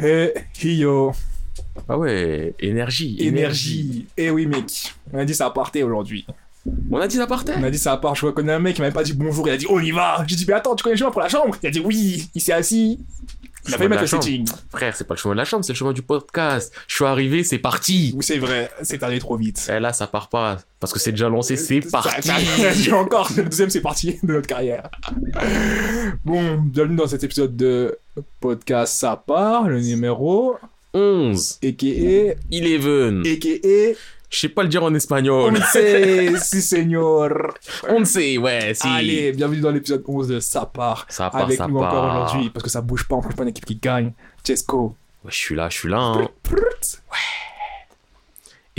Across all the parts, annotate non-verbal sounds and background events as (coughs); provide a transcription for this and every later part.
Eh, yo, Ah ouais, énergie. énergie. Eh oui, mec. On a dit ça partait aujourd'hui. On a dit ça partait On a dit ça part. Je connais un mec qui m'avait pas dit bonjour. Il a dit on y va. J'ai dit mais attends, tu connais le chemin pour la chambre? Il a dit oui. Il s'est assis. Il a fait mettre le setting. Frère, c'est pas le chemin de la chambre, c'est le chemin du podcast. Je suis arrivé, c'est parti. Oui, c'est vrai. C'est allé trop vite. Et là, ça part pas. Parce que c'est déjà lancé, c'est Ça- parti. ça- encore, le deuxième c'est parti (laughs) de notre carrière. Bon, bienvenue dans cet épisode de podcast Ça part, le numéro 11. a.k.a. Eleven. a.k.a. Je sais pas le dire en espagnol. Once, (laughs) si señor. On sait, ouais, si. Allez, bienvenue dans l'épisode 11 de Ça part. Ça part, Avec ça nous encore aujourd'hui, parce que ça bouge pas, on trouve pas une équipe qui gagne. Chesco. Ouais, je suis là, je suis là. hein.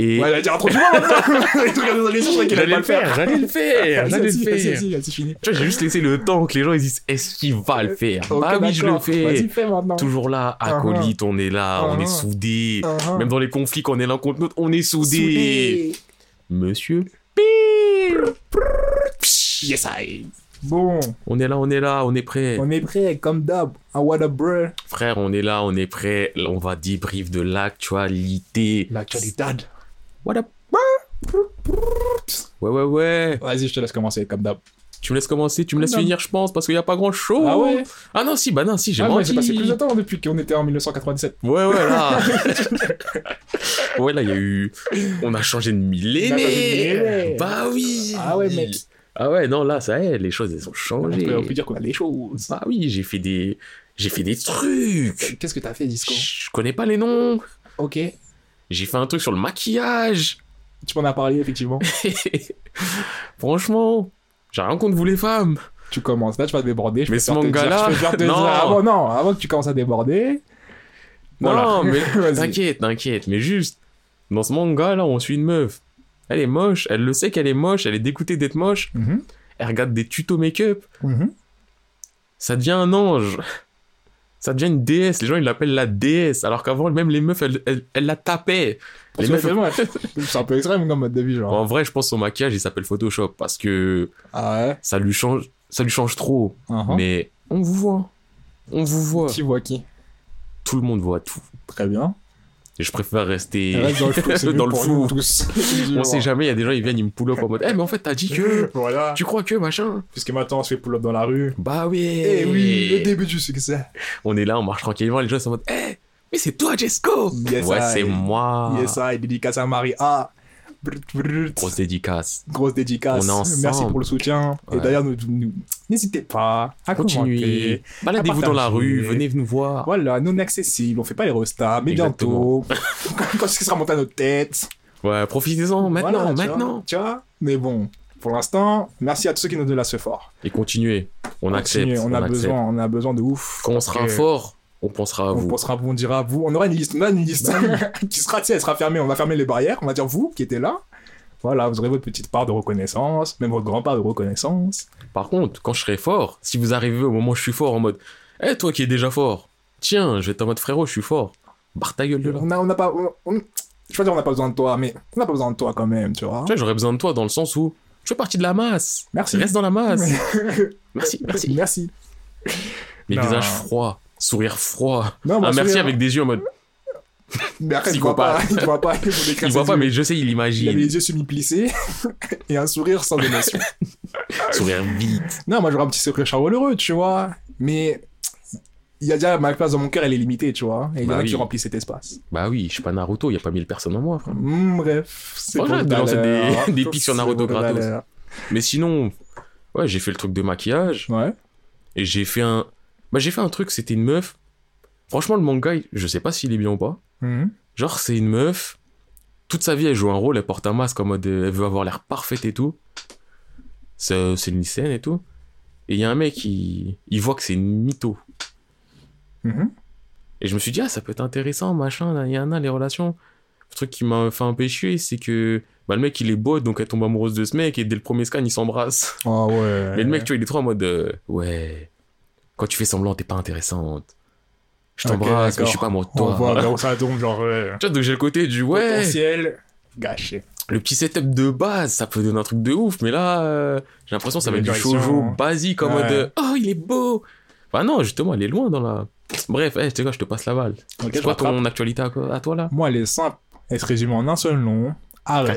Et Ouais, un truc du monde maintenant. Les trucs je qu'il allait le faire, j'allais le (laughs) faire, Vas-y, j'allais le faire. vas-y, fini. Tu vois, j'ai juste laissé le temps que les gens ils disent est-ce qu'il va le faire? Ok, Bah oui, je le fais. Vas-y, fais maintenant. Toujours là, Uh-huh. acolyte, on est là, on est Uh-huh. soudés. Uh-huh. Même dans les conflits qu'on est l'un contre l'autre, on est soudés. Soudé. Monsieur? Yes, I. Bon, On est là, on est là, on est prêt. on est prêt, comme d'hab. Un what up, bro. Frère, on est là, on est prêt. On va débrief de l'actualité. L'actualité. What up Ouais, ouais, ouais. Vas-y, je te laisse commencer, comme d'hab. Tu me laisses commencer, tu me laisses Non. finir, je pense, parce qu'il n'y a pas grand chose. Ah ouais Ah non, si, bah non, si, j'ai Ah, c'est passé plus de temps depuis qu'on était en 1997. Ouais, ouais, là. (laughs) ouais, là, il y a eu. On a changé de On millénaire. Bah oui. Ah ouais, mec. Ah ouais, non, là, ça y est, les choses, elles ont On changé. peut, on peut dire qu'on a des choses. Bah oui, j'ai fait des. J'ai fait des trucs. Qu'est-ce que t'as fait, Disco? Je connais pas les noms. Ok. J'ai fait un truc sur le maquillage. Tu m'en as parlé, effectivement. (laughs) Franchement, j'ai rien contre vous les femmes. tu commences. Là, tu vas déborder. Je Mais ce manga-là, non. avant, non, avant que tu commences à déborder. Voilà. Non, mais (laughs) t'inquiète, t'inquiète. Mais juste, dans ce manga là, on suit une meuf. Elle est moche, elle le sait qu'elle est moche, elle est dégoûtée d'être moche. Mhm, Elle regarde des tutos make-up. mhm. Ça devient un ange. Ça devient une déesse. Les gens ils l'appellent la déesse. Alors qu'avant, même les meufs, elles, elles, elles la tapaient. Les meufs. (laughs) C'est un peu extrême comme mode de vie, genre. En vrai, je pense son maquillage il s'appelle Photoshop parce que Ah ouais? ça lui change, ça lui change trop. uh-huh. Mais on vous voit. On vous voit. Tu vois qui? Tout le monde voit tout. Très bien. Je préfère rester Reste dans le (laughs) mieux dans le tous. (laughs) On sait jamais, il y a des gens, ils viennent, ils me pull up en mode Eh, mais en fait, t'as dit que. (laughs) Voilà. Tu crois que machin Puisque maintenant, on se fait pull-up dans la rue. Bah oui Eh oui, le début du succès. On est là, on marche tranquillement, les gens sont en mode Eh, mais c'est toi, Jesco Yes, Ouais, c'est moi Yes, I, dédicace à Marie A. Grosse dédicace. Grosse dédicace. On est. Merci pour le soutien. Et d'ailleurs, n'hésitez pas à Continuez. commenter. Baladez-vous dans la rue, venez nous voir. Voilà, non accessible. On fait pas les restas, mais Exactement. bientôt. (laughs) Quand ce qui sera monté à notre tête. Ouais, profitez-en, maintenant, Voilà, tu vois. maintenant. Tu vois Mais bon, pour l'instant, merci à tous ceux qui nous donnent la ce fort. Et continuez. On accepte. On a accepte. besoin, on a besoin de ouf. Quand on sera fort, on pensera à On vous. pensera, on dira vous. On aura une liste, on a une liste (laughs) qui sera, sais, elle sera fermée. On va fermer les barrières. On va dire vous qui étiez là. Voilà, vous aurez votre petite part de reconnaissance, même votre grand part de reconnaissance. Par contre, quand je serai fort, si vous arrivez au moment où je suis fort en mode Eh, toi qui es déjà fort, tiens, je vais être en mode frérot, je suis fort. Barre ta gueule de là. On a, on a pas, on- on- je veux dire, on n'a pas besoin de toi, mais on n'a pas besoin de toi quand même, tu vois. Tu vois, j'aurais besoin de toi dans le sens où je fais partie de la masse. Merci. Reste dans la masse. (laughs) Merci, merci. Merci. Mais Non. visage froid, sourire froid. Non, bah, merci sourire- avec des yeux en mode. Mais après, il voit pas. Il voit pas. Il, voit pas, mais je sais, il Il avait imagine. les yeux semi-plissés (laughs) et un sourire sans émotion. (laughs) Sourire vite. non, moi j'aurais un petit sourire chaleureux, tu vois. Mais il y a déjà ma place dans mon cœur, elle est limitée, tu vois. Et il y en Bah a qui oui. remplissent cet espace. Bah oui, je suis pas Naruto, il y a pas mille personnes en moi. Hmm, bref, c'est le de lancer des- (laughs) des pics sur Naruto gratos. Mais sinon, ouais, j'ai fait le truc de maquillage Ouais. et j'ai fait un. Bah, j'ai fait un truc, c'était une meuf. Franchement, le manga, je sais pas s'il est bien ou pas. Mhm. Genre, c'est une meuf. Toute sa vie, elle joue un rôle, elle porte un masque en mode. euh, Elle veut avoir l'air parfaite et tout. C'est c'est une lycéenne et tout. Et il y a un mec, il, il voit que c'est une mytho. Mhm. Et je me suis dit, ah, ça peut être intéressant, machin, il y en a, les relations. Le truc qui m'a fait un peu chier, c'est que bah, le mec, il est beau, donc elle tombe amoureuse de ce mec, et dès le premier scan, ils s'embrassent. Ah ouais. (laughs) Mais le mec, tu vois, il est trop en mode, euh, ouais, quand tu fais semblant, t'es pas intéressante. Je t'embrasse, mais je suis pas amoureux de On toi. voit où ça tombe, genre, ouais. Tu vois, donc j'ai le côté du, ouais, Potentiel gâché. le petit setup de base, ça peut donner un truc de ouf, mais là, euh, j'ai l'impression que ça va être du shoujo basique en Ouais. mode, oh, il est beau. Bah non, justement, elle est loin dans la, Bref, eh, quoi, je te passe la balle. Ok, C'est quoi ton actualité à, à toi là? Moi, elle est simple. Elle se résume en un seul nom. Ares.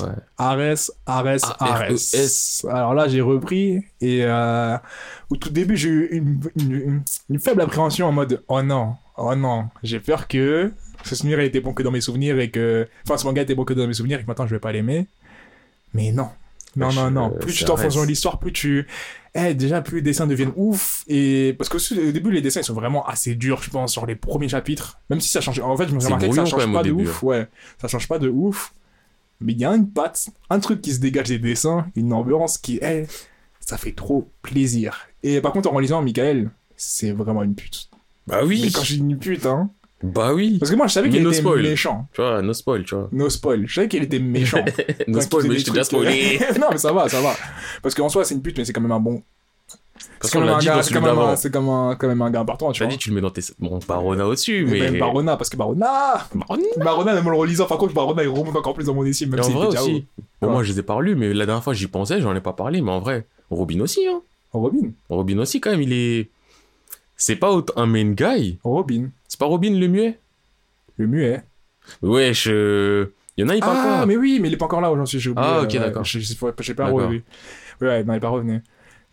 Ouais. Ares, Ares, Ares. Alors là, j'ai repris et euh, au tout début, j'ai eu une, une, une- une faible appréhension en mode oh non, oh non, j'ai peur que ce souvenir était bon que dans mes souvenirs et que. Enfin, ce manga était bon que dans mes souvenirs et que maintenant je vais pas l'aimer. Mais non. Non, non, non. euh, Plus tu t'enfonces dans l'histoire, plus tu. Eh, déjà, plus les dessins deviennent ouf. Et parce que au début, les dessins ils sont vraiment assez durs, je pense, sur les premiers chapitres. Même si ça change. En fait, je me suis remarqué que ça change pas de début, ouf. Ouais, ça change pas de ouf. Mais il y a une patte, un truc qui se dégage des dessins, une ambiance qui, eh, ça fait trop plaisir. Et par contre, en relisant Michael, c'est vraiment une pute. Bah oui. Mais quand je dis une pute, hein. Bah oui. Parce que moi, je savais no était spoil. méchant. Tu vois, no spoil, tu vois. No spoil. Je savais (laughs) qu'il était méchant. no spoil, il mais je t'ai déjà trucs, spoilé. euh, (laughs) non, mais ça va, ça va. Parce qu'en soi, c'est une pute, mais c'est quand même un bon. Parce qu'on l'a dit dans c'est celui quand même un- d'avant. c'est quand même un gars important, tu vois. dit, tu le mets dans tes. Bon, Barona au-dessus, Mais même Barona, parce que Barona, Barona. Même en le relisant, par contre, Barona, il remonte encore plus dans mon estime, même si aussi. Bon, moi, je les ai pas relus, mais la dernière fois, j'y pensais, j'en ai pas parlé, mais en vrai, Robin aussi, hein. Robin. Robin aussi, quand même, il est. C'est pas un main guy. Robin. C'est pas Robin le muet? Le muet. Wesh. euh, Il y en a, il parle Ah, pas. mais oui, mais il est pas encore là aujourd'hui, j'ai oublié. Ah, ok, euh, d'accord. Je sais pas D'accord. revenu. Ouais, non, il est pas revenu.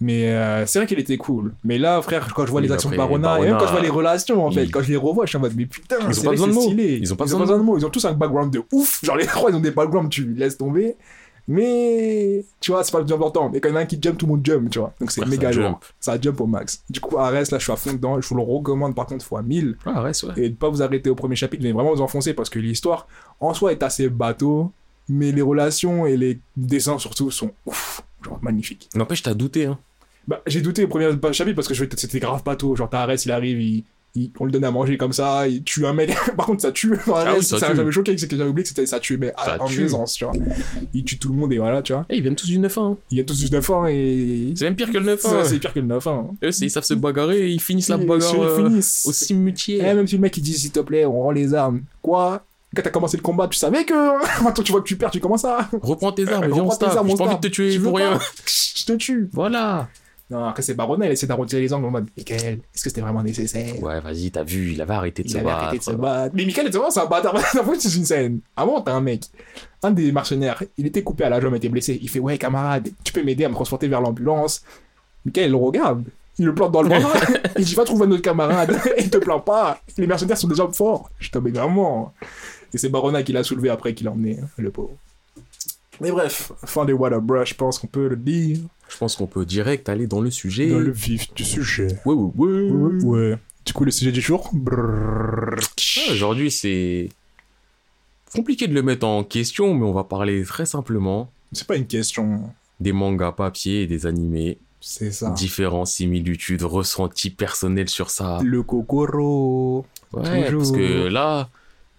Mais euh, c'est vrai qu'il était cool. Mais là, frère, quand je vois Oui, les actions de Barona, et même quand je vois les relations, en fait, quand je les revois, je suis en mode, mais putain, Ils ont pas besoin de mots. stylé. Ils ont pas ils besoin ont de pas besoin de mots. Ils ont tous un background de ouf. Genre, les (laughs) trois, ils ont des backgrounds, tu laisses tomber. Mais, tu vois, c'est pas le plus important. Mais quand il y en a un qui jump, tout le monde jump, tu vois. Donc c'est Ouais, méga ça lourd. jump. Ça jump au max. Du coup, Ares, là, je suis à fond dedans. Je vous le recommande, par contre, fois 1000 Ah, reste, ouais. et de pas vous arrêter au premier chapitre, mais vraiment vous enfoncer parce que l'histoire en soi est assez bateau, mais les relations et les dessins surtout sont ouf, genre magnifiques. N'empêche, t'as douté, hein. Bah, j'ai douté au premier chapitre parce que je- c'était grave bateau, genre Tares il arrive, il, il- on lui donne à manger comme ça, il tue un mec, (laughs) par contre ça tue, Ah oui, ça ça j'avais choqué, c'est que j'avais oublié que c'était ça tue, mais Ça en aisance, tu vois. Il tue tout le monde et voilà, tu vois. Eh, ils viennent tous du 9-1. hein. Il y a tous du 9 ans et... C'est même pire que le 9-1. Ça, C'est pire que le 9 ans. Eux, ils savent se bagarrer et ils finissent la Ils- bagarre ils euh, finissent. au cimetière. Eh, même si le mec il dit s'il te plaît, on rend les armes. Quoi? Quand t'as commencé le combat, tu savais que (laughs) maintenant tu vois que tu perds, tu commences à. (laughs) Reprends tes armes, viens, on Reprends se tes tape. J'ai pas envie de te tuer pour rien. (laughs) Je te tue. Voilà. Non, après c'est Barona, elle essaie d'arrondir les angles en mode Michael, est-ce que c'était vraiment nécessaire? Ouais, vas-y, t'as vu, il avait arrêté de Il se avait battre. arrêté de se battre. Mais Michael, c'est un bâtard. En fait, c'est une scène. Avant, t'as un mec, un des mercenaires, il était coupé à la jambe, il était blessé. Il fait Ouais, camarade, tu peux m'aider à me transporter vers l'ambulance. Michael, il le regarde. Il le plante dans le bras. il dit Va trouver un autre camarade. il te plaint pas. Les mercenaires sont déjà forts. Je te mets vraiment. Et c'est Barona qui l'a soulevé après qu'il l'a emmené, le pauvre. Mais bref, fin des Waterbrush, je pense qu'on peut le dire. Je pense qu'on peut direct aller dans le sujet. Dans le vif du sujet. Ouais, ouais, ouais. Ouais. ouais. Du coup, le sujet du jour. Ah, Aujourd'hui, c'est compliqué de le mettre en question, mais on va parler très simplement C'est pas une question. des mangas papier et des animés. C'est ça. Différentes similitudes, ressentis personnels sur ça. Le Kokoro. Ouais, toujours. parce que là,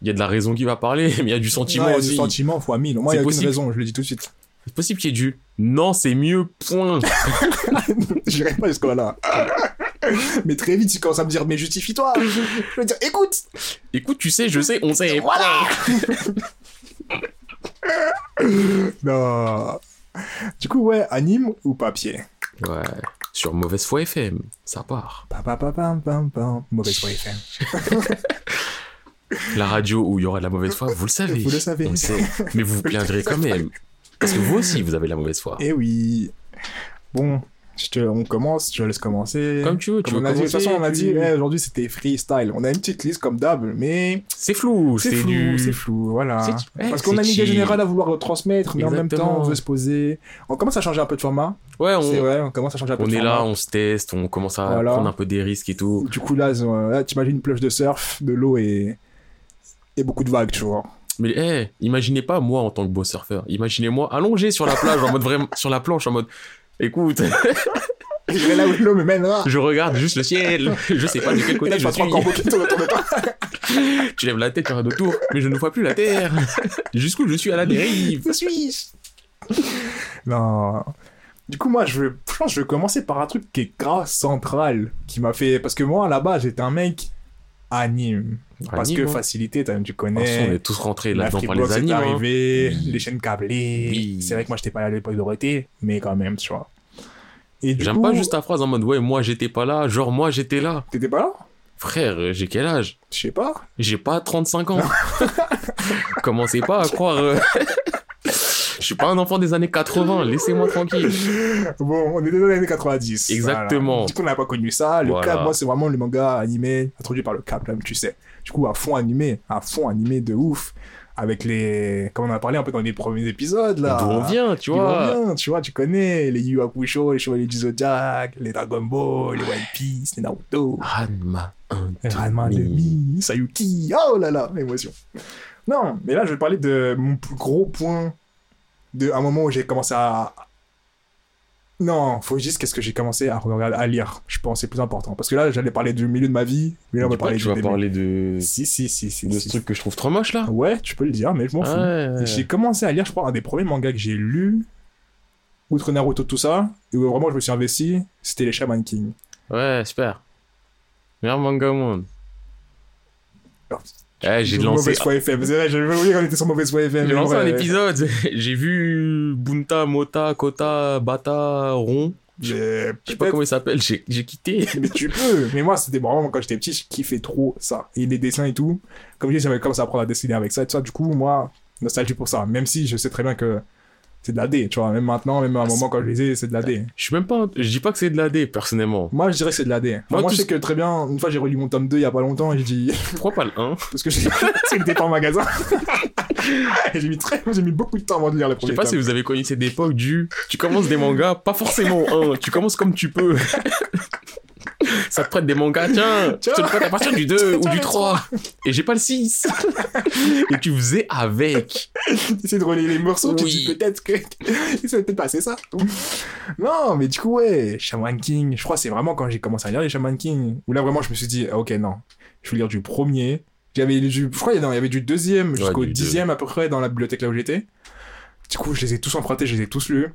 il y a de la raison qui va parler, (laughs) mais il y a du sentiment Ouais, il y a aussi. Du sentiment fois 1000. Moi, il y a aucune possible. raison, je le dis tout de suite. C'est possible qu'il y ait du non, c'est mieux, point. (laughs) J'irai pas jusqu'à là. mais très vite, tu commences à me dire, mais justifie-toi. Je veux dire, écoute. Écoute, tu sais, je sais, on sait. Voilà. (laughs) non. Du coup, ouais, anime ou papier? Ouais, sur Mauvaise Foi FM, ça part. Pam, pam, pam, pam. Mauvaise foi FM. La radio où il y aura de la mauvaise foi, vous le savez. Vous le savez. On le sait. Mais vous (laughs) vous plaindrez quand même. Parce que vous aussi, vous avez de la mauvaise foi. Eh oui. Bon, je te- on commence, je te laisse commencer. Comme tu veux, tu veux on a dit, de toute façon, on a dit, eh, aujourd'hui c'était freestyle. On a une petite liste comme d'hab, mais C'est flou, c'est flou, du... c'est flou, voilà. Ouais, Parce qu'on a une idée générale à vouloir transmettre, mais en même temps, on veut se poser. On commence à changer un peu de format. Ouais, on, on commence à changer un peu on de est format. là, on se teste, on commence à Voilà. prendre un peu des risques et tout. Du coup, là, euh, là t'imagines une plage de surf, de l'eau et... et beaucoup de vagues, tu vois. Mais eh, imaginez pas moi en tant que beau surfeur. Imaginez-moi allongé sur la plage, en mode vraiment, sur la planche, en mode, écoute, (laughs) Je vais là où l'eau me mènera. je regarde juste le ciel, je sais pas de quel côté là, je vais suis. (laughs) Tu lèves la tête, tu regardes autour, mais je ne vois plus la terre. (laughs) Jusqu'où je suis à la dérive. Je suis. Non. Du coup, moi, je, veux, je pense que je vais commencer par un truc qui est grave central, qui m'a fait... Parce que moi, là-bas, j'étais un mec anime. Parce Anime, que hein. facilité, t'as- tu façon, on connais. est tous rentrés là-dedans par les est animes. hein. les chaînes câblées. Oui. C'est vrai que moi, j'étais pas là à l'époque d'Oroté, mais quand même, tu vois. J'aime coup, pas juste ta phrase en mode ouais, moi j'étais pas là, genre moi j'étais là. T'étais pas là? Frère, euh, j'ai quel âge? Je sais pas. J'ai pas 35 ans. (laughs) Commencez pas à croire. (laughs) Je suis pas un enfant des années 80, laissez-moi tranquille. (laughs) Bon, on est dans les années 90. Exactement. Voilà. Du coup, on n'a pas connu ça. Le Voilà. Cap, moi, c'est vraiment le manga animé, introduit par le Cap, là, tu sais. Du coup, à fond animé, à fond animé de ouf. Avec les. Comme on en a parlé un peu dans les premiers épides, là. D'où on vient, tu vois. bien, tu vois, tu connais les Yu Hakusho, les Chevaliers du Zodiac, les Dragon Ball, les One Piece, les Naruto, Ranma 1, les Ranma demi, Sayuki, oh là là, émotion. Non, mais là, je vais parler de mon plus gros point de un moment où j'ai commencé à. Non, faut juste qu'est-ce que j'ai commencé à regarder, à lire. Je pense c'est plus important. Parce que là, j'allais parler du milieu de ma vie, mais là, on va parler tu vas parler de, Si, si, si, si. de si. ce truc que je trouve trop moche là? Ouais, tu peux le dire, mais je m'en fous. Ouais. J'ai commencé à lire, je crois, un des premiers mangas que j'ai lu, outre Naruto, tout ça, et où vraiment je me suis investi, c'était les Shaman King. Ouais, super. Meilleur manga au monde. Alors, Eh, j'ai lancé, Mauvaise foi FM, c'est vrai, j'avais oublié qu'on était sur Mauvaise foi FM. j'ai lancé un épisode. (laughs) J'ai vu Bunta, Mota, Kota, Bata, Ron. Je sais pas comment il s'appelle, j'ai j'ai quitté. (laughs) Mais tu peux. Mais moi, c'était vraiment quand j'étais petit, je kiffais trop ça. Et les dessins et tout. Comme je dis, j'avais commencé à apprendre à dessiner avec ça et tout ça. Du coup, moi, nostalgie pour ça. Même si je sais très bien que c'est de la D, tu vois. Même maintenant, même à un moment quand je lisais, c'est de la D. Je suis même pas, je dis pas que c'est de la D, personnellement. Moi, je dirais que c'est de la D. Enfin, Moi, je sais que très bien, une fois, j'ai relu mon tome 2 il y a pas longtemps et j'ai dit, (laughs) Pourquoi pas le 1 parce que j'ai- (laughs) c'était pas en magasin. (laughs) j'ai mis très, j'ai mis beaucoup de temps avant de lire le Je premier sais pas si vous avez connu cette époque du. Tu commences des mangas, pas forcément 1, tu commences comme tu peux. Ça te prête des mangas, (laughs) tiens, je te le prête à partir du 2 (laughs) ou du le 3. Et j'ai pas le 6. (laughs) Et tu faisais avec. T'essaies de relier les morceaux, tu Oui. dis peut-être que il s'est peut-être passé ça. non, mais du coup, ouais, Shaman King, je crois que c'est vraiment quand j'ai commencé à lire les Shaman King, où là vraiment je me suis dit, ah, ok, non, je vais lire du premier. J'avais lu, je crois, il y avait du deuxième jusqu'au du deux. dixième à peu près dans la bibliothèque là où j'étais. Du coup, je les ai tous empruntés, je les ai tous lus.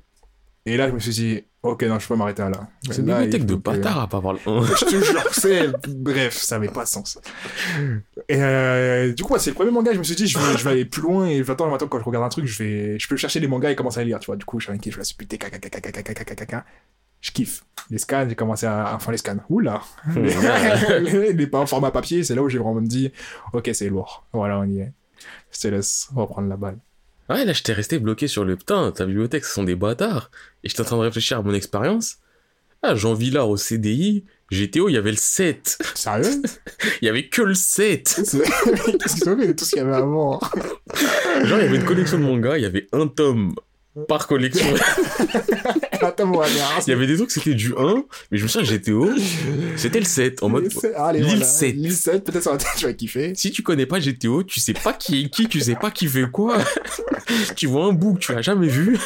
Et là, je me suis dit, ok, non, je peux m'arrêter là. C'est une Là, bibliothèque de faut que- à pas avoir le 1. (laughs) je te jure, c'est. Bref, ça avait pas de sens. Et euh, du coup, ouais, c'est le premier manga, je me suis dit, je vais, je vais aller plus loin et j'attends maintenant quand je regarde un truc, je vais. Je peux chercher des mangas et commencer à lire, tu vois. Du coup, je suis un kiff, je suis putain, caca, caca, caca, caca, caca, caca. Je kiffe. Les scans, j'ai commencé à. Enfin, les scans. Oula les, (laughs) les pas en format papier, c'est là où j'ai vraiment dit, ok, c'est lourd. Voilà, on y est. Je te laisse reprendre la balle. Ouais, là, j'étais resté bloqué sur le putain, ta bibliothèque, ce sont des bâtards. Et j'étais en train de réfléchir à mon expérience. Ah, Jean Villard au CDI, GTO, il y avait le 7. Sérieux? (laughs) Il y avait que le 7. (laughs) C'est- Qu'est-ce qu'ils ont fait de tout ce qu'il y avait avant Genre, il y avait une collection de mangas, il y avait un tome par collection. (laughs) (laughs) Moi, Il y avait des trucs, c'était du 1, mais je me souviens, GTO, c'était le 7. En mode, Allez, Lille voilà. 7. Lille 7, peut-être sur la tête, (laughs) tu vas kiffer. si tu connais pas GTO, tu sais pas qui est qui, tu sais pas qui fait quoi. (laughs) tu vois un book, tu l'as jamais vu.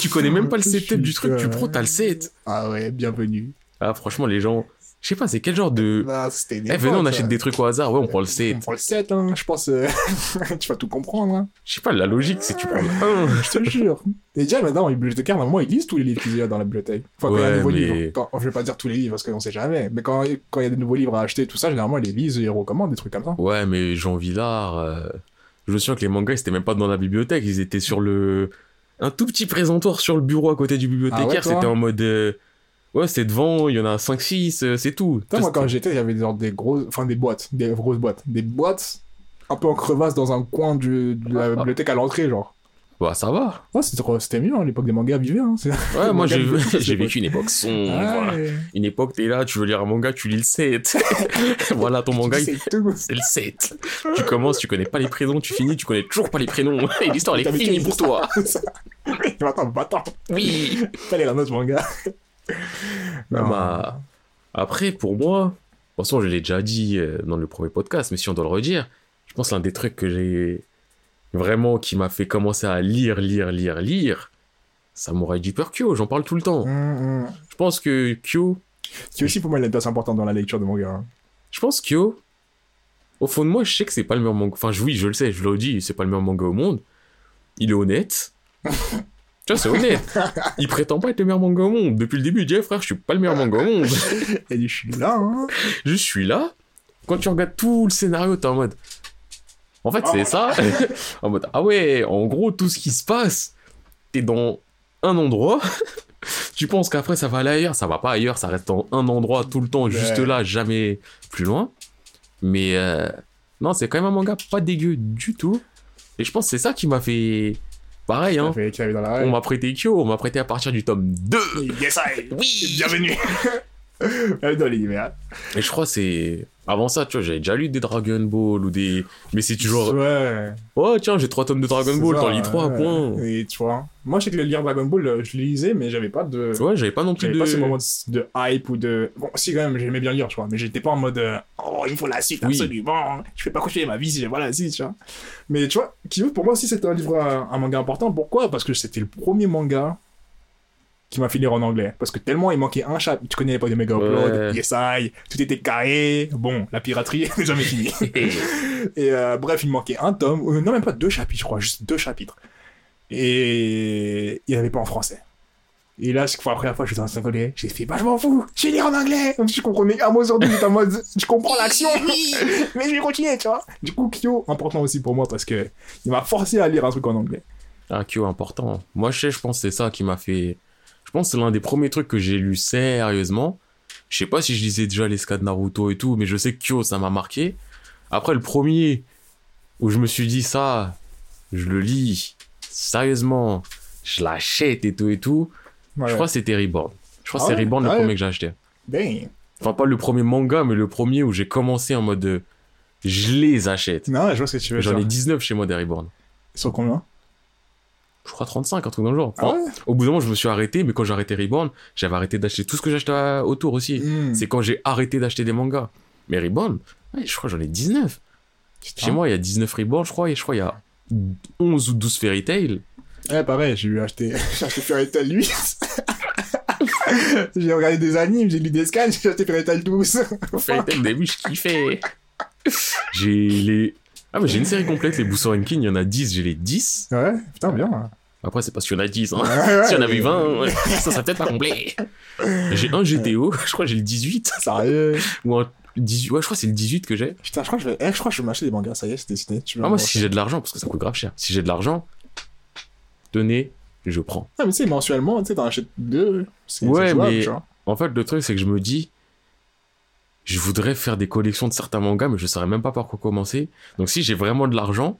Tu connais même pas le setup du truc, tu prends, t'as le 7. Ah ouais, bienvenue. Ah, franchement, les gens, je sais pas, c'est quel genre de. Bah, c'était Eh, venez, on achète des trucs au hasard, ouais, on prend le 7. On prend le 7, hein, je pense. euh, (laughs) tu vas tout comprendre, hein. Je sais pas, la logique, c'est tu prends le 1. (laughs) Je te jure. Et déjà, maintenant, les bibliothécaires, normalement, ils lisent tous les livres qu'ils y a dans la bibliothèque. Enfin, quand il y a Ouais, nouveau mais- livre. Quand- je vais pas dire tous les livres parce qu'on sait jamais. Mais quand, quand il y a des nouveaux livres à acheter, tout ça, généralement, ils les lisent et ils recommandent des trucs comme ça. Ouais, mais Jean Villard, euh, je me souviens que les mangas, ils étaient même pas dans la bibliothèque, ils étaient sur le. Un tout petit présentoir sur le bureau à côté du bibliothécaire, Ah ouais, toi c'était en mode. euh, Ouais, c'était devant, il y en a 5-6, euh, c'est tout. Putain, moi, quand j'étais, il y avait genre des grosses, enfin, des boîtes, des grosses boîtes. Des boîtes un peu en crevasse dans un coin du, de la Ah. bibliothèque à l'entrée, genre. Bah, ça va. Ouais, c'était mieux, hein, l'époque des mangas vivaient, hein. C'est- Ouais, Les (laughs) moi, j'ai c'est vécu une époque sombre, Ah, voilà. Une époque, t'es là, tu veux lire un manga, tu lis le 7. (laughs) voilà, ton manga, il- C'est tout. c'est le 7. tu commences, tu connais pas les prénoms, tu finis, tu connais toujours pas les prénoms. (laughs) Et l'histoire, elle T'as est finie pour toi. Attends, va-t'en. Oui. Fallait lire un autre manga. Non. Bah, après, pour moi, de toute façon, je l'ai déjà dit euh, dans le premier podcast, mais si on doit le redire, je pense l'un des trucs que j'ai vraiment qui m'a fait commencer à lire, lire, lire, lire, Samurai Deeper Kyo, j'en parle tout le temps. Hum, hum. Je pense que Kyo, Qui aussi pour moi il a une place importante dans la lecture de manga. hein. je pense Kyo, au fond de moi, je sais que c'est pas le meilleur manga. Enfin, oui, je le sais, je le dis, c'est pas le meilleur manga au monde. Il est honnête. (laughs) tu vois, c'est honnête. (laughs) Il prétend pas être le meilleur manga au monde. Depuis le début, il dit, Eh, frère, je suis pas le meilleur manga au monde. (laughs) Dit je suis là. Hein. je suis là. Quand tu regardes tout le scénario, t'es en mode. En fait, c'est ça. (laughs) en mode, ah ouais, en gros, tout ce qui se passe, t'es dans un endroit, tu penses qu'après ça va aller ailleurs, ça va pas ailleurs, ça reste dans un endroit tout le temps, juste là, jamais plus loin. Mais euh, non, c'est quand même un manga pas dégueu du tout. Et je pense que c'est ça qui m'a fait. Pareil, hein. Fait dans la On m'a prêté Kyo, on m'a prêté à partir du tome 2. Yes, I. Oui (laughs) Bienvenue. Dans l'univers. Et je crois que c'est. Avant ça, tu vois, j'avais déjà lu des Dragon Ball ou des. Mais c'est toujours. Ouais. Oh, tiens, j'ai trois tomes de Dragon Ball, t'en lis trois, ouais. point. Et tu vois, moi, je sais que le lire Dragon Ball, euh, je lisais, mais j'avais pas de. Ouais, j'avais pas non plus de. pas ce moment de, de hype ou de. Bon, si, quand même, j'aimais bien lire, tu vois, mais j'étais pas en mode. euh, oh, il me faut la suite, Oui. absolument. Je vais pas continuer ma vie si j'ai pas la suite, tu vois. Mais tu vois, Kyo, pour moi aussi, c'était un livre, un, un manga important. Pourquoi? Parce que c'était le premier manga qui m'a fait lire en anglais. Parce que tellement il manquait un chapitre. Tu connais l'époque de Mega Upload, Ouais. Yes, I, tout était carré. Bon, la piraterie (laughs) n'est jamais finie. (laughs) Et euh, bref, il manquait un tome, euh, non même pas deux chapitres, je crois, juste deux chapitres. Et il n'y avait pas en français. Et là, pour la première fois, je suis dans un anglais, j'ai fait, bah je m'en fous, je vais lire en anglais. Même si je comprenais un mot sur deux, j'étais en mode, (laughs) je comprends l'action, mais je vais continuer, tu vois. Du coup, Kyo, important aussi pour moi parce que il m'a forcé à lire un truc en anglais. Ah, Kyo, important. Moi, je sais, je pense que c'est ça qui m'a fait. Je pense que c'est l'un des premiers trucs que j'ai lu sérieusement. Je sais pas si je lisais déjà les scans de Naruto et tout, mais je sais que Kyo, ça m'a marqué. Après, le premier où je me suis dit ça, je le lis sérieusement, je l'achète et tout et tout. Ouais. Je crois que c'était Reborn. Je crois que Ah c'est ouais Reborn le Ah ouais. premier que j'ai acheté. Ben, Enfin, pas le premier manga, mais le premier où j'ai commencé en mode. euh, Je les achète. non, je vois ce que tu veux J'en ai dire. 19 chez moi des Reborn. Sur combien? Je crois 35, un truc dans le genre. Ah ouais Au bout d'un moment, je me suis arrêté, mais quand j'ai arrêté Reborn, j'avais arrêté d'acheter tout ce que j'achetais autour aussi. Hmm. C'est quand j'ai arrêté d'acheter des mangas. Mais Reborn, ouais, je crois j'en ai 19. Putain. Chez moi, il y a 19 Reborn, je crois, et je crois qu'il y a 11 ou 12 Fairy Tail. Ouais, pareil, j'ai eu acheté, (laughs) j'ai acheté Fairy Tail 8. (laughs) j'ai regardé des animes, j'ai lu des scans, j'ai acheté Fairy Tail 12. Fairy Tail, début, je kiffais. J'ai les. Ah, mais j'ai une série complète, les Booster King, il y en a 10, j'ai les 10. Ouais, putain, bien. Après, c'est parce qu'il y en a 10. Hein. Ouais, ouais, S'il y en avait ouais. 20, ouais, ça serait peut-être pas complet. J'ai un GTO, (laughs) je crois que j'ai le 18. Sérieux? Ou un 18, ouais, je crois que c'est le 18 que j'ai. Putain, je crois que je vais, eh, je crois que je vais m'acheter des mangas, ça y est, c'est. Tu veux Ah, moi, si j'ai de l'argent, parce que ça coûte grave cher. Si j'ai de l'argent, tenez, je prends. Ah, mais tu sais, mensuellement, tu sais, t'en achètes deux. Ouais, jouable, mais-. En fait, le truc, c'est que je me dis, je voudrais faire des collections de certains mangas, mais je saurais même pas par quoi commencer. Donc, si j'ai vraiment de l'argent,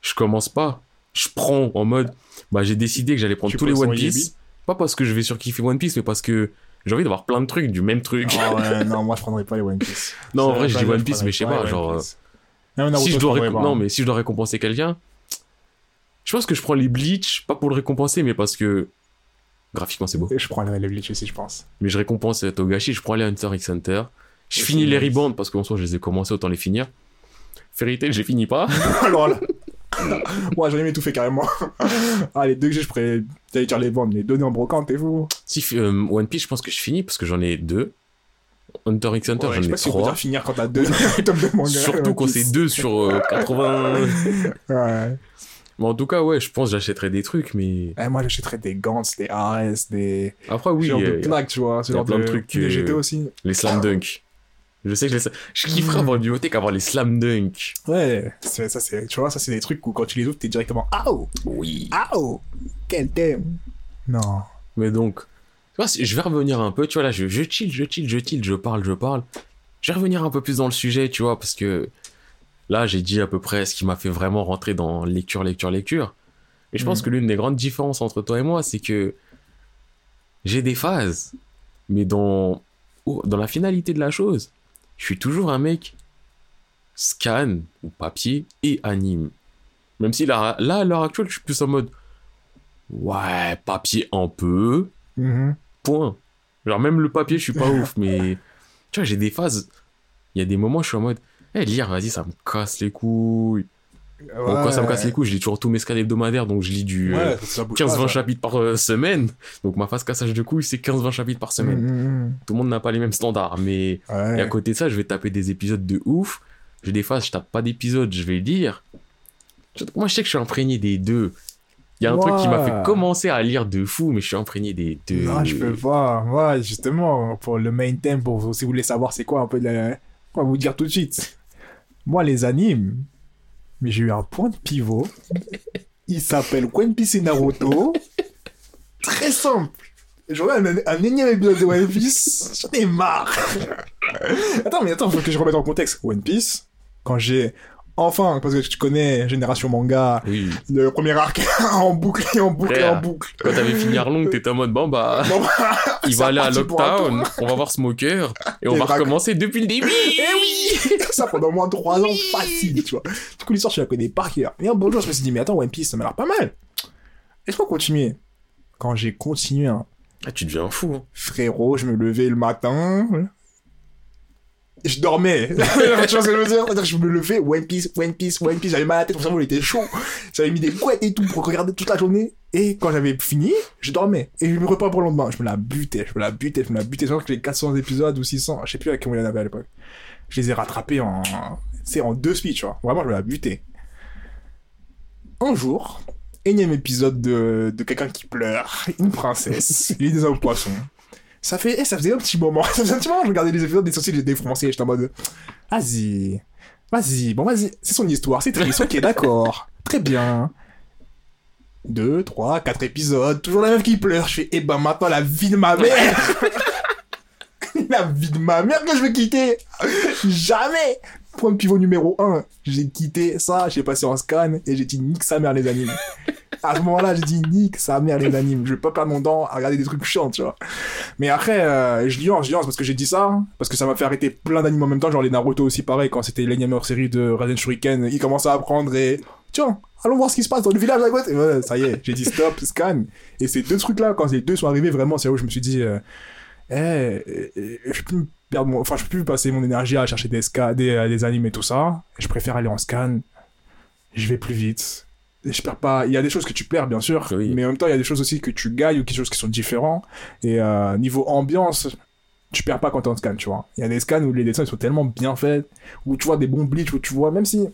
je commence pas. Je prends en mode, bah, j'ai décidé que j'allais prendre Tu tous les One Piece. Pas parce que je vais surkiffer One Piece, mais parce que j'ai envie d'avoir plein de trucs, du même truc. Ah ouais, (laughs) non, moi je prendrais pas les One Piece. non, en vrai, je dis One Piece, mais je sais pas, genre. Euh. Même Naruto, si je dois non hein. mais si je dois récompenser quelqu'un je pense que je prends les Bleach pas pour le récompenser mais parce que graphiquement c'est beau Je prendrais les Bleach aussi, je pense. mais je récompense Togashi je prends les Hunter x Hunter je Et finis les nice. Reborn parce qu'en soi je les ai commencés autant les finir Fairy Tail j'ai fini pas Alors (laughs) là. (laughs) Moi, j'en ai tout fait carrément. (laughs) ah, les deux que j'ai, je pourrais t'allais dire les vendre, les donner en brocante, t'es fou. si euh, One Piece je pense que je finis parce que j'en ai deux Hunter x Hunter Ouais, je j'en ai pas si trois dire finir quand t'as deux de surtout quand c'est deux sur euh, 80 Ouais. mais en tout cas ouais je pense que j'achèterai des trucs mais Eh, moi, j'achèterais des Gants, des ARS, des. après oui genre de euh, plaques, tu vois. Ce genre plein de de trucs Des GT aussi. les Slam Dunk je sais que je, les... je kifferais avoir une bibliothèque avoir les Slam Dunk Ouais, ça, c'est, tu vois, ça, c'est des trucs où quand tu les ouvres, t'es directement. Aouh! oui Aouh! Quel thème! Non. Mais donc, tu vois, je vais revenir un peu, tu vois, là, je, je chill, je chill, je chill, je parle, je parle. Je vais revenir un peu plus dans le sujet, tu vois, parce que là, j'ai dit à peu près ce qui m'a fait vraiment rentrer dans lecture, lecture, lecture. Et je pense Mhm. que l'une des grandes différences entre toi et moi, c'est que j'ai des phases, mais dans, oh, dans la finalité de la chose, je suis toujours un mec scan ou papier et anime. Même si là, là à l'heure actuelle, je suis plus en mode ouais, papier un peu, Mhm. Point. Genre, même le papier, je suis pas ouf, mais tu vois, j'ai des phases. Il y a des moments, je suis en mode, eh, lire, vas-y, ça me casse les couilles. Bon, quand ça me casse les couilles, je lis toujours tous mes scans hebdomadaires, donc je lis du Ouais, ça, ça bouge pas, 15-20 ça. chapitres par euh, semaine. Donc ma phase cassage de couilles, c'est 15-20 chapitres par semaine. Mhm. Tout le monde n'a pas les mêmes standards, mais Ouais. et à côté de ça, je vais taper des épisodes de ouf. J'ai des phases, je tape pas d'épisodes, je vais lire. Moi, je sais que je suis imprégné des deux. Il y a un truc qui m'a Ouais. fait commencer à lire de fou, mais je suis imprégné des deux. Non, je peux pas. Moi, justement, pour le main theme, pour si vous voulez savoir c'est quoi un peu la... On va vous dire tout de suite. Moi, les animes, mais j'ai eu un point de pivot. Il s'appelle One Piece et Naruto. Très simple. J'aurais un, un énième épisode de One Piece. J'en ai marre. attends, mais attends, faut que je remette en contexte. One Piece, quand j'ai enfin, parce que tu connais Génération Manga, Oui. le premier arc (laughs) en boucle et en boucle et en boucle. Quand t'avais fini Arlong, t'étais en mode, bon, bah, (laughs) Bon, il va aller à Lockdown, on va voir Smoker, et on va va- recommencer depuis le début. Eh oui Ça pendant au moins 3 ans, facile, tu vois. Du coup, l'histoire, je la connais par cœur. Et un bon jour, je me suis dit, mais attends, One Piece, ça m'a l'air pas mal. Laisse-moi continuer. Quand j'ai continué, hein, Ah, tu deviens fou. hein. frérot, je me levais le matin. Je dormais. (laughs) tu vois ce que je veux dire? C'est-à-dire que Je me levais, One Piece, One Piece, One Piece. J'avais mal à la tête, mon cerveau il était chaud. J'avais mis des couettes et tout pour regarder toute la journée. Et quand j'avais fini, je dormais. Et je me reprends pour le lendemain. Je me la butais, je me la butais, je me la butais. Je crois que les 400 épisodes ou 600, je sais plus à combien il y en avait à l'époque. Je les ai rattrapés en, c'est en deux tu vois. Vraiment, je me la butais. Un jour, énième épisode de, de quelqu'un qui pleure, une princesse, (laughs) il est des hommes poissons. Ça fait, eh, ça faisait un petit moment, (laughs) ça faisait un petit moment, je regardais les épisodes des sourcils, j'étais français, j'étais en mode, vas-y, vas-y, bon, vas-y, c'est son histoire, c'est triste, ok, d'accord, très bien. Deux, trois, quatre épisodes, toujours la meuf qui pleure, je fais, eh ben maintenant la vie de ma mère (laughs) (laughs) La vie de ma mère que je vais quitter Jamais Point pivot numéro 1, j'ai quitté ça, j'ai passé en scan et j'ai dit nique sa mère les animes. À ce moment-là, j'ai dit nique sa mère les animes. Je vais pas perdre mon temps à regarder des trucs chiants, tu vois. Mais après, euh, je nuance, je nuance parce que j'ai dit ça, parce que ça m'a fait arrêter plein d'animes en même temps, genre les Naruto aussi pareil, quand c'était l'énième série de Raiden Shuriken, il commençait à apprendre et tiens, allons voir ce qui se passe dans le village à côté. Voilà, ça y est, j'ai dit stop, scan. Et ces deux trucs-là, quand les deux sont arrivés, vraiment, c'est où je me suis dit, euh, eh, euh, euh, je peux perdre mon, enfin, je peux plus passer mon énergie à chercher des, ska, des, euh, des animes et tout ça. Je préfère aller en scan. Je vais plus vite. Je perds pas. Il y a des choses que tu perds, bien sûr. Oui. Mais en même temps, il y a des choses aussi que tu gagnes ou quelque choses qui sont différents. Et euh, niveau ambiance, tu perds pas quand t'es en scan, tu vois. Il y a des scans où les dessins ils sont tellement bien faits, où tu vois des bons bleach, où tu vois, même si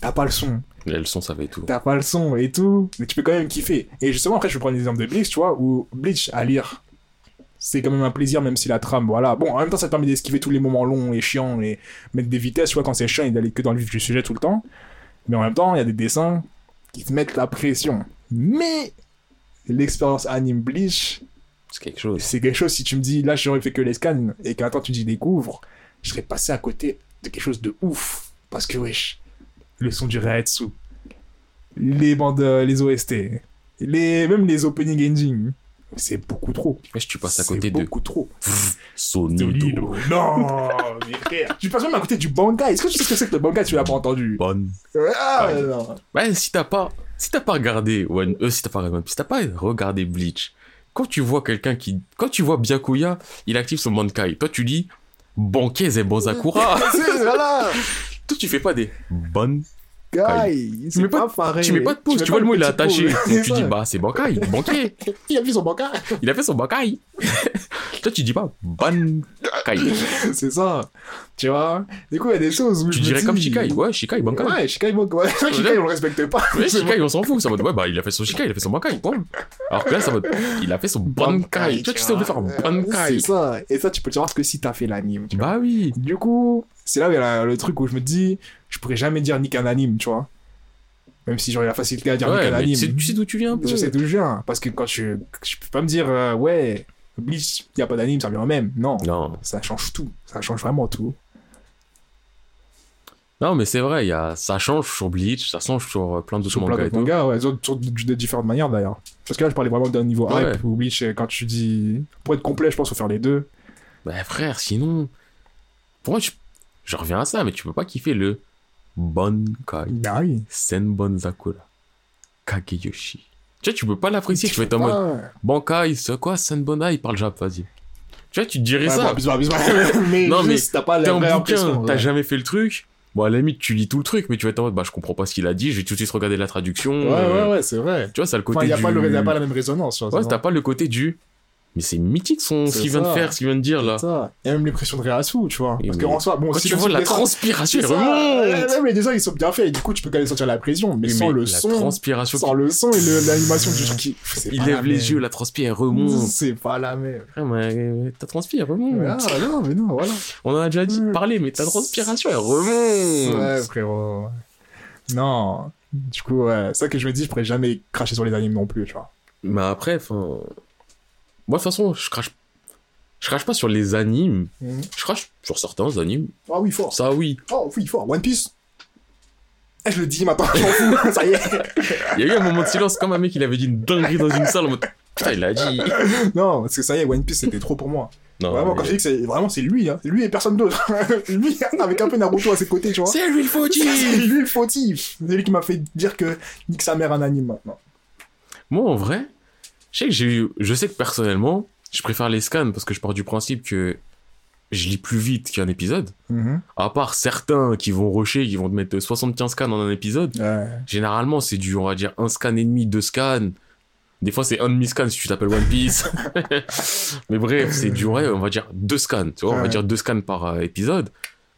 t'as pas le son, Les leçons, ça va et tout. t'as pas le son et tout, mais tu peux quand même kiffer. Et justement, après, je vais prendre l'exemple de Bleach, tu vois, où Bleach à lire, c'est quand même un plaisir, même si la trame, voilà. Bon, en même temps, ça te permet d'esquiver tous les moments longs et chiants et mettre des vitesses, vois, quand c'est chiant et d'aller que dans le vif du sujet tout le temps. Mais en même temps, il y a des dessins qui te mettent la pression. Mais l'expérience anime Bleach, C'est quelque chose. c'est quelque chose, si tu me dis, là, j'aurais fait que les scans, et qu'un temps tu dis découvre, je serais passé à côté de quelque chose de ouf. Parce que, wesh, le son du Rehatsu, les bandes, euh, les OST, les, même les opening ending, c'est beaucoup trop. Wesh, tu passes à côté de beaucoup trop. Sonido. Non, mais frère, tu passes même à côté du Bankai. Est-ce que tu sais ce que c'est que le Bankai, tu l'as pas entendu? Bonne. Ah, Ouais. non. Ouais, si t'as pas, si t'as pas regardé One, euh, si t'as pas regardé, si t'as pas regardé Bleach, quand tu vois quelqu'un qui, quand tu vois Byakuya, il active son Bankai. Toi, tu dis Bankez et Bonzakura. (laughs) Voilà, Toi, tu fais pas des bonnes. Guy, Tu mets pas, tu mets pas de mets Tu vois le mot, il est attaché. Donc, tu dis, bah, c'est Bankai, (laughs) banquier. Il a vu son Bankai. Il a fait son Bankai. (laughs) Toi, tu dis pas Bankai. (laughs) c'est ça. Tu vois? Du coup, il y a des choses où Tu je dirais dis- comme Shikai. Ouais, Shikai, Bankai. Ouais, Shikai, Bankai. Shikai, on le respecte pas. Ouais, Shikai, on s'en fout. Ça va ouais, bah, il a fait son Shikai, il a fait son Bankai. Point. Alors que là, ça va il a fait son Bankai. Tu vois, tu sais, on veut faire un Bankai. C'est ça. Et ça, tu peux le savoir que si t'as fait l'anime. Bah oui. Du coup, c'est là où il y a la- le truc où je me dis, je pourrais jamais dire nique un anime, tu vois. Même si j'aurais la facilité à dire Ouais, nique un anime. tu sais, tu sais d'où tu viens un peu. Je sais d'où je viens. Parce que quand je, je peux pas me dire, euh, ouais, Bleach, il y a pas d'anime, ça revient au même. Non. Non. Ça change tout. Ça change vraiment tout. Non, mais c'est vrai, il y a... ça change sur Bleach, ça change sur euh, plein d'autres Sur plein mangas et d'autres mangas, ouais, sur, sur de, différentes manières d'ailleurs. Parce que là, je parlais vraiment d'un niveau Ouais. hype ou Bleach, euh, quand tu dis. Pour être complet, je pense, faut faire les deux. Bah frère, sinon... Pour moi, je... je reviens à ça, mais tu peux pas kiffer le oui. Senbonzakura, Kageyoshi. Tu vois, tu peux pas l'apprécier, tu vas être en mode Bankai, c'est quoi Senbonai, il parle jap, vas-y. Tu vois, tu te dirais Ouais, ça. bon, (laughs) (laughs) mais Non, mais t'as pas la vraie impression. t'as ouais. jamais fait le truc. Bon, à la limite, tu lis tout le truc, mais tu vas être en mode, bah, je comprends pas ce qu'il a dit, je vais tout de suite regarder la traduction. Ouais, euh, ouais, ouais, c'est vrai. Tu vois, ça le côté Enfin, il y a du... pas, le, y a pas la même résonance. tu Ouais, t'as pas le côté du. Mais c'est mythique son... ce qu'il vient de faire, ce qu'il vient de dire là. ça. A même l'impression de réassou, tu vois. Et Parce mais- qu'en soi, bon, Quand si tu vois la les transpiration, elle. Ouais, remonte. Les dessins, ils sont bien faits. Et du coup, tu peux quand même sentir la pression. Mais Oui, sans mais le la son. transpiration, Sans le son et l'animation du qui. il lève les même. yeux, la transpiration elle remonte. C'est pas la même. Frère, mais ta transpiration elle remonte. Ah, non, mais non, voilà. On en a déjà dit parler, mais ta transpiration elle remonte. Ouais, frérot. Non. Du coup, ouais. C'est ça que je me dis, je pourrais jamais cracher sur les animes non plus, tu vois. Mais après, enfin. Moi, de toute façon, je crache. Je crache pas sur les animes. Mhm. Je crache sur certains animes. Ah oui, fort. Ça, oui. Oh oui, fort. One Piece. Eh, je le dis maintenant. (laughs) Ça y est. Il y a eu un moment de silence, comme un mec, il avait dit une dinguerie dans une salle. En mode, Putain, il l'a dit. Non, parce que ça y est, One Piece, c'était trop pour moi. Non, vraiment, mais- quand je dis que c'est vraiment, c'est lui, hein. Lui et personne d'autre. (laughs) lui, avec un peu Naruto à ses côtés, tu vois. C'est lui le (laughs) C'est fautif lui le fautif. C'est lui qui m'a fait dire que nique sa mère un anime maintenant. Moi, en vrai, je sais que j'ai eu... Je sais que personnellement, je préfère les scans parce que je pars du principe que je lis plus vite qu'un épisode. À part certains qui vont rusher, qui vont te mettre 75 scans en un épisode. Ouais. Généralement, c'est du, on va dire, un scan et demi, deux scans. Des fois, c'est un demi-scan si tu t'appelles One Piece. (laughs) Mais bref, c'est du, ouais, on va dire deux scans. Tu vois, on va dire deux scans par euh, épisode.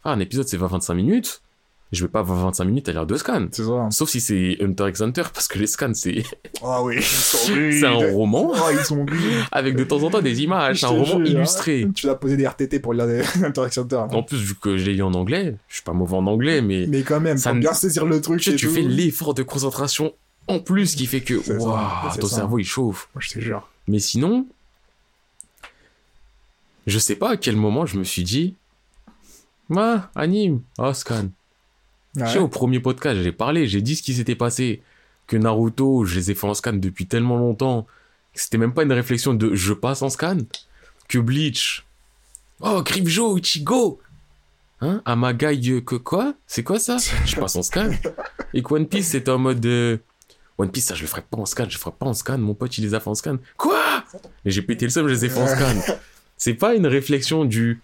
Ah, un épisode, c'est 20-25 minutes. Je vais pas 20-25 minutes à lire deux scans. C'est ça. Sauf si c'est Hunter x Hunter, parce que les scans, c'est Ah oui, (laughs) c'est un roman Oh, ils sont avec de temps en temps des images. C'est un roman jure, illustré. hein. Tu l'as posé des RTT pour lire des (laughs) Interaction Center. En plus, vu que je l'ai lu en anglais, je suis pas mauvais en anglais, mais Mais quand même, Ça faut ne- bien saisir le truc. tu, et tu tout. fais l'effort de concentration en plus qui fait que waouh, ton ça. cerveau il chauffe. Moi, je te jure. Mais sinon, je sais pas à quel moment je me suis dit, ah, anime, ah, scan. Je sais, Ouais. au premier podcast, j'ai parlé, j'ai dit ce qui s'était passé. Que Naruto, je les ai fait en scan depuis tellement longtemps, c'était même pas une réflexion de je passe en scan. Que Bleach, oh, Grifjo, Ichigo, hein, Amagai, euh, que quoi? C'est quoi ça? Je passe en scan. Et que One Piece, c'était en mode euh, One Piece, ça, je le ferai pas en scan, je le ferai pas en scan, mon pote, il les a fait en scan. Quoi? Mais j'ai pété le seum, je les ai fait en scan. C'est pas une réflexion du.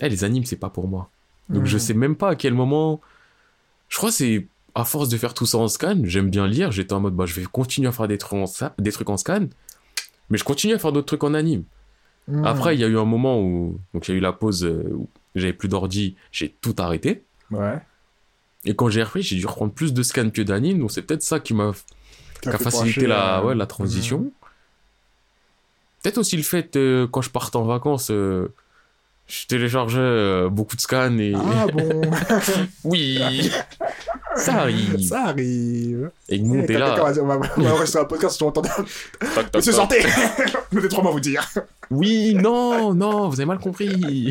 Eh, les animes, c'est pas pour moi. Donc je Mhm. sais même pas à quel moment. Je crois que c'est à force de faire tout ça en scan, j'aime bien lire, j'étais en mode bah je vais continuer à faire des trucs en, sa- des trucs en scan, mais je continue à faire d'autres trucs en anime. Mhm. Après, il y a eu un moment où donc il y a eu la pause euh, où j'avais plus d'ordi, j'ai tout arrêté. Ouais. Et quand j'ai repris, j'ai dû reprendre plus de scans que d'anime, donc c'est peut-être ça qui m'a qui a fait facilité la, euh, ouais, la transition. Peut-être aussi le fait, euh, quand je partais en vacances, euh, je téléchargeais euh, beaucoup de scans et... Ah bon (laughs) Oui Ça arrive Ça arrive. Et que nous, t'es là. va On va on va un podcast, tu entendais. Monsieur, sortez (laughs) Mettez trois mots à vous dire. Oui, non, non, vous avez mal compris.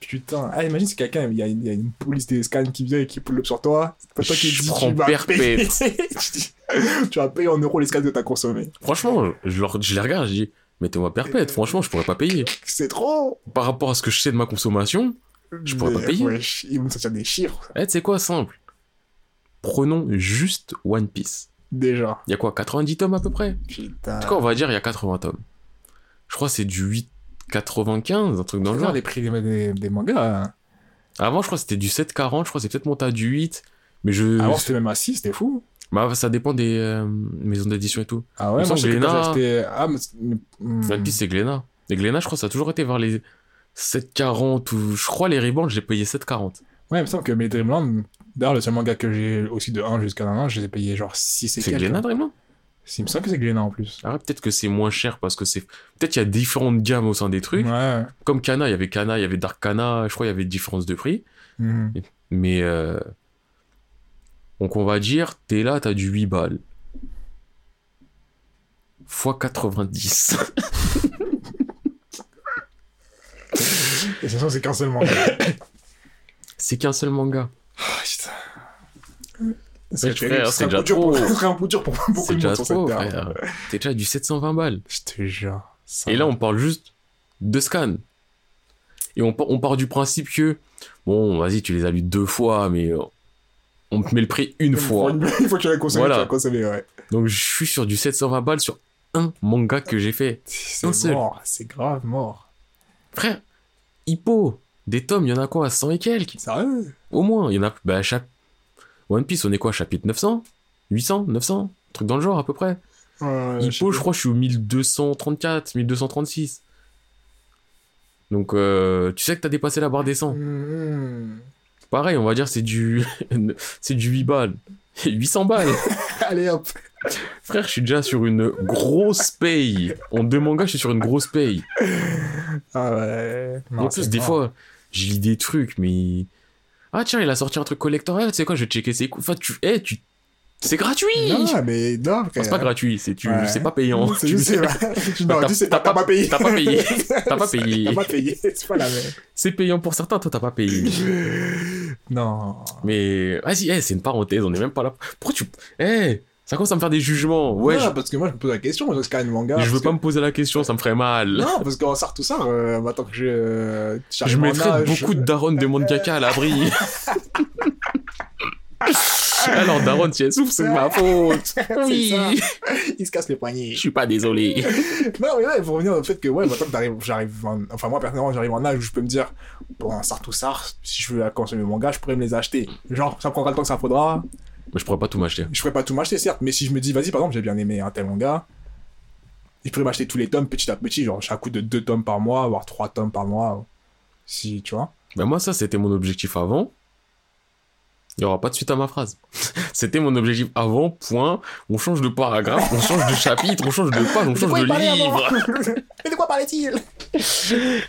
Putain. Ah, imagine si quelqu'un, il y, a une- il y a une police des scans qui vient et qui pull up sur toi. C'est pas toi qui dis tu vas payer. (laughs) tu, vas payer en euros les scans que t'as consommés. Franchement, je, je les regarde, je dis, mettez-moi perpète, franchement, je pourrais pas payer. C'est trop Par rapport à ce que je sais de ma consommation, Je pourrais pas payer. ils vont sortir des chiffres, eh, tu sais quoi, simple. Prenons juste One Piece. déjà. Il y a quoi, 90 tomes à peu près? Putain. En tout cas, on va dire il y a 80 tomes. Je crois que c'est du 8,95, un truc dans le genre. les prix des, des- des mangas. hein. Avant, je crois que c'était du 7,40, je crois que c'est peut-être monté à du 8. Mais je. Avant, c'était même à 6, c'était fou. Bah, ça dépend des euh, maisons d'édition et tout. Ah Il ouais, moi, Glénat- j'ai acheté... Ah, mais... c'est- hmm. One Piece, c'est Glénat. Et Glénat, je crois ça a toujours été vers les 7,40 ou. Je crois les Rebans, je l'ai payé 7,40. Ouais, il me semble que mes Dreamland, d'ailleurs, le seul manga que j'ai aussi de 1 jusqu'à 1, je les ai payés genre 6 et C'est. Glénat, Dreamland? Il me semble que c'est Glénat en plus. Ah ouais, peut-être que c'est moins cher parce que c'est. Peut-être qu'il y a différentes gammes au sein des trucs. Ouais. Comme Kana, il y avait Kana, il y avait Dark Kana, je crois qu'il y avait différence de prix. Mhm. Mais. euh, Donc on va dire, t'es là, t'as du 8 balles. Fois (laughs) 90. Et c'est ça, c'est qu'un seul manga. c'est qu'un seul manga. Ah, putain. C'est c'est déjà un peu dur trop. pour- Ce serait un peu dur pour beaucoup C'est de déjà monde sur trop, cette terre. frère. T'es déjà du 720 balles. Je te jure. Ça- Et là, on parle juste de scan. Et on, on part du principe que, bon, vas-y, tu les as lus deux fois, mais on te met le prix une fois. Il faut que tu la consommes, Voilà. tu la ouais. Donc, je suis sur du 720 balles sur un manga que j'ai fait. C'est mort. C'est grave mort. Frère, Hippo, des tomes, il y en a quoi 100 et quelques? Sérieux Au moins, il y en a. Bah, chaque. One Piece, on est quoi Chapitre 900 800 900 Truc dans le genre, à peu près. Sais Hippo, je crois, je suis au 1234, 1236. Donc, euh, tu sais que t'as dépassé la barre des 100. Mhm. Pareil, on va dire c'est du (laughs) c'est du 8 balles. (laughs) 800 balles. (laughs) Allez hop. Frère, je suis déjà sur une grosse paye. En deux mangas, je suis sur une grosse paye. Ah ouais. Non, en plus, des fois, je lis des trucs, mais... Ah tiens, il a sorti un truc collector. Ah, tu sais quoi, je vais checker ses coups. Enfin, tu... eh, tu... C'est gratuit Non, mais non, Enfin, C'est pas gratuit, c'est tu... Ouais. c'est pas payant. C'est Tu- c'est- non, T'as- tu sais, t'as t'as pas payé. T'as pas payé. T'as pas payé. T'as pas payé, c'est pas la même. C'est payant pour certains, toi t'as pas payé. Non. Mais vas-y, eh, c'est une parenthèse, on est même pas là. Pourquoi tu. Eh, ça commence à me faire des jugements. Ouais, Non, parce que moi, je me pose la question, je scanne manga. je, je veux parce pas que- me poser la question, ça me ferait mal. Non, parce qu'en sort tout ça, euh, maintenant que je. euh, je en mettrais beaucoup de darons de mangaka à l'abri. (laughs) Alors, Daron, si elle souffre, c'est de ma faute. (laughs) C'est Oui. ça. Il se casse les poignets. Je suis pas désolé. (laughs) Non, mais ouais, il faut revenir au fait que, ouais, maintenant que t'arrives- j'arrive, en- enfin, moi, personnellement, j'arrive en âge où je peux me dire, bon, un Sart ou Sart, si je veux consommer mes mangas, je pourrais me les acheter. Genre, ça prendra le temps que ça faudra. Mais je pourrais pas tout m'acheter. Je pourrais pas tout m'acheter, certes, mais si je me dis, vas-y, par exemple, j'ai bien aimé un tel manga, je pourrais m'acheter tous les tomes petit à petit, genre, chaque coup de deux tomes par mois, voire trois tomes par mois. Si, tu vois. Ben moi, ça, c'était mon objectif avant. Il y aura pas de suite à ma phrase. (laughs) C'était mon objectif avant, point. On change de paragraphe, on change de chapitre, on change de page, on change de livre. (laughs) Mais de quoi parlait-il?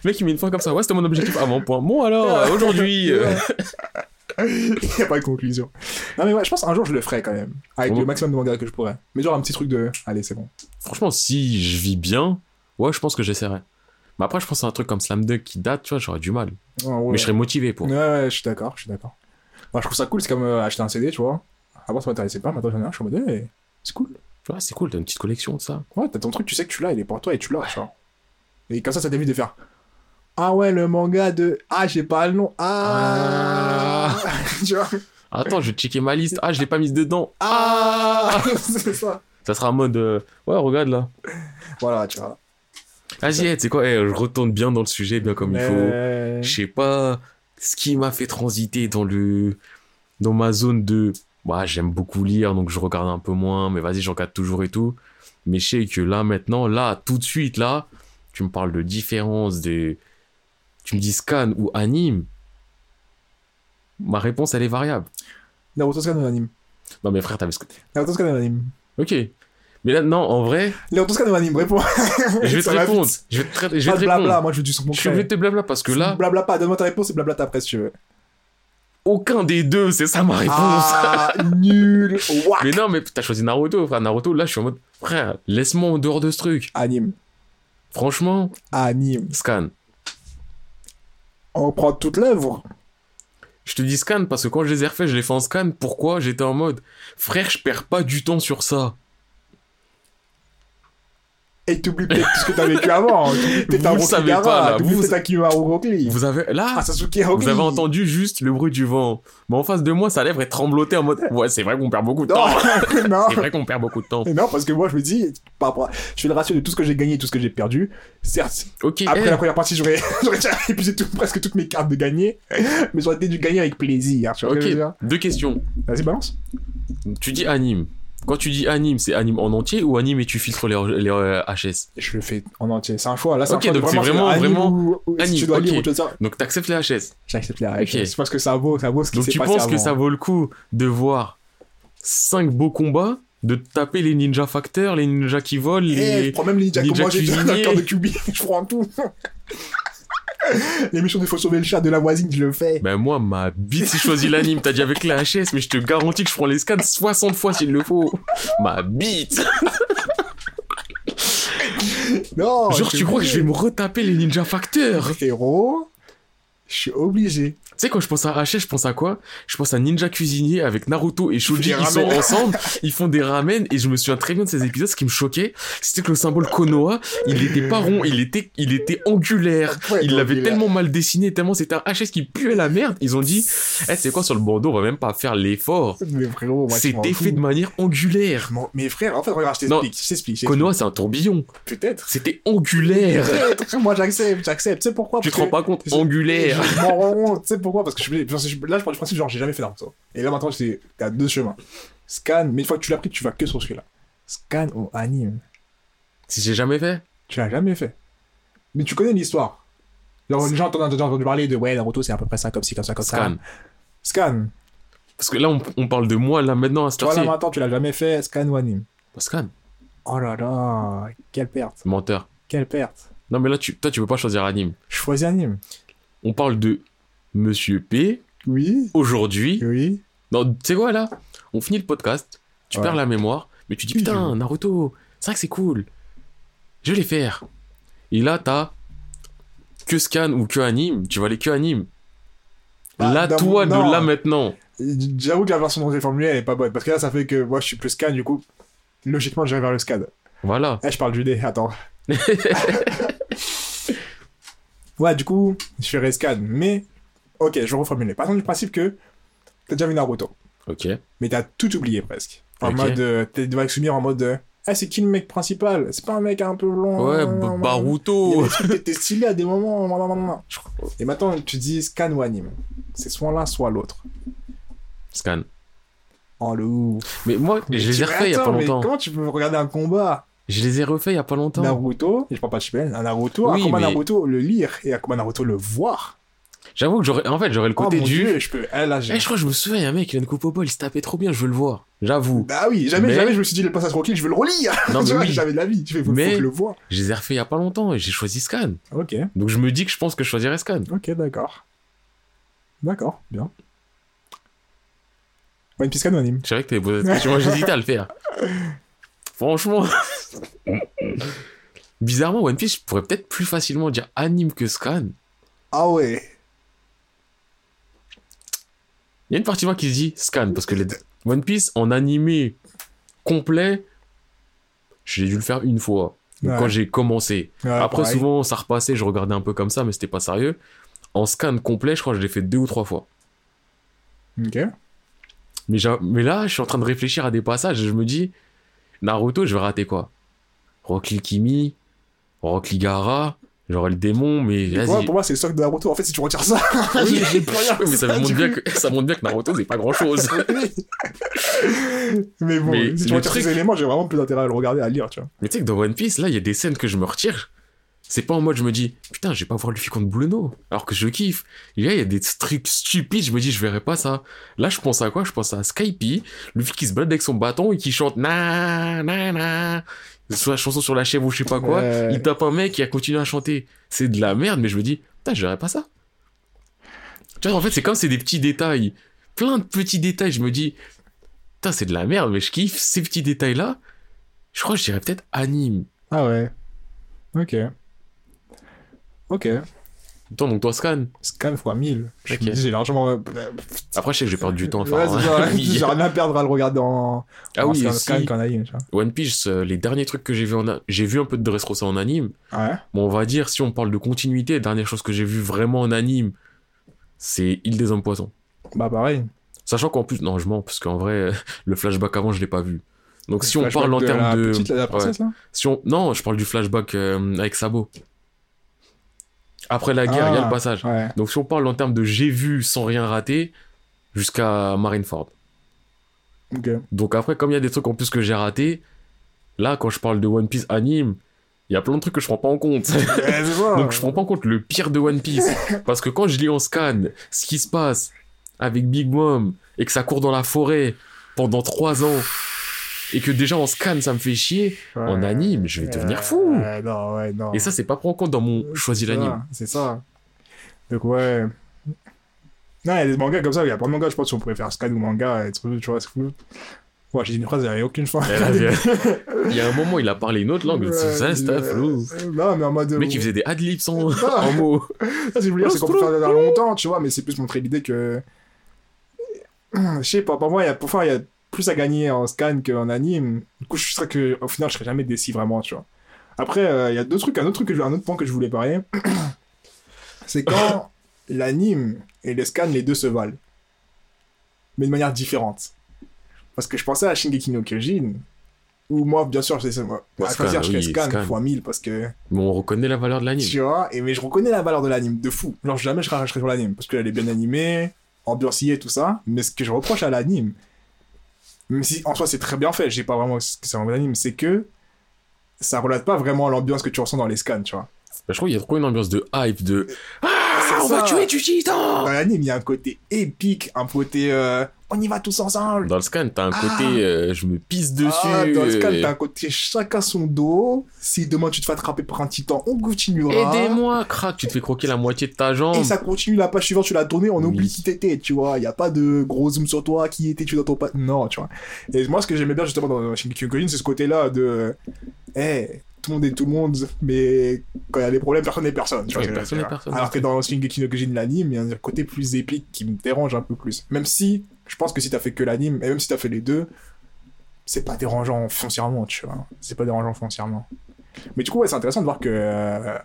Mec, il met une fin comme ça. Ouais, c'était mon objectif avant, point. Bon, alors, euh, aujourd'hui. (laughs) Il n'y a pas de conclusion. Non, mais ouais, je pense un jour je le ferai quand même. Avec Ouais. le maximum de mangas que je pourrais. Mais genre un petit truc de. Allez, c'est bon. Franchement, si je vis bien, ouais, je pense que j'essaierai. Mais après, je pense à un truc comme Slam Dunk qui date, tu vois, j'aurais du mal. Ouais. Mais je serais motivé pour. Ouais, ouais, je suis d'accord, je suis d'accord. Moi, je trouve ça cool, c'est comme euh, acheter un CD, tu vois. Avant, ça m'intéressait pas, maintenant j'en ai un, je suis en mode, c'est cool. Tu vois, c'est cool, t'as une petite collection de ça. Ouais, t'as ton truc, tu sais que tu l'as, il est pour toi et tu l'as, tu vois. Et comme ça, ça t'évite de faire. Ah ouais, le manga de. Ah, j'ai pas le nom. Ah, (laughs) Tu vois Attends, je vais checker ma liste. Ah, je l'ai pas mise dedans. Ah (laughs) C'est ça. Ça sera en mode. euh, Ouais, regarde là. Voilà, tu vois. Vas-y, tu sais quoi, eh, je retourne bien dans le sujet, bien comme il faut. Je sais pas ce qui m'a fait transiter dans le dans ma zone de bah j'aime beaucoup lire donc je regarde un peu moins mais vas-y je regarde toujours et tout. Mais je sais que là maintenant là tout de suite là tu me parles de différence de tu me dis scan ou anime ma réponse elle est variable. Naruto scan ou anime? Non mais frère t'avais ce que Naruto scan ou anime? Ok mais là non en vrai Naruto scan ou anime, réponds. je vais (laughs) te va répondre je vais te, je vais Pas te blabla, répondre moi je veux du son je suis obligé de te blabla parce que là Blabla pas, donne-moi ta réponse et blabla après si tu veux. aucun des deux c'est ça ma réponse Ah, (laughs) nul. Mais non, mais t'as choisi Naruto, frère. Naruto, là, je suis en mode, frère, laisse-moi en dehors de ce truc. Anime. Franchement, Anime. scan. On prend toute l'œuvre. Je te dis scan parce que quand je les ai refaits, je les fais en scan. Pourquoi? J'étais en mode, frère, je perds pas du temps sur ça. Et t'oublies peut-être tout ce que t'as vécu avant. Peut-être Vous un le savez pas, Rokigara, Vous- peut-être Akimaru Rockly. Vous avez, là, Ah, vous avez entendu juste le bruit du vent. Mais en face de moi, sa lèvre est tremblotée en mode, ouais, c'est vrai qu'on perd beaucoup de Non, temps. (laughs) non. C'est vrai qu'on perd beaucoup de temps. Et Non, parce que moi je me dis, par rapport à- je fais le ratio de tout ce que j'ai gagné et tout ce que j'ai perdu. Certes, Ok, après la première partie, j'aurais (laughs) j'aurais déjà épuisé tout- presque toutes mes cartes de gagner. Mais j'aurais du gagner avec plaisir. Tu ok, deux questions. Vas-y, balance. Tu dis anime. Quand tu dis anime, c'est anime en entier ou anime et tu filtres les, les euh, HS Je le fais en entier. C'est un choix. Là, c'est Ok, un choix de donc c'est vraiment- anime ou- si tu dois lire. Donc t'acceptes les HS. J'accepte les. C'est parce que ça vaut, ça vaut ce qui Donc tu penses que ça vaut le coup de voir 5 beaux combats, de taper les ninja facteurs, les ninjas qui volent, Eh, les... je prends même les ninjas Ninja (laughs) de QB. (laughs) Je prends tout. L'émission Il faut sauver le chat de la voisine, je le fais. Ben moi, ma bite, si je choisis l'anime, t'as dit avec la HS, mais je te garantis que je prends les scans 60 fois s'il le faut. Ma bite (laughs) Non, Genre, tu crois que je vais me retaper les ninja facteurs? Frérot, je suis obligé. Tu sais, quand je pense à HS, je pense à quoi? Je pense à Ninja Cuisinier avec Naruto et Shoji, ils sont ensemble, ils font des ramen, et je me souviens très bien de ces épisodes, ce qui me choquait, c'était que le symbole Konoha, il était pas rond, il était, il était angulaire. Ouais, Il l'avait tellement mal dessiné, tellement c'était un HS qui puait la merde. Ils ont dit, eh, c'est quoi sur le bandeau, on va même pas faire l'effort. (laughs) C'était fait de manière angulaire. Mais frère, en fait, regarde, je t'explique, je t'explique. Konoha, c'est un tourbillon. Peut-être. C'était angulaire. Peut-être. Moi, j'accepte, j'accepte. Tu sais pourquoi? Tu te rends pas compte Angulaire. Je pourquoi Parce que je, parce que je- là, je pars du principe, genre, j'ai jamais fait Naruto. Et là, maintenant, c'est a deux chemins. Scan, mais une fois que tu l'as pris, tu vas que sur celui-là. Scan ou anime. Si j'ai jamais fait. Tu l'as jamais fait. Mais tu connais l'histoire. Les gens ont entendu parler de ouais, Naruto, c'est à peu près ça, comme ci, comme ça, comme Scan. ça. Scan. Parce que là, on, on parle de moi, là, maintenant, à cette Toi, là, maintenant, tu l'as jamais fait, scan ou anime. Scan. Oh là là, quelle perte. Menteur. Quelle perte. Non, mais là, tu, toi, tu peux pas choisir anime. Je choisis anime. On parle de Monsieur P, Oui, aujourd'hui. oui. Non, tu sais quoi, là? On finit le podcast. Tu Ouais. perds la mémoire, mais tu dis putain, je- Naruto, c'est vrai que c'est cool. Je vais les faire. Et là, t'as que scan ou que anime, tu vas aller que anime. Bah, là, toi, non. de là maintenant. J'avoue que la version dont j'ai formulée, elle est pas bonne. Parce que là, ça fait que moi, je suis plus scan, du coup, logiquement, j'irai vers le scan. Voilà. Eh, je parle du dé, attends. (laughs) ouais, du coup, je ferai scan. Mais, ok, je vais reformuler. Partons du principe que t'as déjà vu Naruto. Ok. Mais t'as tout oublié presque. En Ok. mode, euh, t'es devant souvenir en mode, euh, ah, c'est qui le mec principal? C'est pas un mec un peu long. Ouais, Il y B- a Baruto. étaient stylés à des moments. Et maintenant, tu dis scan ou anime. C'est soit l'un, soit l'autre. Scan. Oh, le ouf. Mais moi, Mais je les ai refaits il y a pas mais longtemps. Comment tu peux regarder un combat? Je les ai refaits il y a pas longtemps. Naruto, et je parle pas de Shippuden, un Naruto, Oui, un combat mais- Naruto le lire et un combat Naruto le voir. J'avoue que j'aurais, en fait, j'aurais le Oh côté mon du. dieu, je peux. Eh, là, j'ai- Eh, je crois que je me souviens, il y a un mec, il a une coupe au bol, il se tapait trop bien, je veux le voir. J'avoue. Bah oui, jamais, Mais- jamais je me suis dit le passage tranquille, je veux le relire. Non, Tu (laughs) mais vois, oui. Jamais de la vie. Tu fais, faut, faut Mais- que je le vois. Je les ai refaits il y a pas longtemps et j'ai choisi Scan. Ok, Donc je me dis que je pense que je choisirais Scan. ok, d'accord. D'accord, bien. One Piece anonyme. Je savais que t'avais posé cette question, moi j'hésitais à le faire. (laughs) Franchement. Bizarrement, One Piece, je pourrais peut-être plus facilement dire anime que Scan. Ah ouais. Il y a une partie de moi qui se dit Scan, parce que les One Piece en animé complet, j'ai dû le faire une fois. Donc, Ouais. Quand j'ai commencé. Ouais, Après, pareil. souvent, ça repassait, je regardais un peu comme ça, mais c'était pas sérieux. En scan complet, je crois que je l'ai fait deux ou trois fois. Ok. Mais, là, je suis en train de réfléchir à des passages et je me dis, Naruto, je vais rater quoi? Rock Lee Kimi, Rock Lee j'aurai le démon, mais Pour moi, vas-y. pour moi, c'est le stock de Naruto. En fait, si tu retires ça, (laughs) Oui, j'ai (laughs) plus rien. Mais ça montre, bien que, ça montre bien que Naruto, c'est pas grand chose. (laughs) mais bon, Mais si tu le retires truc- ces éléments, j'ai vraiment plus d'intérêt à le regarder, à le lire, tu vois. mais tu sais que dans One Piece, là, il y a des scènes que je me retire. C'est pas en mode, je me dis, putain, je vais pas voir Luffy contre Blueno. Alors que je kiffe. Et là, il y a des trucs stupides, je me dis, je verrai pas ça. Là, je pense à quoi? Je pense à Skype, Luffy qui se balade avec son bâton et qui chante na na na. Soit la chanson sur la chèvre ou je sais pas quoi. Ouais. Il tape un mec qui a continué à chanter. C'est de la merde, mais je me dis, putain, je verrai pas ça. Tu vois, en fait, c'est comme c'est des petits détails. Plein de petits détails. Je me dis, putain, c'est de la merde, mais je kiffe ces petits détails-là. Je crois que je dirais peut-être anime. Ah ouais. Ok. Ok. Attends, donc toi, scan. Scan x 1000. Je Ok. me dis, j'ai largement. euh, Après, je sais que j'ai perdu du temps à Ouais. J'ai rien à perdre à le regarder en. Ah en oui, scan, si. scan qu'en anime, tu vois. One Piece, euh, les derniers trucs que j'ai vu en j'ai vu un peu de Dressrosa en anime. Ouais. Bon, on va dire, si on parle de continuité, la dernière chose que j'ai vu vraiment en anime, c'est Île des Hommes Poissons. Bah, pareil. Sachant qu'en plus, non, je mens, parce qu'en vrai, (laughs) le flashback avant, je l'ai pas vu. Donc si on parle en de termes la de... Petite, Ouais. là? Si on... Non, je parle du flashback euh, avec Sabo. Après la guerre, il y a Ah, le passage. Ouais. Donc si on parle en termes de j'ai vu sans rien rater, jusqu'à Marineford. Ok. Donc après, comme il y a des trucs en plus que j'ai ratés, là, quand je parle de One Piece anime, il y a plein de trucs que je prends pas en compte. (laughs) Donc je prends pas en compte le pire de One Piece. (laughs) Parce que quand je lis en scan ce qui se passe avec Big Mom et que ça court dans la forêt pendant trois ans et que déjà en scan ça me fait chier, en anime, je vais devenir fou. Ouais, non, ouais, non. Et ça, c'est pas pris en compte dans mon choisi C'est ça, l'anime. C'est ça. Donc, ouais. Non, il y a des mangas comme ça, il y a plein de mangas, je pense qu'on pourrait faire scan ou manga, et tout, tu vois, c'est fou. Ouais, j'ai dit une phrase, il n'y avait aucune fin. (laughs) Il y a un moment, il a parlé une autre langue. Ouais, ça, c'était euh, flou. euh, Non, mais en mode. Mec, il faisait des adlibs en, en mots. (laughs) Ça, c'est c'est qu'on peut faire dans longtemps, tu vois, mais c'est plus montrer l'idée que. (clears throat) Je sais pas, pour moi, il y a, pour faire, il y a plus à gagner en scan qu'en anime. Du coup, je serais que, au final, je serais jamais déçu vraiment, tu vois. Après, euh, il y a deux trucs, un autre truc, que je- un autre point que je voulais parler. (coughs) c'est quand (coughs) l'anime et le scan, les deux se valent. Mais de manière différente. Parce que je pensais à Shingeki no Kyojin, où moi, bien sûr, c'est ça. Moi, à scan, choisir, je oui, scan, scan. fois 1000 parce que. Mais on reconnaît la valeur de l'anime. Tu vois, et mais je reconnais la valeur de l'anime, de fou. Genre, jamais je cracherai sur l'anime, parce qu'elle est bien animée, ambiancée, tout ça. Mais ce que je reproche à l'anime, même si en soi c'est très bien fait, j'ai pas vraiment ce que c'est un bon anime, c'est que ça relate pas vraiment l'ambiance que tu ressens dans les scans, tu vois. Bah, je trouve qu'il y a trop une ambiance de hype, de c'est on va tuer du titan Dans l'anime, il y a un côté épique, un côté euh, on y va tous ensemble. Dans le scan, t'as un Ah. côté euh, je me pisse dessus. Ah, dans ce cas, euh, t'as un côté chacun son dos. Si demain tu te fais attraper par un titan, on continuera. Aidez-moi, crac, tu te fais croquer la moitié de ta jambe. Et ça continue, la page suivante, tu l'as tourné, on Oui. oublie qui t'étais, tu vois. Il n'y a pas de gros zoom sur toi, qui étais-tu dans ton pas? Non, tu vois. Et moi, ce que j'aimais bien justement dans no Kyojin, c'est ce côté-là de. Eh, tout le monde est tout le monde, mais quand il y a des problèmes, personne n'est personne. Tu vois, personne n'est dire. personne. Alors que dans Shingeki no Kyojin, l'anime, il y a un côté plus épique qui me dérange un peu plus. Même si, je pense que si t'as fait que l'anime, et même si t'as fait les deux, c'est pas dérangeant foncièrement, tu vois. C'est pas dérangeant foncièrement. Mais du coup, ouais, c'est intéressant de voir que euh,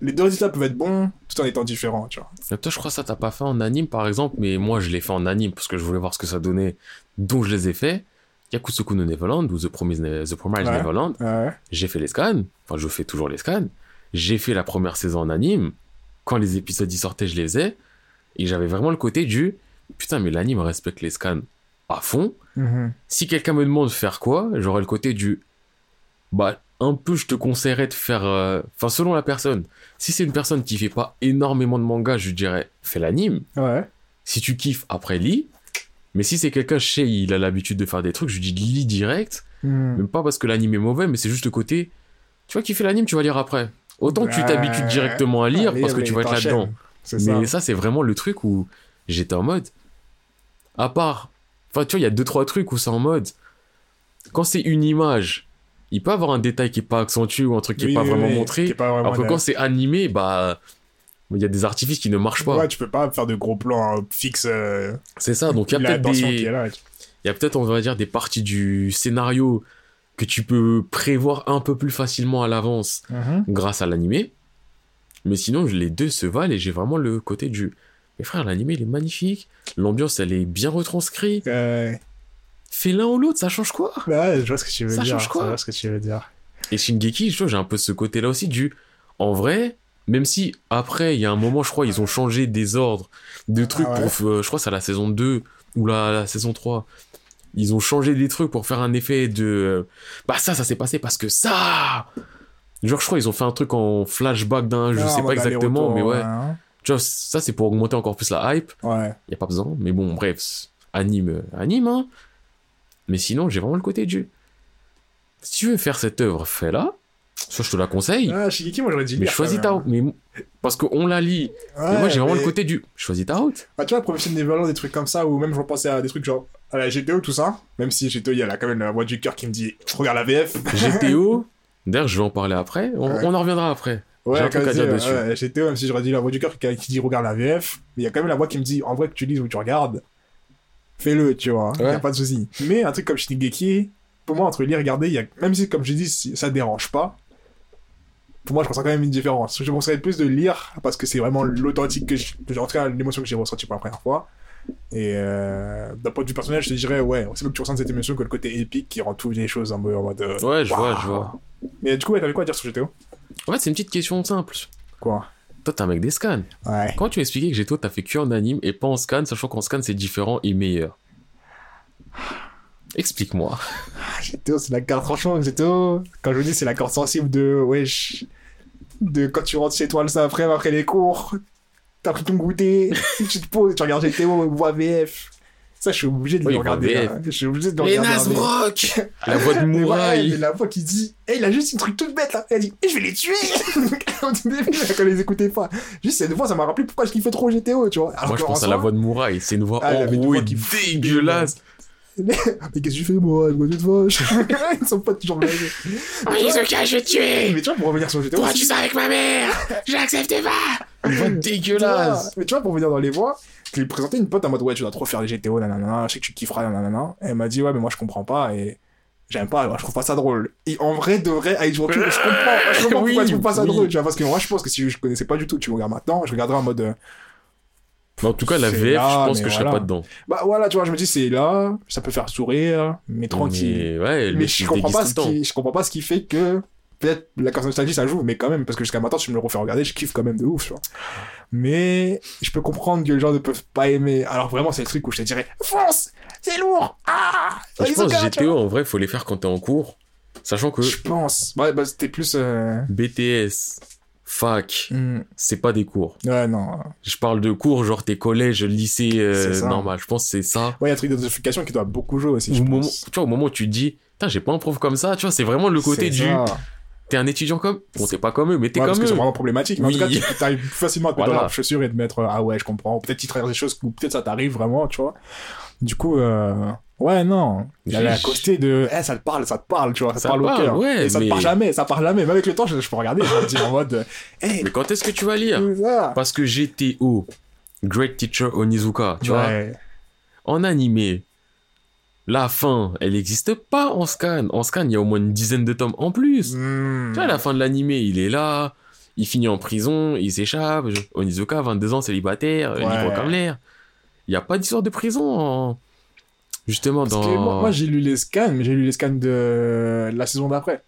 les deux résultats peuvent être bons tout en étant différents, tu vois. Et Toi, je crois que ça t'as pas fait en anime, par exemple, mais moi, je l'ai fait en anime parce que je voulais voir ce que ça donnait, donc je les ai fait. Yakusoku no Neverland ou The Promised, Ne- The Ouais. Neverland, Ouais. j'ai fait les scans, enfin, je fais toujours les scans. J'ai fait la première saison en anime. Quand les épisodes y sortaient, je les faisais. Et j'avais vraiment le côté du putain, mais l'anime respecte les scans à fond. Mhm. Si quelqu'un me demande de faire quoi, j'aurais le côté du bah un peu je te conseillerais de faire euh, enfin selon la personne. Si c'est une personne qui fait pas énormément de manga, je dirais fais l'anime. Ouais. Si tu kiffes après lis. Mais si c'est quelqu'un sais il a l'habitude de faire des trucs, je lui dis lis direct, Mhm. même pas parce que l'anime est mauvais, mais c'est juste le côté tu vois qui fait l'anime, tu vas lire après. Autant que tu t'habitues directement à lire Allez, parce que tu vas être là-dedans. Ça. Mais ça, c'est vraiment le truc où j'étais en mode. À part. Enfin, tu vois, il y a deux, trois trucs où c'est en mode. Quand c'est une image, il peut avoir un détail qui est pas accentué ou un truc qui est Oui, pas oui, vraiment oui, montré. pas vraiment alors que quand c'est animé, bah. Il y a des artifices qui ne marchent pas. Ouais, tu peux pas faire de gros plans euh, fixes. euh, C'est ça, donc il y a peut-être des. Il y a peut-être, on va dire, des parties du scénario que tu peux prévoir un peu plus facilement à l'avance Mhm. grâce à l'animé. Mais sinon, les deux se valent et j'ai vraiment le côté du. Mais frère, l'animé, il est magnifique. L'ambiance, elle est bien retranscrite. Euh, Fais l'un ou l'autre, ça change quoi? Ouais, je vois ce que tu veux Ça dire. change quoi? ce que tu veux dire. Et Shingeki, je vois, j'ai un peu ce côté-là aussi du. En vrai, même si après, il y a un moment, je crois, ils ont changé des ordres, de trucs Ah ouais. pour. euh, je crois que c'est à la saison 2 ou la, la saison 3. Ils ont changé des trucs pour faire un effet de. euh, Bah, ça, ça s'est passé parce que ça Genre, je crois, ils ont fait un truc en flashback d'un. Je Ah, sais pas exactement, mais ouais. hein. Tu vois, ça, c'est pour augmenter encore plus la hype. Ouais. Y a pas besoin. Mais bon, bref, anime, euh, anime, hein. Mais sinon, j'ai vraiment le côté du. Si tu veux faire cette œuvre, fais-la. Ça, je te la conseille. Ah, Shigeki, moi j'aurais dit mais choisis ta route. Mais parce qu'on la lit. Ouais, et moi, j'ai vraiment mais- le côté du. Choisis ta route. Bah, tu vois, Profession Neverland, des trucs comme ça, ou même je repensais à des trucs genre à la GTO, tout ça. Même si GTO, il y a là, quand même la voix du cœur qui me dit regarde la VF. GTO. (laughs) D'ailleurs, je vais en parler après. On, Ouais. on en reviendra après. Ouais, J'ai un truc à dire dessus. ouais, GTO, même si j'aurais dit la voix du cœur qui, qui dit regarde la VF, mais il y a quand même la voix qui me dit en vrai que tu lises ou tu regardes, fais-le, tu vois. Il y Ouais. a pas de souci. Mais un truc comme Shingeki, pour moi, entre lire et regarder, il y a, même si, comme je dis, ça dérange pas, pour moi, je ressens quand même une différence. Je conseillerais plus de lire parce que c'est vraiment l'authentique que j'ai- en tout cas, l'émotion que j'ai ressentie pour la première fois. Et euh, d'un point de vue personnel, je te dirais, ouais, c'est mieux que tu ressentes cette émotion que le côté épique qui rend toutes les choses en mode. euh, Ouais, je vois, je vois. Mais du coup, ouais, t'avais quoi à dire sur GTO En fait, c'est une petite question simple. Quoi? Toi, t'es un mec des scans. Ouais. Quand tu expliquais que GTO, t'as fait que en anime et pas en scan, sachant qu'en scan, c'est différent et meilleur? Explique-moi. GTO, c'est la carte, franchement, GTO, quand je vous dis, c'est la corde sensible de, wesh, de quand tu rentres chez toi le après après les cours, t'as pris ton goûter, (laughs) tu te poses, tu regardes GTO, voix VF. Ça, je suis obligé de Oui, le regarder. Hein. Je suis obligé de le Les regarder. Nasbrock (laughs) La voix de mais la voix qui dit, eh, il a juste une truc toute bête là. Elle dit, eh, je vais les tuer. Au tout début, quand ils écoutaient pas. Juste cette voix, ça m'a rappelé pourquoi je kiffais trop GTO, tu vois. Alors Moi, je pense à soi- la voix de Mouraï. C'est une voix Ah, enrouée, dégueulasse. (laughs) Mais qu'est-ce que tu fais, moi, tu te (laughs) Ils sont pas toujours là. Oui, ce cas, je vais te tuer Mais tu vois, pour revenir sur GTO. aussi- avec ma mère J'accepte pas Une voix Tu dégueulasse Mais tu vois, pour venir dans les voix, je lui ai présenté une pote en mode ouais, tu dois trop faire les GTO, nanana, je sais que tu kifferas, nanana. Et elle m'a dit ouais, mais moi je comprends pas et j'aime pas, je trouve pas ça drôle. Et en vrai, de vrai, avec du recul, je comprends, je comprends (laughs) Oui, pourquoi tu trouves pas ça oui. drôle, tu vois, parce que moi je pense que si je connaissais pas du tout, tu me regardes maintenant, je regarderais en mode euh, Mais en tout cas, la VF, là, je pense que je serais pas dedans. bah voilà, tu vois, je me dis c'est là, ça peut faire sourire, mais tranquille. Mais ouais, je comprends pas ce qui, je comprends pas ce qui fait que peut-être la carte nostalgie ça joue, mais quand même parce que jusqu'à maintenant tu me le refais regarder, je kiffe quand même de ouf, tu vois. Mais je peux comprendre que les gens ne peuvent pas aimer. Alors vraiment c'est le truc où je te dirais fonce, c'est lourd. Ah, Et je pense tu GTO, en vrai, faut les faire quand t'es en cours. Sachant que. Je pense. Ouais, bah c'était plus. euh, BTS, fac, Hmm. c'est pas des cours. Ouais, non. Je parle de cours, genre tes collèges, lycée, euh, normal. Je pense que c'est ça. Ouais, il y a un truc d'identification qui doit beaucoup jouer aussi. Au je moment, pense. tu vois, au moment où tu te dis, putain, j'ai pas un prof comme ça, tu vois, c'est vraiment le côté du, ça. t'es un étudiant comme, bon, t'es pas comme eux, mais t'es Ouais, parce comme que c'est eux. vraiment problématique. Mais en Oui. tout cas, tu arrives facilement à te mettre Voilà. dans la chaussure et de mettre ah ouais, je comprends. Peut-être tu traverses des choses ou peut-être ça t'arrive vraiment, tu vois. Du coup, euh... ouais, non. Il y a côté de eh, ça te parle, ça te parle, tu vois, ça, te parle, parle, au cœur. ouais, et ça mais- te parle jamais, ça parle jamais. Même avec le temps, je, je peux regarder, je me dire en mode eh, Mais quand est-ce que tu vas lire? Parce que GTO, Great Teacher Onizuka, tu vois, en animé, la fin, elle n'existe pas en scan. En scan, il y a au moins une dizaine de tomes en plus. Hmm. Tu vois, à la fin de l'animé, il est là, il finit en prison, il s'échappe. Onizuka, 22 ans, célibataire, Ouais. libre comme l'air. Il n'y a pas d'histoire de prison en- Justement, Parce dans. que moi, moi, j'ai lu les scans, mais j'ai lu les scans de la saison d'après.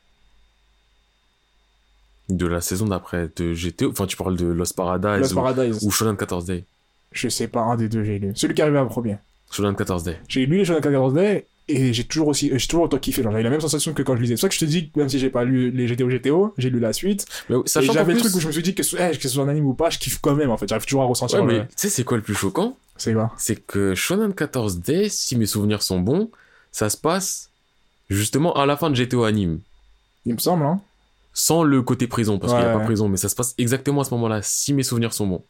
De la saison d'après, de GTO. Enfin, tu parles de Lost Paradise Lost ou, Paradise. ou Shonen 14 Day. Je sais pas, un des deux, j'ai lu. Celui qui arrivait en premier. Shonen 14 Day. J'ai lu les Shonen 14 Day et j'ai toujours aussi, j'ai toujours autant kiffé. Genre, j'avais la même sensation que quand je lisais. C'est ça que je te dis que même si j'ai pas lu les GTO GTO, j'ai lu la suite. Sachant j'avais le truc où je me suis dit que, ce- eh, que ce soit un anime ou pas, je kiffe quand même en fait. J'arrive toujours à ressentir Ouais, mais le. tu sais, c'est quoi le plus choquant? C'est quoi? C'est que Shonen 14 Day, si mes souvenirs sont bons, ça se passe justement à la fin de GTO Anime. Il me semble, hein. Sans le côté prison, parce qu'il n'y a pas prison, mais ça se passe exactement à ce moment-là, si mes souvenirs sont bons.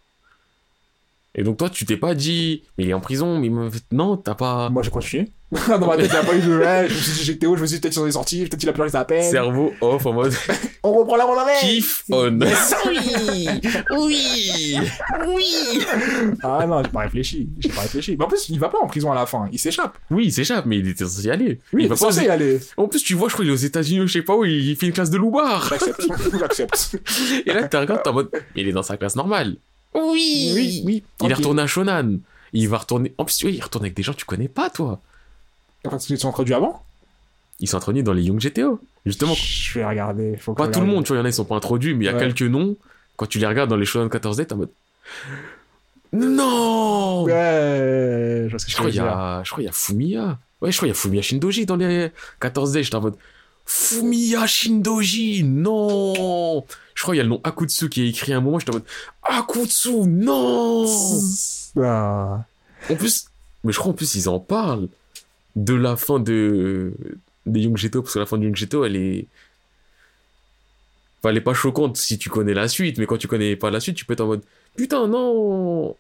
Et donc toi, tu t'es pas dit, mais il est en prison, mais il non, t'as pas Moi, j'ai continué. (laughs) Dans ma tête, il a pas eu de. Ouais, je me suis dit GTO, je me suis dit peut-être qu'ils sont sortis, peut-être qu'il a pleuré sa peine. cerveau off en mode (laughs) On reprend la main avec kiff on. (laughs) Oui, oui, oui. Ah non, j'ai pas réfléchi. J'ai pas réfléchi. Mais en plus, il va pas en prison à la fin. Il s'échappe. Oui, il s'échappe, mais il était censé y aller. Oui, il, va est pas censé y aller. En plus, tu vois, je crois qu'il est aux États-Unis, je sais pas où, il fait une classe de loupard. J'accepte. J'accepte. Et là, tu regardes, t'es en mode, mais il est dans sa classe normale. Oui, Oui, oui. Il est retourné à Shonan. Il va retourner. En plus, oui, il retourne avec des gens que tu connais pas, toi. Enfin, ils sont introduits avant Ils sont introduits dans les Young GTO. Justement, Je vais regarder. Faut pas tout le monde, tu vois, il y en a, ils sont pas introduits, mais il y a Ouais. quelques noms. Quand tu les regardes dans les Shonen 14 t'es en mode. Non Ouais, je crois qu'il y a, je crois qu'il y a Fumiya. Ouais, je crois qu'il y a Fumiya Shindoji dans les 14 J'étais en mode. Fumiya Shindoji, non Je crois qu'il y a le nom Akutsu qui est écrit à un moment, j'étais en mode. Akutsu, non Ah. En plus, mais je crois en plus ils en parlent de la fin de des Young Geto parce que la fin de Young Geto elle est enfin, elle est pas choquante si tu connais la suite mais quand tu connais pas la suite tu peux être en mode putain non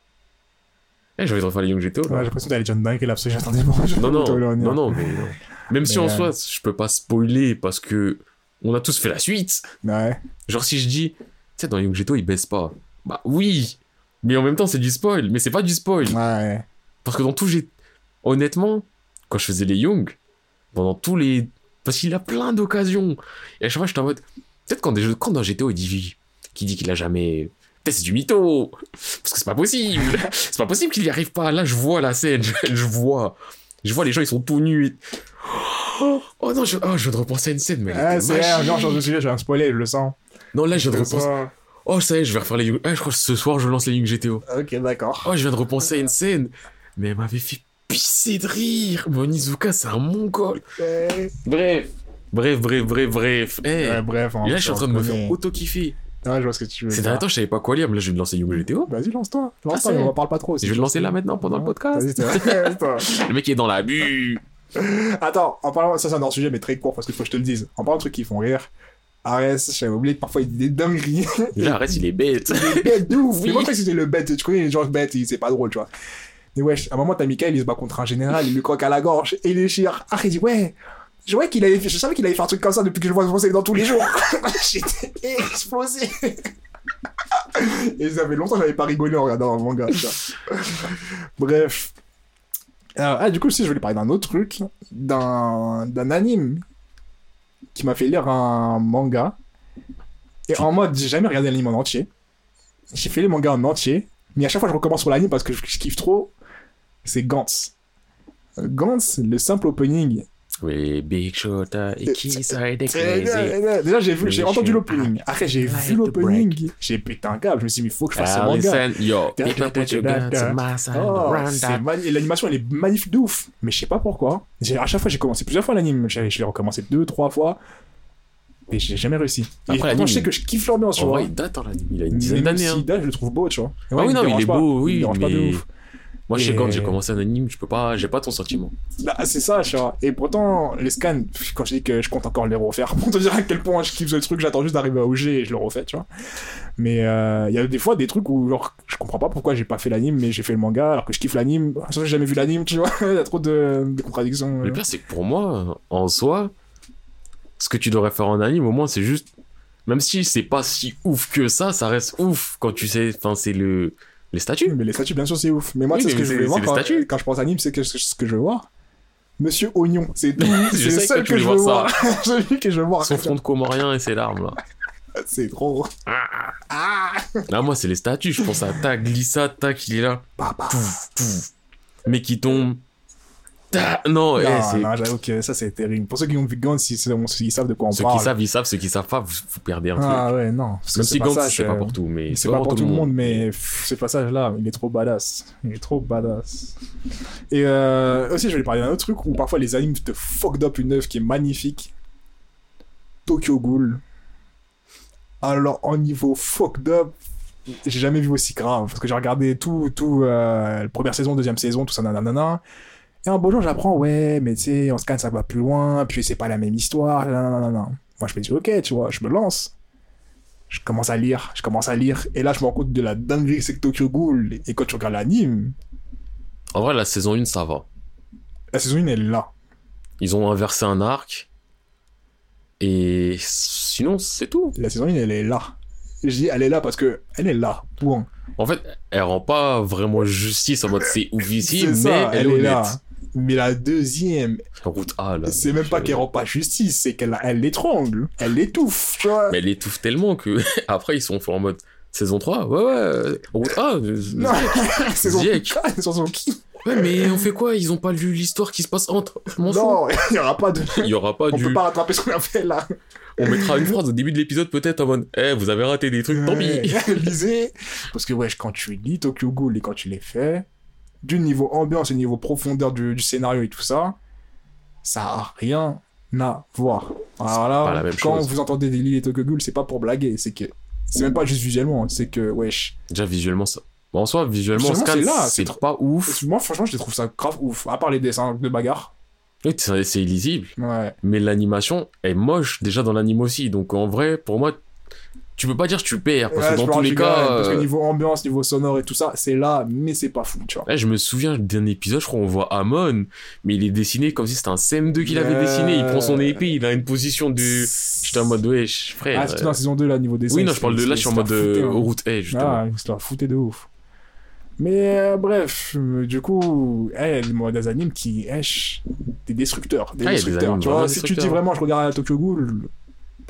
eh, j'ai envie de refaire les Young Geto Ouais, j'ai l'impression d'aller John Dunk et là, parce que j'attendais bon. non non non non mais non. même si en euh, soi je peux pas spoiler parce que on a tous fait la suite Ouais. genre si je dis tu sais dans Young Geto ils baissent pas bah oui mais en même temps c'est du spoil mais c'est pas du spoil Ouais. Parce que dans tout j'ai honnêtement, quand je faisais les Young, pendant tous les. Parce qu'il a plein d'occasions. Et à chaque fois, j'étais en mode. Peut-être quand, des jeux... quand dans GTO, il dit qui dit qu'il a jamais. Peut-être c'est du mytho Parce que c'est pas possible C'est pas possible qu'il y arrive pas. Là, je vois la scène, je, je vois. Je vois les gens, ils sont tout nus. et- Oh, non, je, oh, je viens de repenser à une scène, mais. était c'est genre, suis là, je vais spoiler, je le sens. Non, là, je viens de repenser. Oh, ça y est, je vais refaire les Young. Ah, je crois que ce soir, je lance les Young GTO. Ok, d'accord. Oh, je viens de repenser à une scène. Mais elle m'avait fait pisser de rire. Monizuka, c'est un mongol. Bref. Bref, bref, bref, bref. Eh. Ouais, bref. hein, Et là, je suis en train de me faire auto-kiffer. Ouais, je vois ce que tu veux Ces derniers temps, je savais pas quoi lire, mais là, je vais lancer Young GTO. Vas-y, lance-toi. Lance-toi, Ah, on en parle pas trop. Je vais le lancer là maintenant pendant le podcast. Vas-y, c'est. (laughs) Le mec est dans la bu. (laughs) Attends, en parlant, ça c'est un hors sujet, mais très court parce qu'il faut que je te le dise. En parlant de trucs qui font rire, Arès, j'avais oublié que parfois il dit des dingueries. (laughs) Là, arrête, il est bête. Il est bête de ouf. Oui. Mais moi, que c'était le bête. Tu connais les gens bêtes, il- c'est pas drôle, tu vois. Mais wesh, à un moment, t'as Michael, il se bat contre un général, il lui croque à la gorge et il déchire. Ah, il dit, ouais. Je, vois qu'il avait je savais qu'il avait fait un truc comme ça depuis que je vois se dans tous les jours. (laughs) J'étais explosé. et ça fait longtemps que j'avais pas rigolé en regardant un manga. Bref. Alors, ah, du coup, si je voulais parler d'un autre truc, d'un, d'un anime qui m'a fait lire un manga. Et en mode, j'ai jamais regardé l'anime en entier. J'ai fait les mangas en entier. Mais à chaque fois, je recommence sur l'anime parce que je, je kiffe trop. C'est Gantz. Euh, Gantz, le simple opening. Oui, Big Shota et Très crazy. bien. Déjà, j'ai vu, j'ai Mais entendu l'opening. Après, j'ai vu l'opening. J'ai pété un câble. Je me suis dit, mais il faut que je fasse ce manga. yo, Oh, l'animation elle est magnifique de ouf mais je sais pas pourquoi à chaque fois j'ai commencé plusieurs fois l'anime je l'ai recommencé deux trois fois Et j'ai jamais réussi. Après, je sais que je kiffe l'ambiance, En vrai, il date, hein, l'anime. Il a une dizaine d'années. s'il hein. date, je le trouve beau, tu vois. Ah oui, non, il est beau, oui, Il pas de ouf. Moi, Et- quand j'ai commencé un anime, je peux pas, j'ai pas ton sentiment. Bah, c'est ça, tu vois. Et pourtant, les scans, quand je dis que je compte encore les refaire, (laughs) pour te dire à quel point je kiffe ce truc, j'attends juste d'arriver à OG et je le refais, tu vois. Mais euh, il y a des fois des trucs où, genre, je comprends pas pourquoi j'ai pas fait l'anime, mais j'ai fait le manga, alors que je kiffe l'anime. Que j'ai jamais vu l'anime, tu vois. (laughs) Il y a trop de, de contradictions. Le pire, c'est que pour moi, en soi, ce que tu devrais faire en anime, au moins, c'est juste. Même si c'est pas si ouf que ça, ça reste ouf quand tu sais. Enfin, c'est le. Les statues. Mais les statues, bien sûr, c'est ouf. Mais moi, Oui, tu sais ce que je c'est- veux voir c'est quand, je pense anime, c'est que ce que je veux voir? Monsieur Oignon, c'est tout. (laughs) C'est le que je veux voir voir. (laughs) Celui que je veux voir. Son front de comorien et ses larmes, là. (laughs) C'est trop. Ah Là, moi, c'est les statues. Je pense à tac, glissade, tac, il est là. Mais qui tombe. Ta- Non, eh, Non, j'avoue que ça, c'est terrible. Pour ceux qui ont vu Gantz, ils, ils savent de quoi on Ceux parle. qui savent, ils savent. Ceux qui savent pas, vous, vous perdez un truc. Ah ouais, non. Parce Même si Gantz, c'est pas euh, pour tout, mais C'est pas pour tout le monde, mais pff, ce passage-là, il est trop badass. Il est trop badass. Et euh, aussi, je vais lui parler d'un autre truc où parfois les animes te fucked up une œuvre qui est magnifique. Tokyo Ghoul. Alors, en niveau fucked up, j'ai jamais vu aussi grave. Parce que j'ai regardé tout, tout, euh, première saison, deuxième saison, tout ça, nanana. Et un beau jour, j'apprends, ouais, mais tu sais, en scan, ça va plus loin, puis c'est pas la même histoire, nanana. Moi, je me dis, ok, tu vois, je me lance je commence à lire, je commence à lire, et là je me rends compte de la dinguerie que c'est que Tokyo Ghoul, et quand tu regardes l'anime, En vrai, la saison 1, ça va. la saison 1 elle est là. Ils ont inversé un arc. Et sinon, c'est tout. La saison 1 elle est là. Je dis elle est là parce que elle est là, point. En fait, elle rend pas vraiment justice en mode c'est oufissime, mais ça, elle, est honnête. là. Mais la deuxième, Route A, là. c'est même pas qu'elle rend pas justice, c'est qu'elle elle l'étrangle, elle l'étouffe, tu vois. Mais elle étouffe tellement que (laughs) après, ils sont en mode saison 3. Ouais, ouais. Route A. euh, (laughs) Non, c'est son Ziek. c'est son qui Ouais, mais on fait quoi? Ils ont pas lu l'histoire qui se passe entre. Non, (laughs) il y aura pas de. Il y aura pas On du. peut pas rattraper ce qu'on a fait là. On mettra une phrase au début de l'épisode peut-être en mode Eh, vous avez raté des trucs, tant pis. Lisez. Parce que, wesh, quand tu lis Tokyo Ghoul et quand tu les fais, du niveau ambiance et niveau profondeur du, du scénario et tout ça, ça a rien à voir. Alors là, quand chose. vous entendez des lits et Tokyo Ghoul, c'est pas pour blaguer, c'est que. C'est même pas juste visuellement, c'est que, wesh. Déjà, visuellement, ça. Bon, en soi, visuellement, Visuellement, c'est trop- pas ouf. Moi, franchement, je trouve ça grave ouf. À part les dessins de bagarre. Oui, c'est c'est illisible. Ouais. Mais l'animation est moche déjà dans l'anime aussi. Donc en vrai, pour moi, tu peux pas dire que tu perds. Parce Ouais, que dans tous les cas. Parce que euh, niveau ambiance, niveau sonore et tout ça, c'est là, mais c'est pas fou, tu vois. là, je me souviens d'un épisode, je crois, on voit Amon, mais il est dessiné comme si c'était un CM2 qu'il avait dessiné. Il prend son épée, il a une position du. J'étais en mode, wesh, frère. Ah, c'est dans la saison 2, là, niveau dessin. oui, non, je parle de là, je suis en mode euh, route A, justement. Ah, ils se la foutaient de ouf. Mais euh, bref, euh, du coup, eh, il a des moi, des animes qui, wesh, des destructeurs. Des Ah, il des destructeurs, tu vois. Si tu dis vraiment, je regarde Tokyo Ghoul,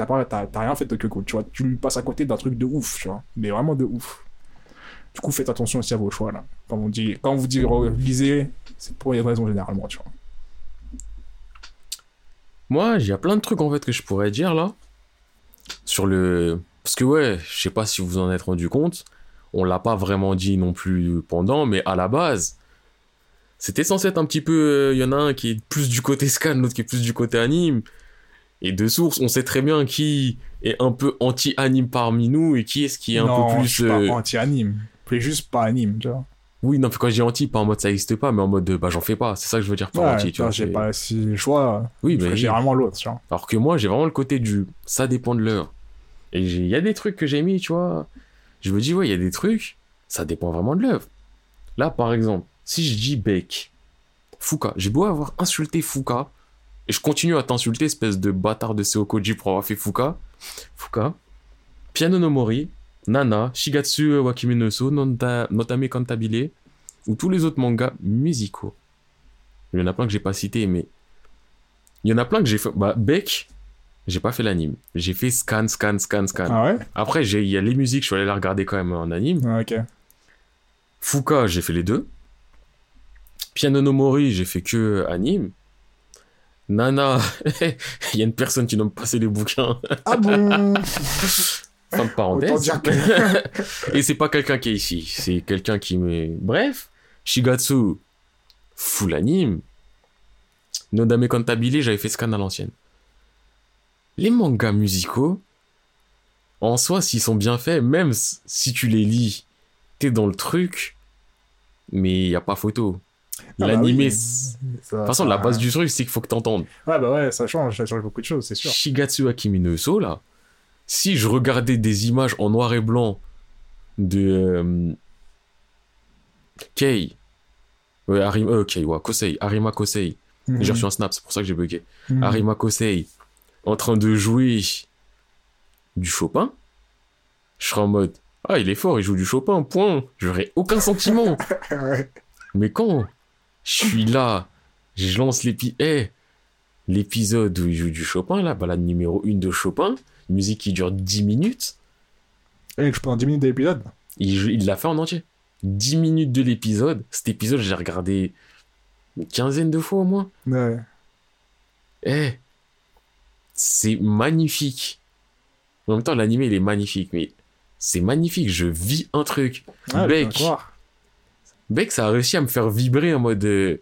t'as pas- t'as rien fait de Tokyo tu vois. Tu passes à côté d'un truc de ouf, tu vois. Mais vraiment de ouf. Du coup, faites attention aussi à vos choix, là. Quand on, dit, quand vous dit lisez, c'est pour une raison généralement, tu vois. Moi, il y a plein de trucs en fait que je pourrais dire là. Sur le. Parce que ouais, je sais pas si vous en êtes rendu compte. On l'a pas vraiment dit non plus pendant, mais à la base, c'était censé être un petit peu. Il y en a un qui est plus du côté scan, l'autre qui est plus du côté anime. Et de source, on sait très bien qui est un peu anti-anime parmi nous et qui est-ce qui est un peu plus. je suis pas euh, anti-anime. Suis juste pas anime, tu vois. Oui, non, quand je dis anti, pas en mode ça existe pas, mais en mode de, bah j'en fais pas. C'est ça que je veux dire par Ouais, anti, tu vois. j'ai pas si le choix. Oui, mais. j'ai vraiment l'autre, tu vois. Alors que moi, j'ai vraiment le côté du ça dépend de l'heure. Et j'ai- il y a des trucs que j'ai mis, tu vois. Je me dis, ouais, il y a des trucs, ça dépend vraiment de l'œuvre. Là, par exemple, si je dis Beck, Fuka, j'ai beau avoir insulté Fuka, et je continue à t'insulter, espèce de bâtard de Seokoji pour avoir fait Fuka. Fuka, Piano no Mori, Nana, Shigatsu Wakimi no So, Nota- Notame Cantabile, ou tous les autres mangas musicaux. Il y en a plein que j'ai pas cités, mais il y en a plein que j'ai fait. Bah, Beck, j'ai pas fait l'anime. J'ai fait scan, scan, scan, scan. Ah ouais? Après, il y a les musiques, je suis allé les regarder quand même en anime. Ah, Ok. Fuka, j'ai fait les deux. Piano no Mori, j'ai fait que anime. Nana, (laughs) il y a une personne qui nomme passer les bouquins. Ah bon (laughs) Fin de parenthèse. que... (laughs) Et c'est pas quelqu'un qui est ici, c'est quelqu'un qui me. Bref, Shigatsu, full anime. Nodame Cantabile, j'avais fait scan à l'ancienne. les mangas musicaux, en soi, s'ils sont bien faits, même si tu les lis, t'es dans le truc, mais il a pas photo. Ah bah L'animé, de toute façon, la base du truc, c'est qu'il faut que t'entendes. Ouais, bah ouais, ça change, ça change beaucoup de choses, c'est sûr. Shigatsu Akimi no Uso, là, si je regardais des images en noir et blanc de euh, Kei, ouais, Arima, euh, Kei, ouais, Kosei, Arima Kosei, Mhm. j'ai reçu un snap, c'est pour ça que j'ai bugué. Mhm. Arima Kosei, en train de jouer du Chopin, je serais en mode, ah, il est fort, il joue du Chopin, point. J'aurais aucun sentiment. (laughs) Ouais. Mais quand je suis là, je lance eh, l'épisode où il joue du Chopin, là, balade numéro 1 de Chopin, musique qui dure 10 minutes, Et je pendant 10 minutes de l'épisode. il l'a fait en entier. 10 minutes de l'épisode. Cet épisode, j'ai regardé une quinzaine de fois au moins. Ouais. Eh, c'est magnifique. En même temps, l'animé, il est magnifique, mais c'est magnifique. Je vis un truc. Ah, Bec. Beck, ça a réussi à me faire vibrer en mode. euh,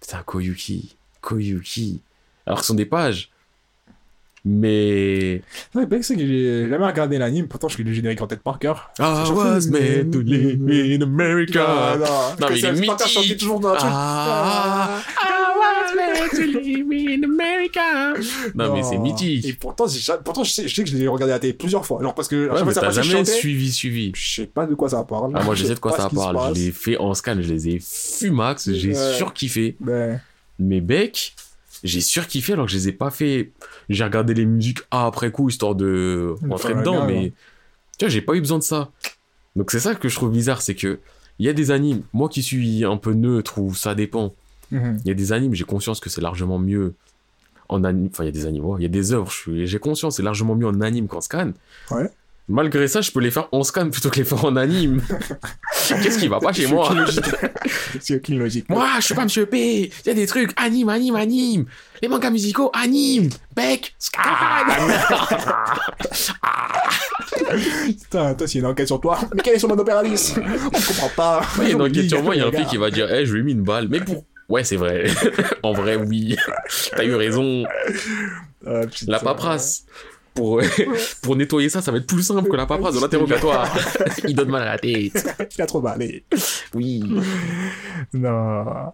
Putain, Koyuki, Koyuki. Alors que ce sont des pages. Mais. Ouais, Beck, c'est que j'ai jamais regardé l'anime, pourtant je suis le générique en tête par cœur. Fois, was made to live in America. non, Non, mais il est mythique. toujours dans un truc. Ah, to live in America. Non, mais c'est Et mythique. pourtant, j'ai ja- pourtant je, sais, je sais que je l'ai regardé à la télé plusieurs fois. Genre parce que à Ouais, chaque mais fois t'as ça passait, je jamais chantais. suivi, suivi. Je sais pas de quoi ça parle. Ah, moi, je sais de quoi pas ça ce qui se parle. Je l'ai fait en scan, je les ai fumax, j'ai Ouais. surkiffé. Ben, Mais Beck, j'ai surkiffé alors que je les ai pas fait. J'ai regardé les musiques après coup histoire de rentrer dedans, mais tu vois, j'ai pas eu besoin de ça. Donc c'est ça que je trouve bizarre, c'est que il y a des animes, moi qui suis un peu neutre ou ça dépend, mhm. il y a des animes, j'ai conscience que c'est largement mieux en anime. Enfin, il y a des ouais, il y a des œuvres, j'ai conscience, c'est largement mieux en anime qu'en scan. Ouais. Malgré ça, je peux les faire en scan plutôt que les faire en anime. (laughs) Qu'est-ce qui va pas chez moi? (laughs) C'est aucune logique. Moi, je suis pas Monsieur P. Il y a des trucs anime, anime, anime. Les mangas musicaux anime. Beck, scan. (laughs) Putain, toi, s'il y a une enquête sur toi. Mais quel est son mode opéralis On comprend pas. il y a une enquête sur moi, il y a un flic qui va dire, eh, je lui ai mis une balle. Mais pour. Ouais, c'est vrai. (laughs) en vrai, oui. (laughs) T'as eu raison. Ah. La paperasse. Pour, (laughs) pour nettoyer ça, ça va être plus simple que la paperasse de l'interrogatoire. il donne mal à la tête. Il a trop mal. allez. Oui. Non.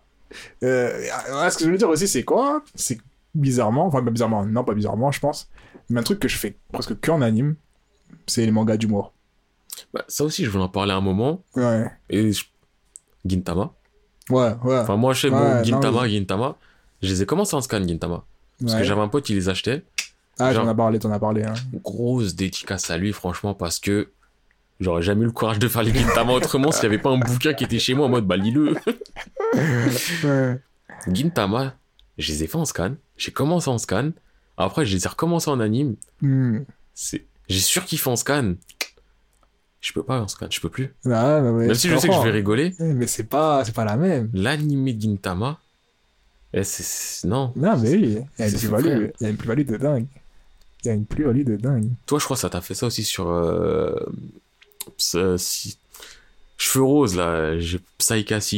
Euh, ouais, ce que je veux dire aussi, c'est quoi? C'est bizarrement, enfin, pas bizarrement, non, pas bizarrement, je pense. Mais un truc que je fais presque que en anime, c'est les mangas d'humour. Bah, ça aussi, je voulais en parler un moment. Ouais. Et je- Gintama. Ouais, ouais. Enfin, moi, je sais, Ouais, bon, non, Gintama, Gintama. Je les ai commencé en scan, Gintama. Parce que j'avais un pote qui les achetait. Ah, j'en ai parlé, t'en as parlé. Hein. grosse dédicace à lui, franchement, parce que j'aurais jamais eu le courage de faire les Gintama autrement s'il n'y avait pas un bouquin qui était chez moi en mode bah lis-le. (laughs) Ouais. Gintama, je les ai fait en scan, j'ai commencé en scan, après je les ai recommencé en anime, Hmm. c'est... j'ai surkiffé en scan. Je peux pas en scan, je peux plus. Ah, bah ouais, Même si je sais que je vais rigoler, Mais c'est pas, c'est pas la même. l'anime de Gintama, eh, c'est... Non. Non, mais oui, il y a une plus-value, il y a une plus-value de dingue. Il y a une plus-value de dingue. Toi, je crois que ça t'a fait ça aussi sur... Euh... Si... Cheveux roses, là, j'ai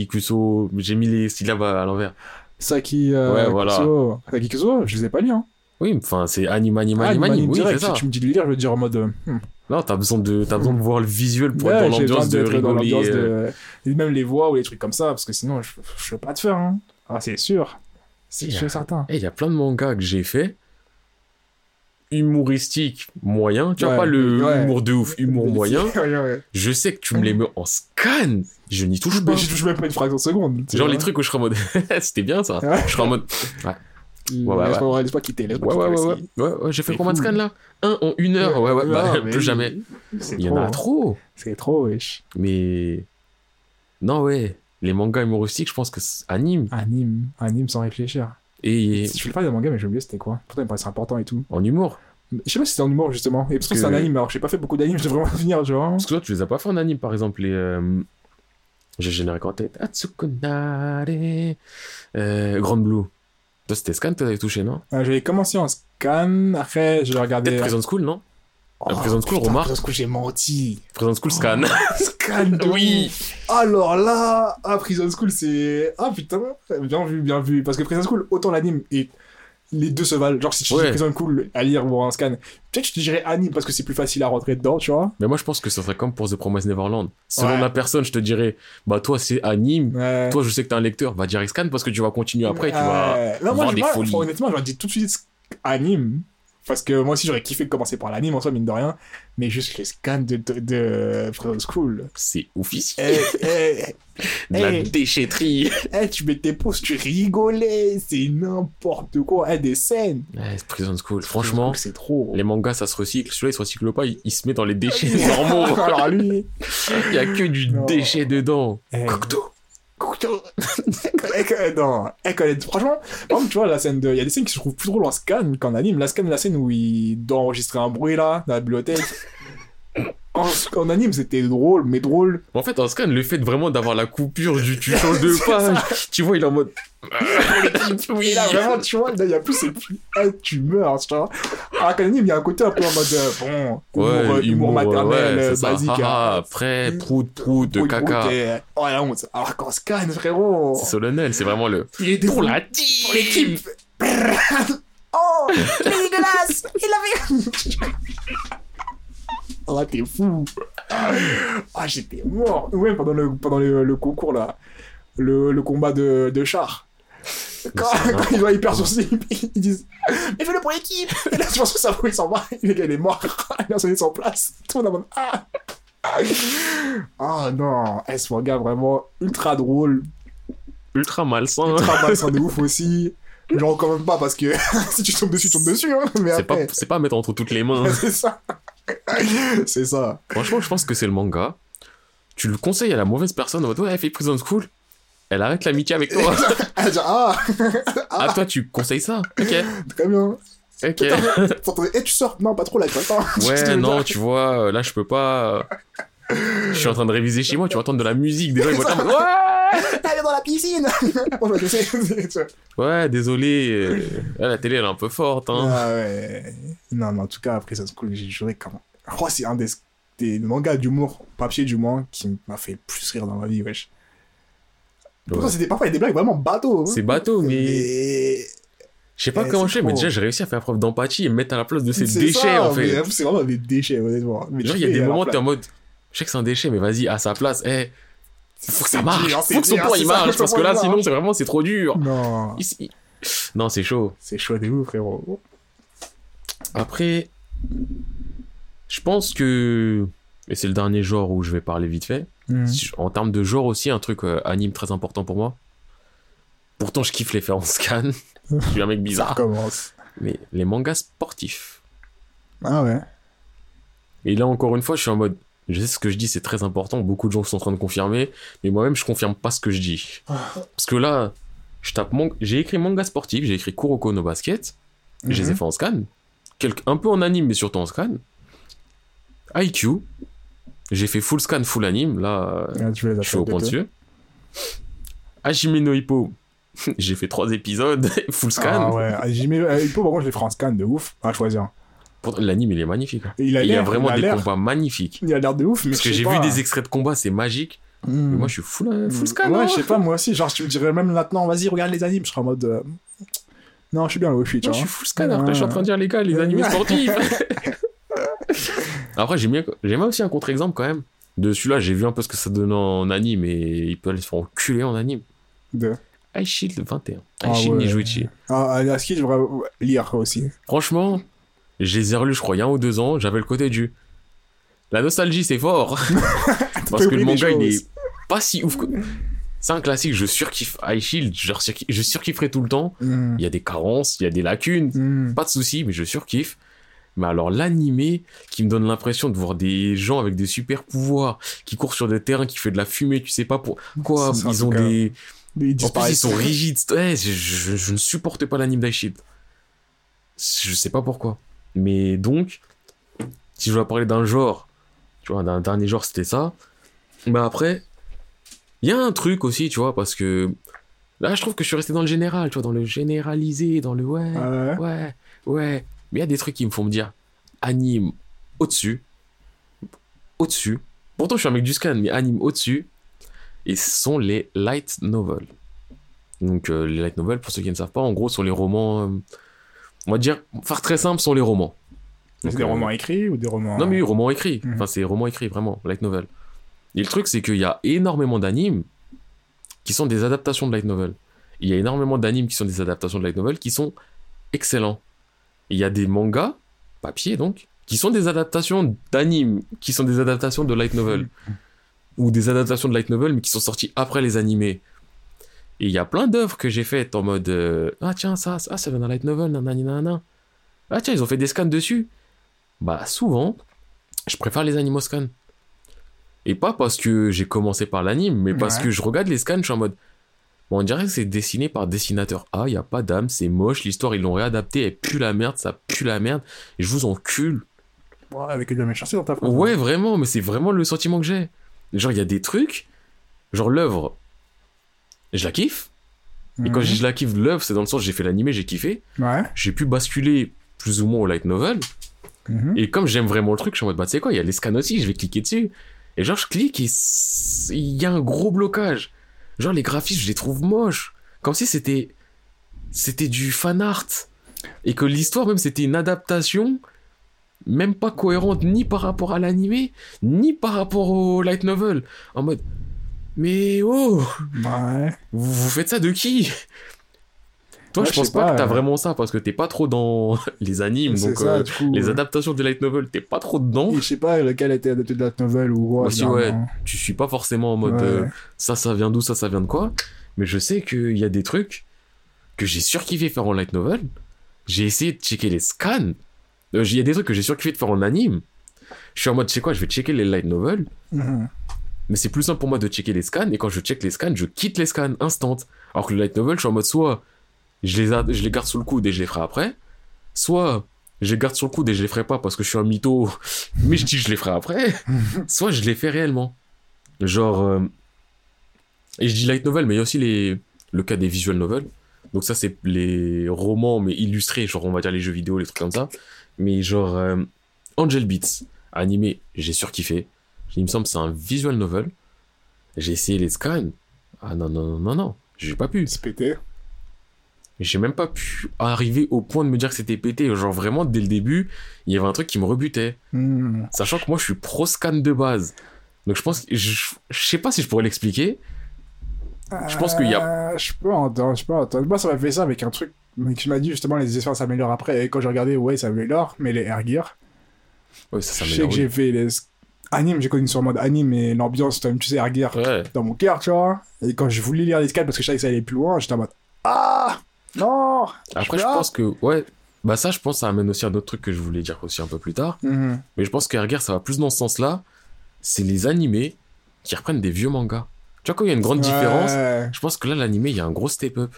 Kuso, j'ai mis les syllabes à l'envers. Saki, euh, Ouais, voilà. Kusuo. Saki Kusuo, je les ai pas lus, hein. Oui, enfin, c'est anime, anime, Ah, anime, Anime, anime. Oui, direct, c'est ça. Si tu me dis de lire, je veux dire en mode. euh, hmm. Non, t'as besoin de, t'as besoin de voir le visuel pour Ouais, être dans l'ambiance de dans rigoler. euh. de... et même les voix ou les trucs comme ça, parce que sinon, je, je peux pas te faire. Hein. Ah, c'est sûr. C'est sûr et certain. Eh, il y a plein de mangas que j'ai fait. Humoristique, moyen. Tu vois, Ouais, pas le ouais. humour de ouf, humour moyen. Je sais que tu me les mets en scan. Je n'y touche pas. Je touche même pas une fraction de seconde. Genre vois. les trucs où je serais en mode, (laughs) c'était bien ça. Je serais en mode, ouais, laisse-moi quitter. Laisse-moi ouais, ouais, ouais, ouais, ouais, j'ai fait combien de scans là? Un en une heure, ouais, ouais, bah, plus jamais. Il y en a trop. trop. C'est trop, wesh. Mais, non, ouais, les mangas humoristiques, je pense que c'est anime. Anime. Anime sans réfléchir. Et je fais pas de manga, mais j'ai oublié c'était quoi. Pourtant, il me paraissait important et tout. en humour. Je sais pas si c'était en humour, justement. Et parce que que- c'est un anime, alors j'ai pas fait beaucoup d'animes, (laughs) je vais vraiment finir, genre. Parce que toi, tu les as pas fait en anime, par exemple, les. euh, J'ai générique en tête? Atsukunare. Euh, Grand Blue. Toi, c'était Scan, t'avais touché, non Euh, J'avais commencé en scan, après j'ai regardé. Peut-être Prison School, non Oh, La Prison School, putain, remarque. Prison School, j'ai menti. Prison School Scan. (laughs) Scan de Oui. Alors là, ah, Prison School, c'est. Ah putain, bien vu, bien vu. Parce que Prison School, autant l'anime est les deux se valent. Genre, si tu Ouais. dis Prison Cool à lire ou un scan, peut-être que je te dirais anime parce que c'est plus facile à rentrer dedans, tu vois. Mais moi, je pense que ça serait comme pour The Promised Neverland. Selon Ouais. la personne, je te dirais, bah, toi, c'est anime. Ouais. Toi, je sais que t'es un lecteur. Va dire scan parce que tu vas continuer après. Tu vas. Non, moi, voir je- des folies. honnêtement, j'aurais dit tout de suite anime. Parce que moi aussi, j'aurais kiffé de commencer par l'anime en soi, mine de rien. Mais juste les scans de, de, de Prison School. C'est officiel. Eh, eh, (laughs) De la eh. déchetterie. eh, tu mets tes pauses, tu rigolais. C'est n'importe quoi. Eh, des scènes. Prison School. Franchement, c'est trop. les mangas, ça se recycle. Celui-là, il se recycle pas. Il, il se met dans les déchets (laughs) normaux. (laughs) Alors lui. Il y a que du Non. déchet dedans. Eh, Cocteau. Non. Eh, quand elle- franchement, par exemple, tu vois, la scène de. Il y a des scènes qui se trouvent plus drôles en scan qu'en anime. La scan, la scène où il doit enregistrer un bruit là, dans la bibliothèque. (laughs) En, en anime, c'était drôle, mais drôle. En fait, en scan, le fait vraiment d'avoir la coupure du tu changes de (laughs) page, tu vois, il est en mode. Et (laughs) là, vraiment, tu vois, là, il y a plus, c'est plus. Eh, tu meurs, tu vois. Alors anime, il y a un côté un peu en mode. euh, bon, humour, euh, humour maternel, ouais, euh, basique. Ah, ah, hein. après, prout, prout, de caca. Oh la honte. Alors qu'en scan, frérot. C'est solennel, c'est vraiment le. Il est Pour la pour l'équipe. (laughs) oh, il est dégueulasse. Il avait. (laughs) Oh, t'es fou. Ah, j'étais mort. Ou même pendant le, pendant le, le concours, là. Le, le combat de, de char. Quand, (laughs) quand ils voient hyper sourcils, ils disent Mais fais-le pour l'équipe Et là, je pense que ça il s'en va. Le gars, il est mort. Personne n'est sans place. Tout le monde en Ah Ah non Eh, ce manga, vraiment ultra drôle. ultra malsain. Ultra malsain de ouf aussi. Genre, quand même pas parce que (laughs) si tu tombes dessus, tu tombes dessus. Hein, mais C'est pas, après, c'est pas à mettre entre toutes les mains. (laughs) c'est ça. c'est ça. Franchement, je pense que c'est le manga. Tu le conseilles à la mauvaise personne en mode ouais, fait Prison School. Elle arrête l'amitié avec toi. (laughs) Elle dit, ah, ah, toi, tu conseilles ça Ok. très bien. Ok. Eh, tu sors Non, pas trop là, tu attends. Ouais, (laughs) non, tu vois, euh, là, je peux pas. euh, Je suis en train de réviser chez moi, tu vas entendre de la musique. Des gens, ils vont ouais Allez dans la piscine (laughs) vois. Ouais, désolé. euh, la télé, elle est un peu forte. Hein. Ah ouais. Non, mais en tout cas, après ça se cool, j'ai juré quand que c'est un des, des mangas d'humour, papier du moins, qui m'a fait le plus rire dans ma vie, wesh. Pourtant, Ouais. c'était parfois il y a des blagues vraiment bateau. hein. C'est bateau, mais. Mais... Je sais pas Eh, comment c'est je fais, mais trop. déjà, j'ai réussi à faire preuve d'empathie et me mettre à la place de ces C'est déchets, ça, en fait. mais C'est vraiment des déchets, honnêtement. Mais Genre, il y a des moments, place. t'es en mode, je sais que c'est un déchet, mais vas-y, à sa place, eh, faut que ça marche. Faut que son point, il marche, parce que là, il sinon, c'est vraiment, c'est trop dur. Non, Non, c'est chaud. c'est chaud de ouf, frérot. Après, je pense que, et c'est le dernier genre où je vais parler vite fait, Si- en termes de genre aussi, un truc euh, anime très important pour moi. Pourtant, je kiffe les faire en scan. (laughs) je suis un mec Ça bizarre. recommence. Mais les mangas sportifs. Ah ouais. Et là, encore une fois, je suis en mode, je sais ce que je dis, c'est très important. Beaucoup de gens sont en train de confirmer. Mais moi-même, je confirme pas ce que je dis. Parce que là, je tape j'ai écrit manga sportif, j'ai écrit Kuroko no Basket. Je les ai Mhm. fait en scan. Quelque- Un peu en anime, mais surtout en scan. IQ. J'ai fait full scan, full anime. Là, Ah, je suis au acheter point de dessus. Hajime no Hippo. (laughs) j'ai fait trois épisodes, (laughs) full scan. Ah ouais, Ah, j'ai mis euh, Hippo, par contre, je l'ai fait en scan de ouf à choisir. Pourtant, L'anime, il est magnifique. hein. Il a Il y a vraiment a des combats magnifiques. Il a l'air de ouf, mais Parce je que j'ai vu des extraits de combats, c'est magique. Hmm. Mais moi, je suis full, euh, full scan. Ouais, hein. je sais pas, moi aussi. Genre, tu me dirais même maintenant, vas-y, regarde les animes. Je serais en mode. euh, Non, je suis bien là où je suis, tu je vois. suis full scan. Après, je suis en train de dire, les gars, les animés sportifs. (laughs) Après, j'ai bien, j'ai aussi un contre-exemple quand même. De celui-là, j'ai vu un peu ce que ça donne en anime et il peut aller se faire enculer en anime. De... Ice Shield 21. Ah Ice Shield ouais. Nijuichi. Ah, à ce qui, je devrais lire aussi. Franchement, je les ai relus, je crois, il y a un ou deux ans. J'avais le côté du. La nostalgie, c'est fort. (laughs) Parce que le manga, il est pas si ouf que. C'est un classique, je surkiffe Ice Shield, je, surkiffe- je surkifferai tout le temps. Hmm. Il y a des carences, il y a des lacunes, Hmm. pas de soucis, mais je surkiffe. Mais alors l'animé qui me donne l'impression de voir des gens avec des super pouvoirs qui courent sur des terrains, qui fait de la fumée, tu sais pas pour quoi. Ils ont cas. des. En plus, ils sont rigides. Ouais, je, je- je ne supporte pas l'anime d'Ice Shield. Je sais pas pourquoi. Mais donc, si je dois parler d'un genre, tu vois, d'un dernier genre, c'était ça. Bah après, il y a un truc aussi, tu vois, parce que là, je trouve que je suis resté dans le général, tu vois, dans le généralisé, dans le ouais, Ah ouais? ouais, ouais. Mais il y a des trucs qui me font me dire anime au-dessus, au-dessus. Pourtant, je suis un mec du scan, mais anime au-dessus. Et ce sont les light novels. Donc, euh, les light novels, pour ceux qui ne savent pas, en gros, sont les romans euh, on va dire, faire très simple, sont les romans. C'est Donc, des euh, romans écrits ou des romans. Non, mais oui, romans écrits. Mhm. Enfin, c'est romans écrits, vraiment, light novel. Et le truc, c'est qu'il y a énormément d'animes qui sont des adaptations de light novel. Il y a énormément d'animes qui sont des adaptations de light novel qui sont excellents. Il y a des mangas, papier donc, qui sont des adaptations d'animes, qui sont des adaptations de light novel. (laughs) Ou des adaptations de light novel, mais qui sont sorties après les animés. Et il y a plein d'œuvres que j'ai faites en mode euh, Ah, tiens, ça, ça, ça vient d'un light novel, nanana. Ah, tiens, ils ont fait des scans dessus. Bah, souvent, je préfère les animaux scans. Et pas parce que j'ai commencé par l'anime, mais parce Ouais. que je regarde les scans, je suis en mode. Bon, on dirait que c'est dessiné par dessinateur A, y a pas d'âme, c'est moche, l'histoire ils l'ont réadapté, elle pue la merde, ça pue la merde, et je vous encule. Ouais, avec de la méchanceté dans ta phrase. Ouais, vraiment, mais c'est vraiment le sentiment que j'ai. Genre, il y a des trucs, genre l'œuvre, je la kiffe, et quand Mhm. je dis je la kiffe, l'œuvre, c'est dans le sens j'ai fait l'animé, j'ai kiffé, Ouais. j'ai pu basculer plus ou moins au light novel, Mhm. et comme j'aime vraiment le truc, je suis en mode, bah, tu sais quoi, il y a les scans aussi, je vais cliquer dessus. Et genre, je clique et il y a un gros blocage. Genre, les graphismes, je les trouve moches. Comme si c'était. C'était du fan art. Et que l'histoire, même, c'était une adaptation, même pas cohérente ni par rapport à l'animé, ni par rapport au light novel. En mode. Mais oh Ouais. Vous, vous faites ça de qui? Toi, Ouais, je pense pas, pas, que t'as euh. vraiment ça parce que t'es pas trop dans (laughs) les animes. Donc, ça, euh, du coup. les euh, adaptations de light novel, t'es pas trop dedans. et Je sais pas lequel était adapté de la novel ou quoi. Aussi, ouais, tu suis pas forcément en mode Ouais. euh, ça, ça vient d'où, ça, ça vient de quoi. Mais je sais qu'il y a des trucs que j'ai surkiffé faire en light novel. J'ai essayé de checker les scans. Euh, Il y a des trucs que j'ai surkiffé de faire en anime. Je suis en mode, tu sais quoi, je vais checker les light novels. Mhm. Mais c'est plus simple pour moi de checker les scans. Et quand je check les scans, je quitte les scans instant. Alors que le light novel, je suis en mode soit je les, a- je les garde sous le coude et je les ferai après. Soit je les garde sur le coude et je les ferai pas parce que je suis un mytho. (laughs) Mais je dis je les ferai après. (laughs) soit je les fais réellement. Genre. euh, Et je dis light novel, mais il y a aussi les... le cas des visual novels. Donc ça, c'est les romans, mais illustrés, genre on va dire les jeux vidéo, les trucs comme ça. Mais genre euh, Angel Beats, animé, j'ai surkiffé. Il me semble que c'est un visual novel. J'ai essayé les scans. Ah non, non, non, non, non. J'ai pas pu. C'est pété. J'ai même pas pu arriver au point de me dire que c'était pété. Genre vraiment, dès le début, il y avait un truc qui me rebutait. Mhm. Sachant que moi, je suis pro scan de base. Donc je pense que je, je sais pas si je pourrais l'expliquer. Je pense qu'il y a- Euh, Je peux entendre, je peux entendre. Moi, ça m'a fait ça avec un truc mais qui m'a dit justement les histoires s'améliorent après. Et quand j'ai regardé, ouais, ça s'améliore, mais les air gear. Ouais, ça, ça Je sais que j'ai fait les animes, j'ai connu sur le mode anime, et l'ambiance, tu sais, air gear Ouais. dans mon cœur, tu vois. Et quand je voulais lire les scans parce que je savais que ça allait plus loin, j'étais en mode Ah Non Après, je là. pense que, ouais. Bah ça, je pense, ça amène aussi un autre truc que je voulais dire aussi un peu plus tard. Mhm. Mais je pense que ça va plus dans ce sens-là. C'est les animés qui reprennent des vieux mangas. Tu vois, quand il y a une grande différence, je pense que là, l'animé, il y a un gros step-up.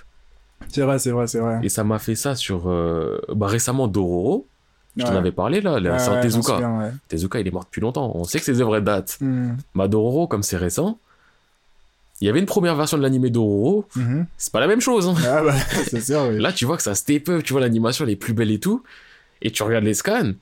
C'est vrai, c'est vrai, c'est vrai. Et ça m'a fait ça sur, euh, bah, récemment, Dororo. Je t'en avais parlé, là, Ouais, c'est un ouais, j'en Tezuka. souviens. Tezuka, il est mort depuis longtemps. On sait que ses œuvres datent. Mhm. Bah, Dororo, comme c'est récent, il y avait une première version de l'animé Dororo. Mhm. C'est pas la même chose. hein. Ah bah, (laughs) c'est sûr, oui. Là, tu vois que ça step up, tu vois l'animation, elle est plus belle et tout. Et tu regardes les scans,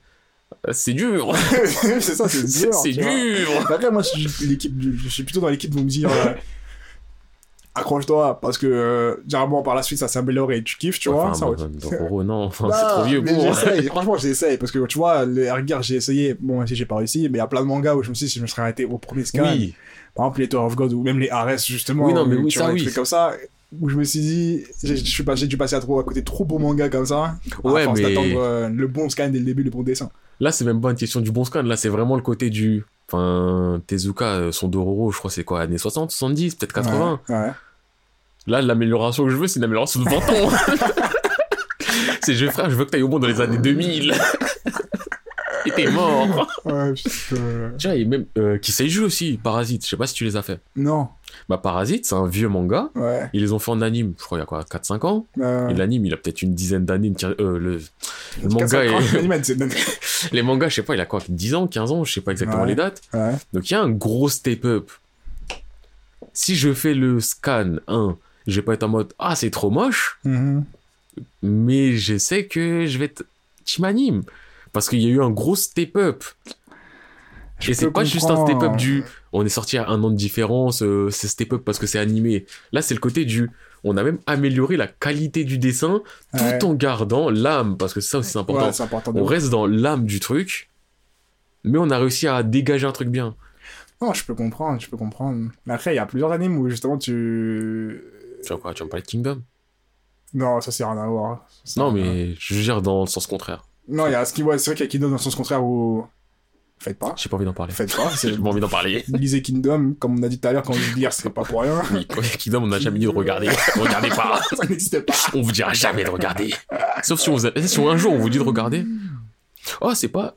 euh, c'est dur. (laughs) c'est ça, c'est dur. c'est dur. Après, moi, je suis, je suis plutôt dans l'équipe de me dire euh, (laughs) accroche-toi, parce que euh, généralement par la suite ça s'améliore et tu kiffes, tu vois. Enfin, ça, bon, Dororo, non, enfin, c'est trop vieux pour. franchement, j'essaye, parce que tu vois, les Ergar, j'ai essayé, bon, si j'ai pas réussi, mais il y a plein de mangas où je me suis dit, si je me serais arrêté au premier scan, Oui, par exemple, les Tower of God, ou même les Ares, justement, Oui, non, mais oui, tu ça, vois, des oui. trucs comme ça, où je me suis dit, j'ai- dû passer à, trop, à côté de trop beaux mangas comme ça, Ouais, à force mais- d'attendre euh, le bon scan dès le début, le bon dessin. là, c'est même pas une question du bon scan, là, c'est vraiment le côté du. Enfin, Tezuka, euh, son Dororo, je crois, c'est quoi, années 60, 70, peut-être 80. Ouais, ouais. Là, l'amélioration que je veux, c'est une amélioration de 20 ans. (laughs) (laughs) c'est, je, frère, je veux que t'ailles au monde dans les années 2000. (laughs) et t'es mort. (laughs) Ouais, putain. Vois, et même euh, Kiseiju aussi, Parasite, je sais pas si tu les as fait. Non, Bah, Parasite, c'est un vieux manga. ouais. Ils les ont fait en anime, je crois, il y a quoi, 4-5 ans. Euh, Et l'anime, il a peut-être une dizaine d'années. une euh, le, le manga, 450, est- (laughs) (laughs) les mangas, je sais pas, il a quoi, 10 ans, 15 ans, je sais pas exactement Ouais. les dates. Ouais. Donc il y a un gros step-up. Si je fais le scan 1, je vais pas être en mode Ah, c'est trop moche, Mhm. mais je sais que je vais être. Tu m'animes. Parce qu'il y a eu un gros step-up. Et c'est pas juste un step-up du. On est sorti à un an de différence, euh, c'est step-up parce que c'est animé. Là, c'est le côté du. on a même amélioré la qualité du dessin tout Ouais. en gardant l'âme, parce que ça aussi c'est important. Ouais, on reste dans l'âme du truc, mais on a réussi à dégager un truc bien. Non, je peux comprendre, je peux comprendre. Mais après, il y a plusieurs animes où justement tu. Tu vois quoi Tu vas me parler de Kingdom? Non, ça c'est rien à voir. Non, mais je veux dire dans le sens contraire. Non, il y a ce qui ouais, c'est vrai qu'il y a Kingdom dans le sens contraire où. Faites pas. J'ai pas envie d'en parler. Faites pas. (laughs) J'ai pas envie d'en parler. (laughs) Lisez Kingdom, comme on a dit tout à l'heure, quand on dit lire, c'est pas pour rien. Oui, Kingdom, on n'a jamais dit de regarder. Regardez pas. (laughs) ça n'existe pas. On vous dira jamais de regarder. Sauf si, on vous a- si un jour on vous dit de regarder. Oh, c'est pas.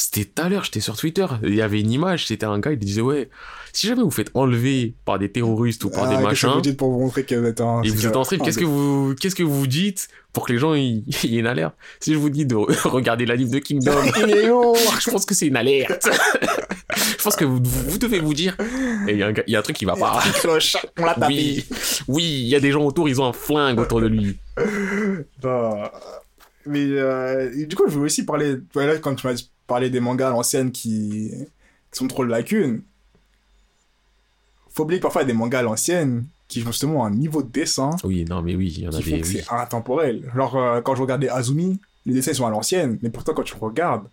C'était tout à l'heure, j'étais sur Twitter. Il y avait une image, c'était un gars, il disait Ouais, si jamais vous faites enlever par des terroristes ou par Ah, des qu'est-ce que machins, vous dites pour vous montrer que vous êtes un. et vous êtes en stream, un qu'est-ce que vous, qu'est-ce que vous dites pour que les gens y- (laughs) ait une alerte? Si je vous dis de (laughs) regarder la livre de Kingdom, (laughs) je pense que c'est une alerte. je pense que vous, vous devez vous dire il y, a un gars- il y a un truc qui va pas. cloche, on l'a tapé. Oui, oui, il y a des gens autour, ils ont un flingue autour de lui. Bah, mais euh, du coup, je voulais aussi parler. ouais, Là, quand tu m'as parlé des mangas à l'ancienne qui... qui sont trop de lacunes, faut oublier que parfois il y a des mangas à l'ancienne qui ont justement un niveau de dessin Oui, non, mais oui, il y en qui a des. oui. c'est intemporel. Genre, euh, quand je regardais Azumi, les dessins sont à l'ancienne, mais pourtant, quand tu regardes,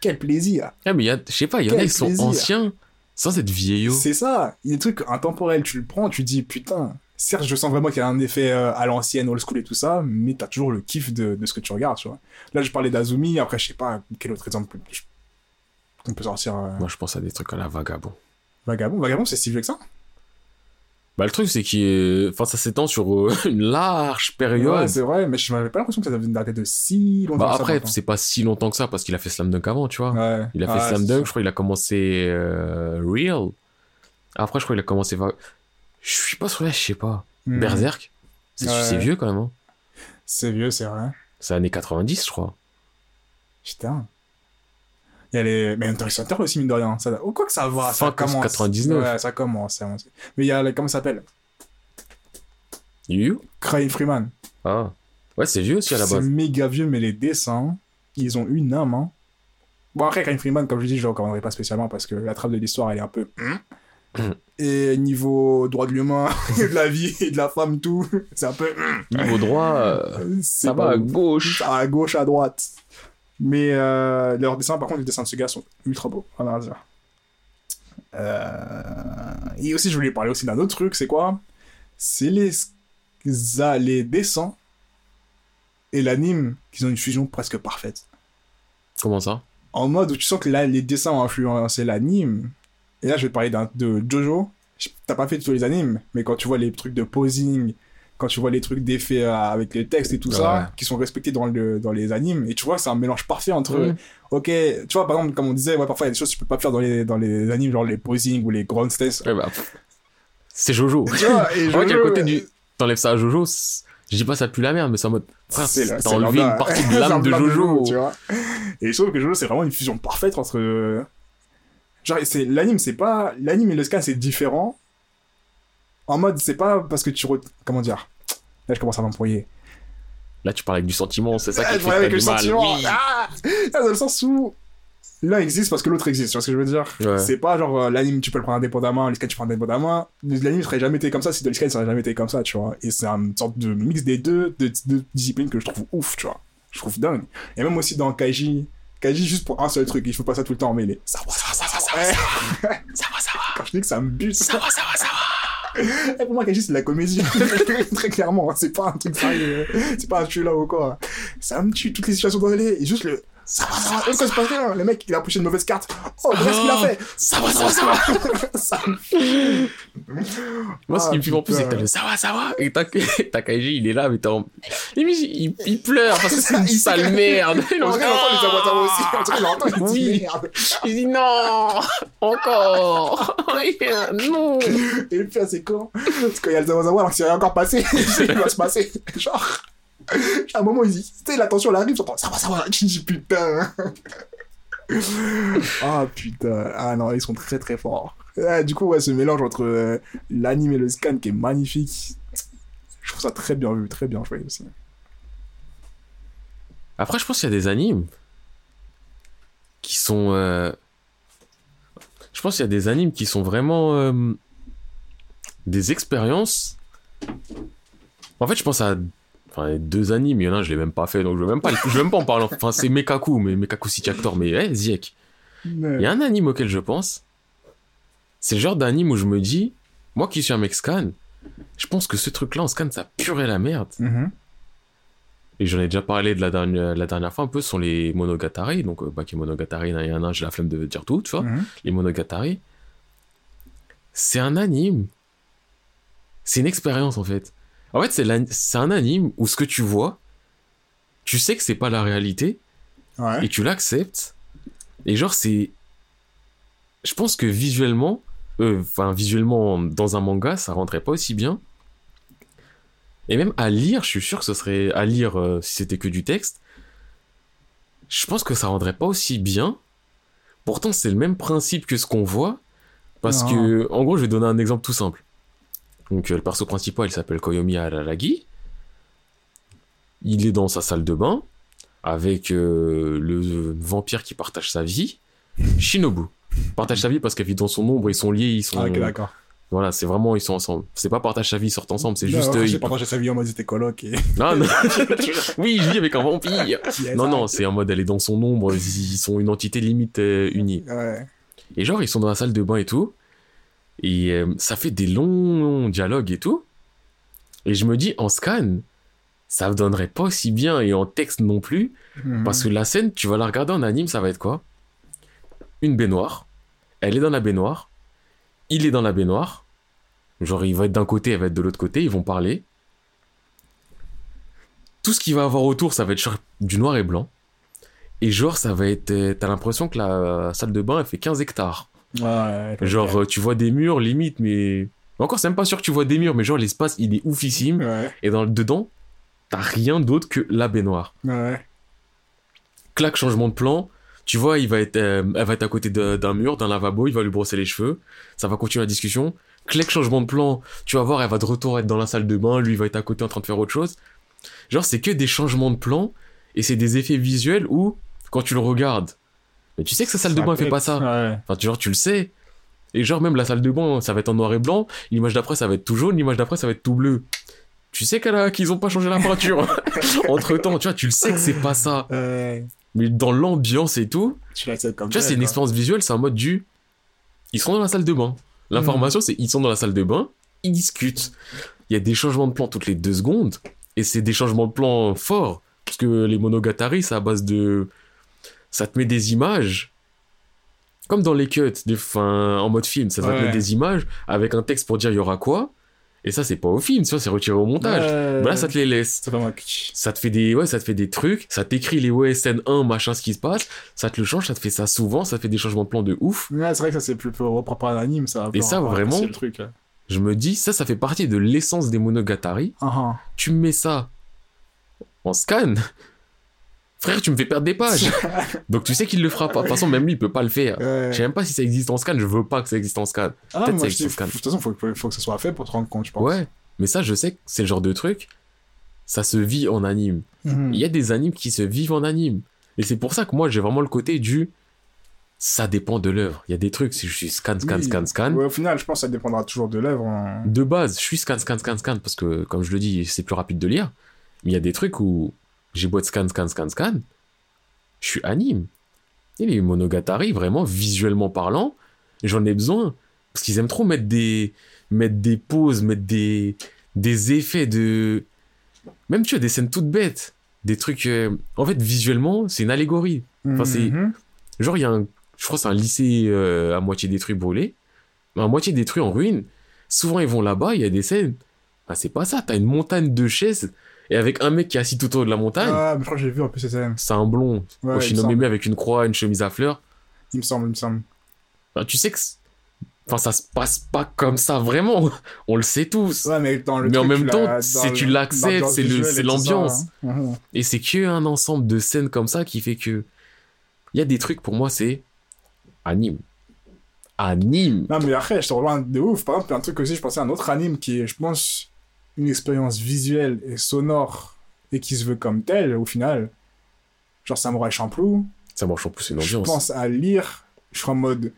quel plaisir! Ah, mais je sais pas, il y en a, ils sont anciens sans être vieillots. C'est ça, il y a des trucs intemporels, tu le prends, tu dis putain, certes je sens vraiment qu'il y a un effet euh, à l'ancienne, old school et tout ça, mais t'as toujours le kiff de, de ce que tu regardes, tu vois. Là je parlais d'Azumi, après je sais pas quel autre exemple qu'on peut sortir. euh, Moi, je pense à des trucs à la vagabond. Vagabond, Vagabond c'est si vieux que ça Bah, le truc, c'est qu'il. Enfin, ça s'étend sur euh, (laughs) une large période. Ouais, c'est vrai, mais je m'avais pas l'impression que ça devait dater de si longtemps. bah, que après, c'est pas si longtemps que ça parce qu'il a fait Slam Dunk avant, tu vois. Ouais. Il a fait Ouais, Slam Dunk, je crois qu'il a commencé euh, Real. Après, je crois qu'il a commencé. Je suis pas sûr là, je sais pas. Hmm. Berserk C'est Ouais. c'est vieux quand même. Hein. C'est vieux, c'est vrai. C'est années 90, je crois. Putain. Il y a les... Mais Hunter x Hunter aussi, mine de rien. Ça... Oh, quoi que ça va, ça commence. 99. Ouais, ça commence. ça. Mais il y a, les- comment ça s'appelle? Yu Crying Freeman. Ah. Ouais, c'est vieux aussi à la C'est base. méga vieux, mais les dessins, ils ont une âme. Hein. Bon, après, Crying Freeman, comme je dis, je ne le recommanderais pas spécialement parce que la trame de l'histoire, elle est un peu. Et niveau droit de l'humain, (laughs) de la vie et de la femme, tout, (laughs) c'est un peu. Niveau droit, euh, ça va à gauche. À gauche, à droite. Mais euh, leurs dessins, par contre, les dessins de ce gars sont ultra beaux. Dire. Euh, Et aussi, je voulais parler aussi d'un autre truc, c'est quoi? C'est les... les dessins et l'anime qui ont une fusion presque parfaite. Comment ça? En mode où tu sens que là, les dessins ont influencé l'anime. Et là, je vais te parler de Jojo. T'as pas fait tous les animes, mais quand tu vois les trucs de posing, quand tu vois les trucs d'effets euh, avec les textes et tout Ouais. ça, qui sont respectés dans, le, dans les animes, et tu vois, c'est un mélange parfait entre. Mhm. Ok, tu vois, par exemple, comme on disait, ouais, parfois il y a des choses que tu peux pas faire dans les, dans les animes, genre les posing ou les ground stances. Ouais, bah, C'est Jojo. (laughs) Tu vois, et Jojo, côté euh, du. T'enlèves ça à Jojo, je dis pas ça pue la merde, mais c'est en mode. frère, T'as c'est enlevé une partie de (laughs) c'est l'âme de Jojo. tu vois. Et je trouve que Jojo, c'est vraiment une fusion parfaite entre. Genre, c'est l'anime, c'est pas. L'anime et le scan, c'est différent. En mode, c'est pas parce que tu. re- Comment dire? Là, je commence à m'embrouiller. Là, tu parles avec du sentiment, c'est ça qui fait avec le du mal. sentiment. Oui. Ah dans le sens où. L'un existe parce que l'autre existe, tu vois ce que je veux dire? Ouais. C'est pas genre euh, l'anime tu peux le prendre indépendamment, le scan tu prends indépendamment. L'anime serait jamais été comme ça si le scan serait jamais été comme ça, tu vois. Et c'est une sorte de mix des deux, de, de disciplines que je trouve ouf, tu vois. Je trouve dingue. Et même aussi dans Kaiji, Kaiji juste pour un seul truc, il faut pas ça tout le temps, il est. Ça ça va, ça va, ça va. Ça va, ça va. Quand je dis que ça me bute, Ça va, ça va, ça va. (laughs) Et pour moi, Kaiji, c'est de la comédie. (laughs) Très clairement, hein, c'est pas un truc sérieux. C'est pas un tue là ou quoi. Ça me tue toutes les situations dans les. Et juste le. Ça va, ça va. Et quand se passe rien, le mec, il a poussé une mauvaise carte. Oh, qu'est-ce qu'il a fait Ça va, ça va, ça va. (laughs) Ça Moi, ce qui me fait en plus, c'est que t'as le ça va, ça va. Et t'as (laughs) t'as Kaiji, il est là, mais t'es en. Il, il pleure parce que c'est une (laughs) Il sale merde. Il en mode, l'entend, les abois, ça va aussi. On dirait l'entend, il dit Oui. merde. Il dit non, encore. non. Et le pire, c'est quand? Parce qu'il y a le Zawazawa alors que c'est rien encore passé. Il va se passer. Genre. À un moment, il dit, tu sais, la tension, elle arrive, j'entends, ça va, ça va. Tu dis, putain. (laughs) Ah, putain. Ah non, ils sont très, très forts. Ah, du coup, ouais, ce mélange entre euh, l'anime et le scan qui est magnifique. Je trouve ça très bien vu, très bien joué aussi. Après, je pense qu'il y a des animes qui sont. euh, Je pense qu'il y a des animes qui sont vraiment euh, des expériences En fait, je pense à enfin, deux animes, il y en a un, je l'ai même pas fait, donc je vais même pas, je vais même pas en parler. Enfin, c'est Mekaku, mais Mekaku City Actor, mais hey, Ziek. Il y a un anime auquel je pense. C'est le genre d'anime où je me dis, moi qui suis un mec scan, je pense que ce truc-là en scan, ça purait la merde. Mhm. Et j'en ai déjà parlé de la dernière, la dernière fois un peu, ce sont les Monogatari. Donc, euh, Baki Monogatari, il y en a un, j'ai la flemme de dire tout, tu vois. Mhm. Les Monogatari. C'est un anime. C'est une expérience, en fait. En fait, c'est un anime où ce que tu vois, tu sais que c'est pas la réalité Ouais. et tu l'acceptes. Et genre, c'est. Je pense que visuellement, euh, enfin, visuellement, dans un manga, ça rendrait pas aussi bien. Et même à lire, je suis sûr que ce serait. À lire, euh, si c'était que du texte, je pense que ça rendrait pas aussi bien. Pourtant, c'est le même principe que ce qu'on voit. Parce Non. que, en gros, je vais donner un exemple tout simple. Donc, euh, le perso principal, il s'appelle Koyomi Araragi. Il est dans sa salle de bain avec euh, le vampire qui partage sa vie, Shinobu. Partage sa vie parce qu'elle vit dans son ombre, ils sont liés, ils sont. Ah, d'accord. voilà, c'est vraiment, ils sont ensemble. C'est pas partage sa vie, ils sortent ensemble, c'est Non, juste. euh, J'ai ils- partagé sa vie en mode c'était coloc et. Ah, (laughs) non. (laughs) oui, je vis avec un vampire. Yes, Non, non, c'est en mode elle est dans son ombre, ils sont une entité limite euh, unie. Ouais. Et genre, ils sont dans la salle de bain et tout. Et euh, ça fait des longs dialogues et tout. Et je me dis, en scan, ça ne donnerait pas aussi bien et en texte non plus. Mhm. Parce que la scène, tu vas la regarder en anime, ça va être quoi? Une baignoire. Elle est dans la baignoire. Il est dans la baignoire. Genre, il va être d'un côté, elle va être de l'autre côté. Ils vont parler. Tout ce qu'il va avoir autour, ça va être du noir et blanc. Et genre, ça va être. euh, T'as l'impression que la salle de bain, elle fait 15 hectares. Ouais. Genre, euh, tu vois des murs, limite, mais. Encore, c'est même pas sûr que tu vois des murs, mais genre, l'espace, il est oufissime. Ouais. Et dans, dedans, t'as rien d'autre que la baignoire. Ouais. clac, changement de plan. Tu vois, il va être, euh, elle va être à côté d'un mur, d'un lavabo, il va lui brosser les cheveux. Ça va continuer la discussion. Clac, changement de plan. Tu vas voir, elle va de retour être dans la salle de bain, lui il va être à côté en train de faire autre chose. Genre, c'est que des changements de plan et c'est des effets visuels où, quand tu le regardes, mais tu sais que sa salle de bain fait pas ça. Ouais. Enfin, tu- genre, tu le sais. Et genre, même la salle de bain, ça va être en noir et blanc. L'image d'après, ça va être tout jaune. L'image d'après, ça va être tout bleu. Tu sais qu'elle a- qu'ils ont pas changé la peinture. (laughs) (laughs) Entre temps, tu vois, tu le sais que c'est pas ça. Ouais. Mais dans l'ambiance et tout, Tu comme tu vois, c'est une expérience visuelle, c'est un mode du. Ils sont dans la salle de bain. L'information, c'est ils sont dans la salle de bain, ils discutent. Il y a des changements de plan toutes les deux secondes, et c'est des changements de plan forts. Parce que les monogatari, c'est à base de. Ça te met des images. Comme dans les cuts, des... enfin, en mode film, ça va te Ouais. mettre des images avec un texte pour dire il y aura quoi? Et ça, c'est pas au film, vois, c'est retiré au montage. Ouais. Bah là, ça te les laisse vraiment. ça te fait des ouais ça te fait des trucs ça t'écrit les OSN 1 machin ce qui se passe ça te le change ça te fait ça souvent ça te fait des changements de plan de ouf Ouais, c'est vrai que ça c'est plus propre à un anime, ça. Et ça, vraiment, le truc. je me dis ça ça fait partie de l'essence des monogatari Ah, ah. tu me mets ça en scan frère tu me fais perdre des pages (laughs) donc tu sais qu'il le fera pas de toute façon même lui il peut pas le faire Ouais. je sais même pas si ça existe en scan je veux pas que ça existe en scan Ah, Peut-être ça existe scan. de toute façon, faut, faut, que ça soit fait pour te rendre compte, je pense. ouais mais ça je sais que c'est le genre de truc ça se vit en anime Mhm. il y a des animes qui se vivent en anime. Et c'est pour ça que moi, j'ai vraiment le côté du. Ça dépend de l'œuvre. Il y a des trucs, si je suis scan, scan, Oui. scan, scan. Ouais, au final, je pense que ça dépendra toujours de l'œuvre. hein. De base, je suis scan, scan, scan, scan, parce que, comme je le dis, c'est plus rapide de lire. Mais il y a des trucs où j'ai beau être scan, scan, scan, scan, je suis anime. Et les monogatari, vraiment, visuellement parlant, j'en ai besoin. Parce qu'ils aiment trop mettre des, mettre des pauses, mettre des, des effets de. Même tu as des scènes toutes bêtes. Des trucs. euh, En fait, visuellement, c'est une allégorie. Enfin, c'est- Mhm. Genre, il y a un. Je crois que c'est un lycée euh, à moitié détruit, brûlé. À moitié détruit en ruine. Souvent, ils vont là-bas, il y a des scènes. Ah, c'est pas ça. T'as une montagne de chaises. Et avec un mec qui est assis tout autour de la montagne. Ah, mais je crois que j'ai vu un peu ces scènes. C'est un blond. Ouais, au il me semble. Shinomeme avec une croix, une chemise à fleurs. Il me semble, il me semble. Enfin, tu sais que. Enfin, ça se passe pas comme ça, vraiment. (laughs) On le sait tous. Ouais, mais dans le Mais en même temps, si tu l'acceptes, c'est l'ambiance. hein. Et c'est que un ensemble de scènes comme ça qui fait que. Il y a des trucs, pour moi, c'est. Anime. Anime. Non, mais après, je te rejoins de ouf. Par exemple, il y a un truc aussi, je pensais à un autre anime qui est, je pense, une expérience visuelle et sonore et qui se veut comme tel, au final. Genre Samurai Champloo. En plus, c'est une Je ambiance. pense à lire, je suis en mode,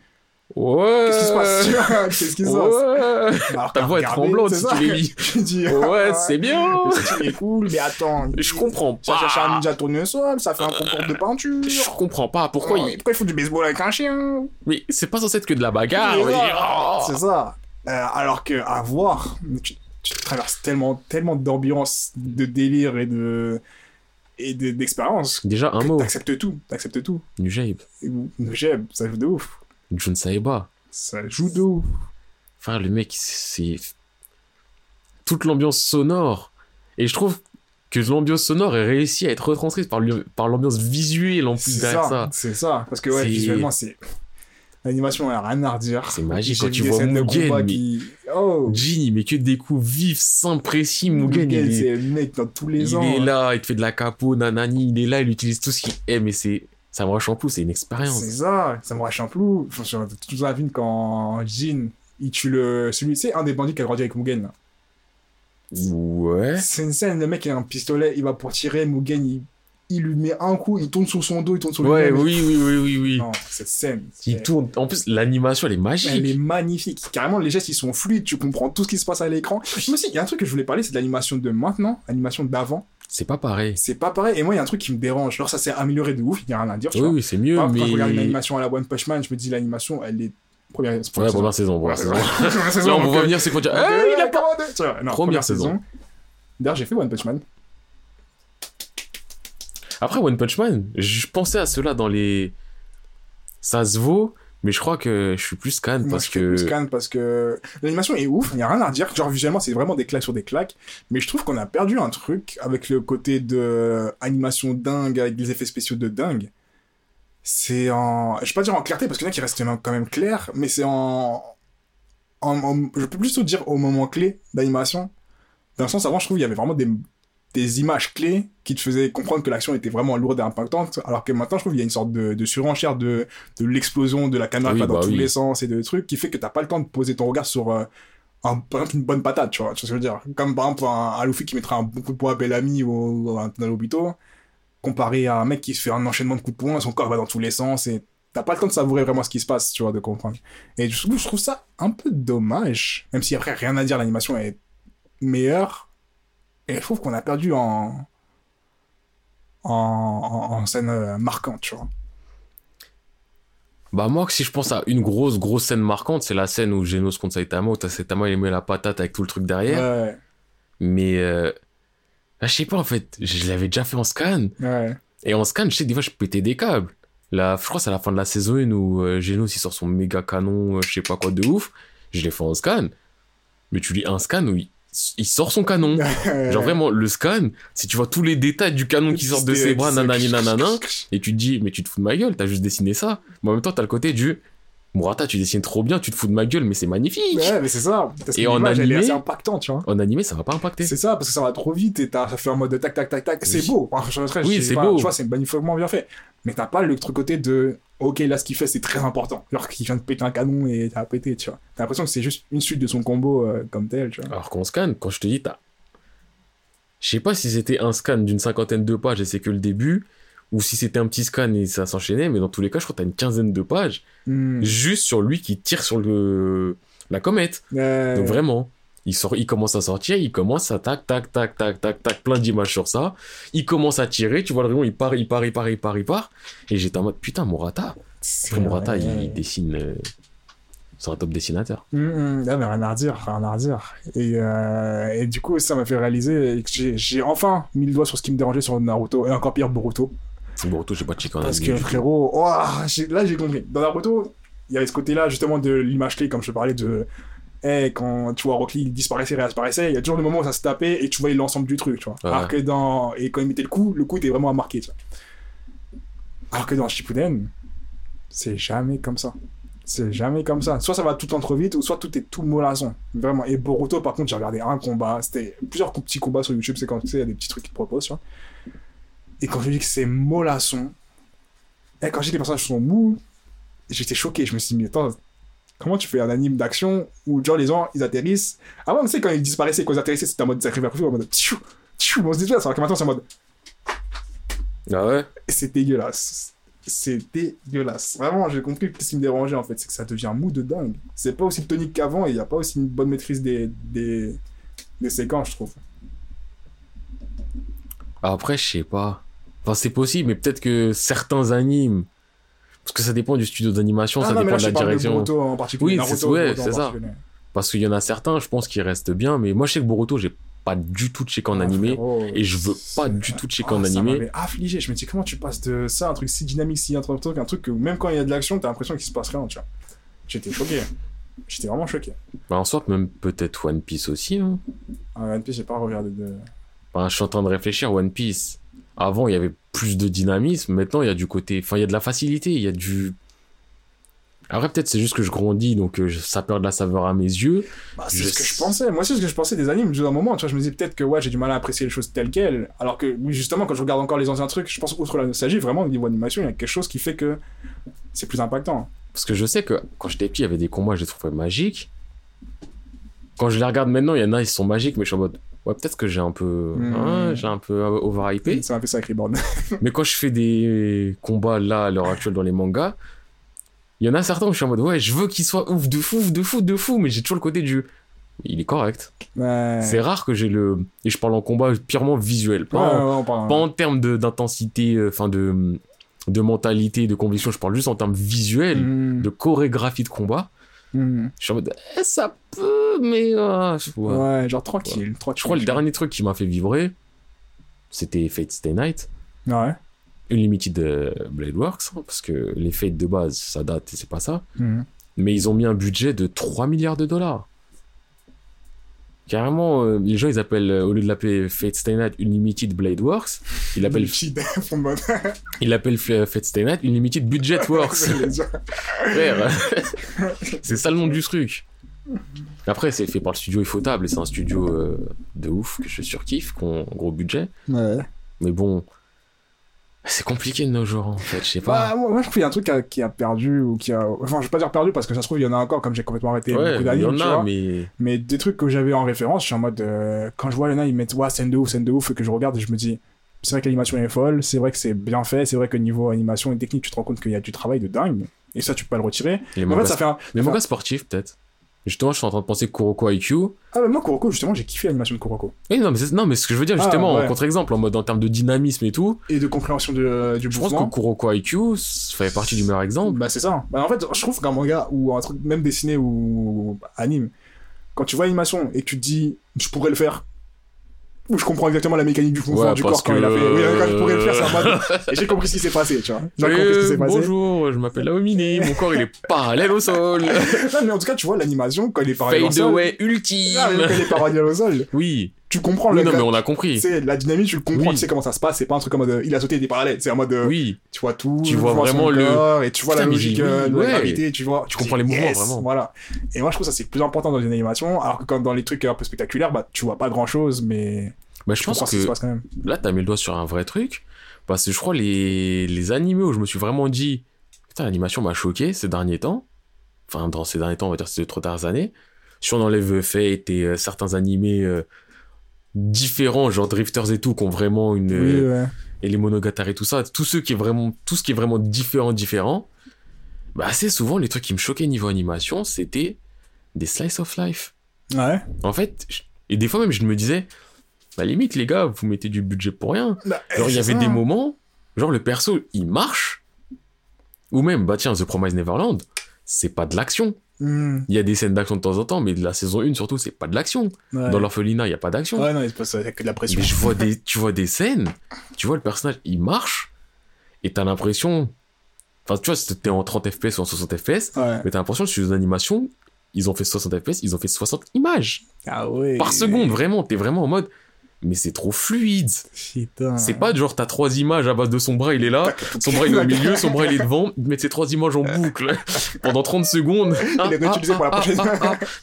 Ouais. Qu'est-ce qui se passe? (laughs) (laughs) Qu'est-ce qui se passe? Ouais. Alors Ta voix est tremblante c'est si ça? tu l'as mis. Je dis, Ouais, c'est bien. Le style est cool, mais attends. (laughs) Je comprends Ça cherche un pas. ninja tournesol, ça fait un concours de peinture. Je comprends pas. Pourquoi Oh, il... Pourquoi il faut du baseball avec un chien? Mais c'est pas censé être que de la bagarre. C'est. C'est ça. Euh, alors que à voir, tu, traverses tellement, tellement d'ambiance, de délire et de et de- d'expérience. Déjà, un mot. T'acceptes tout, t'acceptes tout. Vous- J'aime, ça joue de ouf. Jun Saeba. Ça joue de ouf. Frère, le mec, c'est. Toute l'ambiance sonore. Et je trouve que l'ambiance sonore est réussie à être retranscrite par l'ambiance visuelle en plus derrière ça, ça. c'est ça. Parce que ouais, visuellement, c'est. L'animation, elle a rien à redire. C'est magique quand tu vois Mugen, mais- qui. Oh! Jin, il met que des coups vifs, simples, précis. Mugen, Mugen, il, est, c'est le mec dans tous les il ans. est hein. là, il te fait de la capo, nanani, il est là, il utilise tout ce qu'il aime, mais c'est. Ça me rush en plus, c'est une C'est expérience. ça, ça un plou. Je me toute la vie quand Jin, il tue le. Celui, sais, un des bandits qui a grandi avec Mugen. là. Ouais. C'est une scène, le mec il a un pistolet, il va pour tirer, Mugen, il, il lui met un coup, il tourne sur son dos, il tourne sur Ouais, lui-même. oui, oui, oui, oui, oui. Non, cette scène. Il tourne. En plus, l'animation, elle est magique. Elle est magnifique. Carrément, les gestes, ils sont fluides, tu comprends tout ce qui se passe à l'écran. Mais aussi, il y a un truc que je voulais parler, c'est de l'animation de maintenant, l'animation d'avant. C'est pas pareil. C'est pas pareil. Et moi, il y a un truc qui me dérange. Genre, ça s'est amélioré de ouf, il y a rien à dire. tu Oui, vois. oui, c'est mieux, Par mais. Quand je regarde une animation à la One Punch Man, je me dis, l'animation, elle est. Première, Ouais, première saison, première saison. Première saison, Là, on donc, va euh, revenir, c'est qu'on dit. Ah, euh, il a pas. vois, non, Première saison. D'ailleurs, j'ai fait One Punch Man. Après, One Punch Man, je pensais à cela dans les. Ça se vaut, mais je crois que je suis plus scan Moi, parce je que. plus scan parce que l'animation est ouf, il y a rien à dire. Genre visuellement, c'est vraiment des claques sur des claques, mais je trouve qu'on a perdu un truc avec le côté de animation dingue avec des effets spéciaux de dingue. C'est en, je vais pas dire en clarté parce qu'il y en a qui restent quand même clairs, mais c'est en... en, en- je peux plutôt dire au moment clé d'animation. Dans le sens avant, je trouve il y avait vraiment des des images clés qui te faisaient comprendre que l'action était vraiment lourde et impactante, alors que maintenant, je trouve il y a une sorte de, de surenchère de, de l'explosion de la caméra Oui, qui va dans bah tous les sens et de trucs qui fait que t'as pas le temps de poser ton regard sur euh, un- par exemple une bonne patate tu vois tu vois ce que je veux dire. Comme par exemple un, un Luffy qui mettra un bon coup de poing à Bellamy ou, ou un Obito comparé à un mec qui se fait un enchaînement de coups de poing son corps va dans tous les sens et t'as pas le temps de savourer vraiment ce qui se passe tu vois de comprendre. Et je trouve, je trouve ça un peu dommage même si après rien à dire l'animation est meilleure et je trouve qu'on a perdu en en, scène euh, marquante tu vois Bah, moi, si je pense à une grosse, grosse scène marquante, c'est la scène où Genos contre Saitama, où Saitama, il met la patate avec tout le truc derrière. ouais Mais. Euh... ah, je sais pas, en fait, je l'avais déjà fait en scan. ouais Et en scan, je sais que des fois, je pétais des câbles. Là, je crois que c'est à la fin de la saison 1 où euh, Genos, il sort son méga canon, euh, je sais pas quoi de ouf. Je l'ai fait en scan. Mais tu lis un scan où il, il sort son canon. (laughs) Genre vraiment, le scan, si tu vois tous les détails du canon qui sort de ses bras, nanani nanana, (laughs) et tu te dis, mais tu te fous de ma gueule, t'as juste dessiné ça. Mais en même temps, t'as le côté du, Murata, tu dessines trop bien, tu te fous de ma gueule, mais c'est magnifique. Ouais, mais c'est ça. Parce Et en animé- assez impactante, tu vois. En animé, ça va pas impacter. C'est ça, parce que ça va trop vite et t'as- ça fait en mode de tac, tac, tac, tac. C'est Oui. beau. Enfin, je- Oui, c'est beau. Tu vois, c'est magnifiquement bien fait. Mais t'as pas le truc côté de, ok, là, ce qu'il fait, c'est très important. Genre qu'il vient de péter un canon et t'as pété, tu vois. T'as l'impression que c'est juste une suite de son combo euh, comme tel, tu vois. Alors qu'en scan, quand je te dis, t'as. Je sais pas si c'était un scan d'une cinquantaine de pages et c'est que le début, ou si c'était un petit scan et ça s'enchaînait, mais dans tous les cas, je crois que t'as une quinzaine de pages Hmm. juste sur lui qui tire sur le la comète. Euh, Donc vraiment, il sort, il commence à sortir, il commence à tac tac tac tac tac tac plein d'images sur ça. Il commence à tirer, tu vois le rayon, il part, il part, il part, il part, il part. Et j'étais en mode putain Murata. c'est Après Murata, vrai. il, il dessine. euh, C'est un top dessinateur. Hum, hum, ah, mais rien à redire, rien à redire. Et, euh, et du coup, ça m'a fait réaliser que j'ai- j'ai enfin mis le doigt sur ce qui me dérangeait sur Naruto, et encore pire Boruto. Boruto, j'ai pas checké en Parce que frérot, là j'ai compris. Dans Naruto, il y avait ce côté-là justement de l'image clé, comme je te parlais de. Eh, quand tu vois Rock Lee il disparaissait, réapparaissait, il y a toujours le moment où ça se tapait et tu voyais l'ensemble du truc, tu vois. Ouais. Alors que dans. Et quand il mettait le coup, le coup était vraiment à marquer, tu vois. Alors que dans Shippuden, c'est jamais comme ça. C'est jamais comme ça. Soit ça va tout entre vite, ou soit tout est tout mollasson. Vraiment. Et Boruto, par contre, j'ai regardé un combat. C'était plusieurs petits combats sur YouTube. C'est quand tu sais, il y a des petits trucs qu'ils proposent, tu vois. Et quand je dis que c'est mollasson, et quand j'ai dit que les personnages sont mous, j'étais choqué. Je me suis dit, mais attends, comment tu fais un anime d'action où, genre, les gens, ils atterrissent? Avant, tu sais, quand ils disparaissaient, quand ils atterrissaient, c'était en mode, ça arrivait à en mode, tchou, tchou, on se dit, alors que maintenant, c'est en mode, Ah ouais? C'est dégueulasse. c'est dégueulasse. Vraiment, j'ai compris ce qui me dérangeait en fait, c'est que ça devient mou de dingue. C'est pas aussi tonique qu'avant et il n'y a pas aussi une bonne maîtrise des, des, des séquences, je trouve. Après, je sais pas. Enfin, c'est possible, mais peut-être que certains animes. Parce que ça dépend du studio d'animation, ça Ah non, mais dépend là, de la parle de direction. Boruto en particulier. Oui, c'est- ouais, ça. Parce qu'il y en a certains, je pense, qui restent bien, mais moi, je sais que Boruto, j'ai pas du tout checké en Ah, animé. frérot, et je veux pas du tout checker Ah, en Ça animé. m'avait affligé. Je me dis, comment tu passes de ça, un truc si dynamique, si truc, un truc que même quand il y a de l'action, t'as l'impression qu'il se passe rien, tu vois. J'étais choqué. J'étais vraiment choqué. Bah, en soit, même peut-être One Piece aussi. Hein. Ah, One Piece, j'ai pas regardé de. Enfin, je suis en train de réfléchir, One Piece. Avant, il y avait plus de dynamisme. Maintenant, il y a du côté. Enfin, il y a de la facilité. Il y a du. Après, peut-être c'est juste que je grandis, donc euh, ça perd de la saveur à mes yeux. Bah, c'est Je ce que je sais- pensais. Moi c'est ce que je pensais des animes. À un moment, tu vois, je me disais peut-être que ouais, j'ai du mal à apprécier les choses telles quelles. Alors que, justement, quand je regarde encore les anciens trucs, je pense, outre la nostalgie, vraiment, au niveau animation, il y a quelque chose qui fait que c'est plus impactant. Parce que je sais que quand j'étais petit, il y avait des combats, je les trouvais magiques. Quand je les regarde maintenant, il y en a, ils sont magiques, mais je suis en mode. Ouais, peut-être que j'ai un peu. Hmm. hein, j'ai un peu euh, overhypé. Ça m'a fait ça avec Reborn. mais quand je fais des combats là, à l'heure actuelle, dans les mangas, il y en a certains où je suis en mode. Ouais, je veux qu'ils soient ouf de fou, ouf de fou, de fou, mais j'ai toujours le côté du. Il est correct. Ouais. C'est rare que j'ai le. Et je parle en combat purement visuel. Pas, Ouais, en, ouais, on parle- pas en termes d'intensité, euh, enfin de, de mentalité, de conviction. Je parle juste en termes visuels, Mhm. de chorégraphie de combat. Mhm. Je suis en mode. Eh, ça peut, mais. euh, je- ouais. Ouais, genre tranquille, tranquille. Je crois que le dernier truc qui m'a fait vibrer, c'était Fate Stay Night. Ouais. Unlimited euh, Blade Works, hein, parce que les Fate de base, ça date et c'est pas ça. Mhm. Mais ils ont mis un budget de 3 milliards de dollars. Carrément, euh, les gens, ils appellent, euh, au lieu de l'appeler Fate Stay Night Unlimited Blade Works, ils l'appellent, (laughs) (laughs) (laughs) ils l'appellent Fate Stay Night Unlimited Budget Works. Frère, c'est ça le nom du truc. Après, c'est fait par le studio Ifotable, et c'est un studio euh, de ouf que je surkiffe, gros budget. Ouais. Mais bon, c'est compliqué de nos jours, en fait, je sais pas. Bah, moi, moi, je trouve qu'il y a un truc qui a, qui a perdu, ou qui a. Enfin, je vais pas dire perdu parce que ça se trouve, il y en a encore, comme j'ai complètement arrêté ouais, beaucoup il y en a, mais... Mais des trucs que j'avais en référence, je suis en mode. euh, quand je vois les nains, ils mettent ouais, scène de ouf, scène de ouf, et que je regarde et je me dis. C'est vrai que l'animation est folle, c'est vrai que c'est bien fait, c'est vrai que niveau animation et technique, tu te rends compte qu'il y a du travail de dingue. Et ça, tu peux pas le retirer. Les Mais en fait, mangas, ça fait un. enfin- sportifs, peut-être. Justement, je suis en train de penser Kuroko IQ. Ah, mais moi, Kuroko, justement, j'ai kiffé l'animation de Kuroko. Oui, non, mais, non, mais ce que je veux dire, Ah, justement, ouais. en contre-exemple, en mode en termes de dynamisme et tout, Et de compréhension de, du je pense mouvement. que Kuroko IQ ça fait partie du meilleur exemple. Bah c'est ça. Bah, en fait, je trouve qu'un manga ou un truc même dessiné ou anime, quand tu vois l'animation et que tu te dis je pourrais le faire, ou je comprends exactement la mécanique du mouvement Ouais, du corps quand il a que- fait. Oui, quand je pourrais le faire, c'est mode. Et j'ai compris ce qui s'est passé, tu vois. J'ai compris ce qui s'est passé. bonjour, je m'appelle Laomine, mon corps il est parallèle au sol. (laughs) Non, mais en tout cas, tu vois l'animation quand il est parallèle au Fade sol. away ultime. Ah, quand il est parallèle au sol, Oui. Tu comprends Oui, le. non, mais on a compris. La dynamique, tu le comprends, Oui. tu sais comment ça se passe. C'est pas un truc comme mode il a sauté des parallèles. C'est en mode euh, Oui. tu vois tout, Tu vois vraiment le- corps, et tu vois Putain, la mais logique euh, ouais. la gravité, tu vois. Tu comprends les mouvements, vraiment. Voilà. Et moi, je trouve ça c'est plus important dans une animation, alors que quand dans les trucs un peu spectaculaires, bah, tu vois pas grand chose, mais Bah, je tu pense ce qui se que passe quand même. là, t'as mis le doigt sur un vrai truc. Parce que je crois les, les animés où je me suis vraiment dit, putain, l'animation m'a choqué ces derniers temps. Enfin, dans ces derniers temps, on va dire ces deux, trois dernières années. Si on enlève Fate et euh, certains animés euh, différents, genre Drifters et tout, qui ont vraiment une. euh, ouais. et les Monogatari et tout ça, tout ce qui est vraiment, tout ce qui est vraiment différent, différent, bah, assez souvent, les trucs qui me choquaient niveau animation, c'était des slice of life. Ouais. En fait, je- et des fois même, je me disais, bah, limite, les gars, vous mettez du budget pour rien. Bah, Genre, il y avait ça. des moments, genre, le perso, il marche, ou même, bah, tiens, The Promised Neverland, c'est pas de l'action. Hmm, Il y a des scènes d'action de temps en temps, mais de la saison 1 surtout, c'est pas de l'action. ouais. Dans l'orphelinat, il y a pas d'action. Ouais, non, il se passe avec de la pression. Mais je vois des, (laughs) tu vois des scènes, tu vois le personnage, il marche, et t'as l'impression, enfin, tu vois, c'était en 30 FPS ou en 60 FPS, Ouais. mais t'as l'impression que sur une animation, ils ont fait 60 FPS, ils ont fait 60 images Ah ouais. par seconde, vraiment, t'es vraiment en mode, mais c'est trop fluide. Putain. C'est pas genre, t'as trois images à base de son bras, il est là, son bras il est au milieu, son bras il est devant, ils mettent ces trois images en boucle (laughs) pendant 30 secondes. Il est réutilisé pour la prochaine.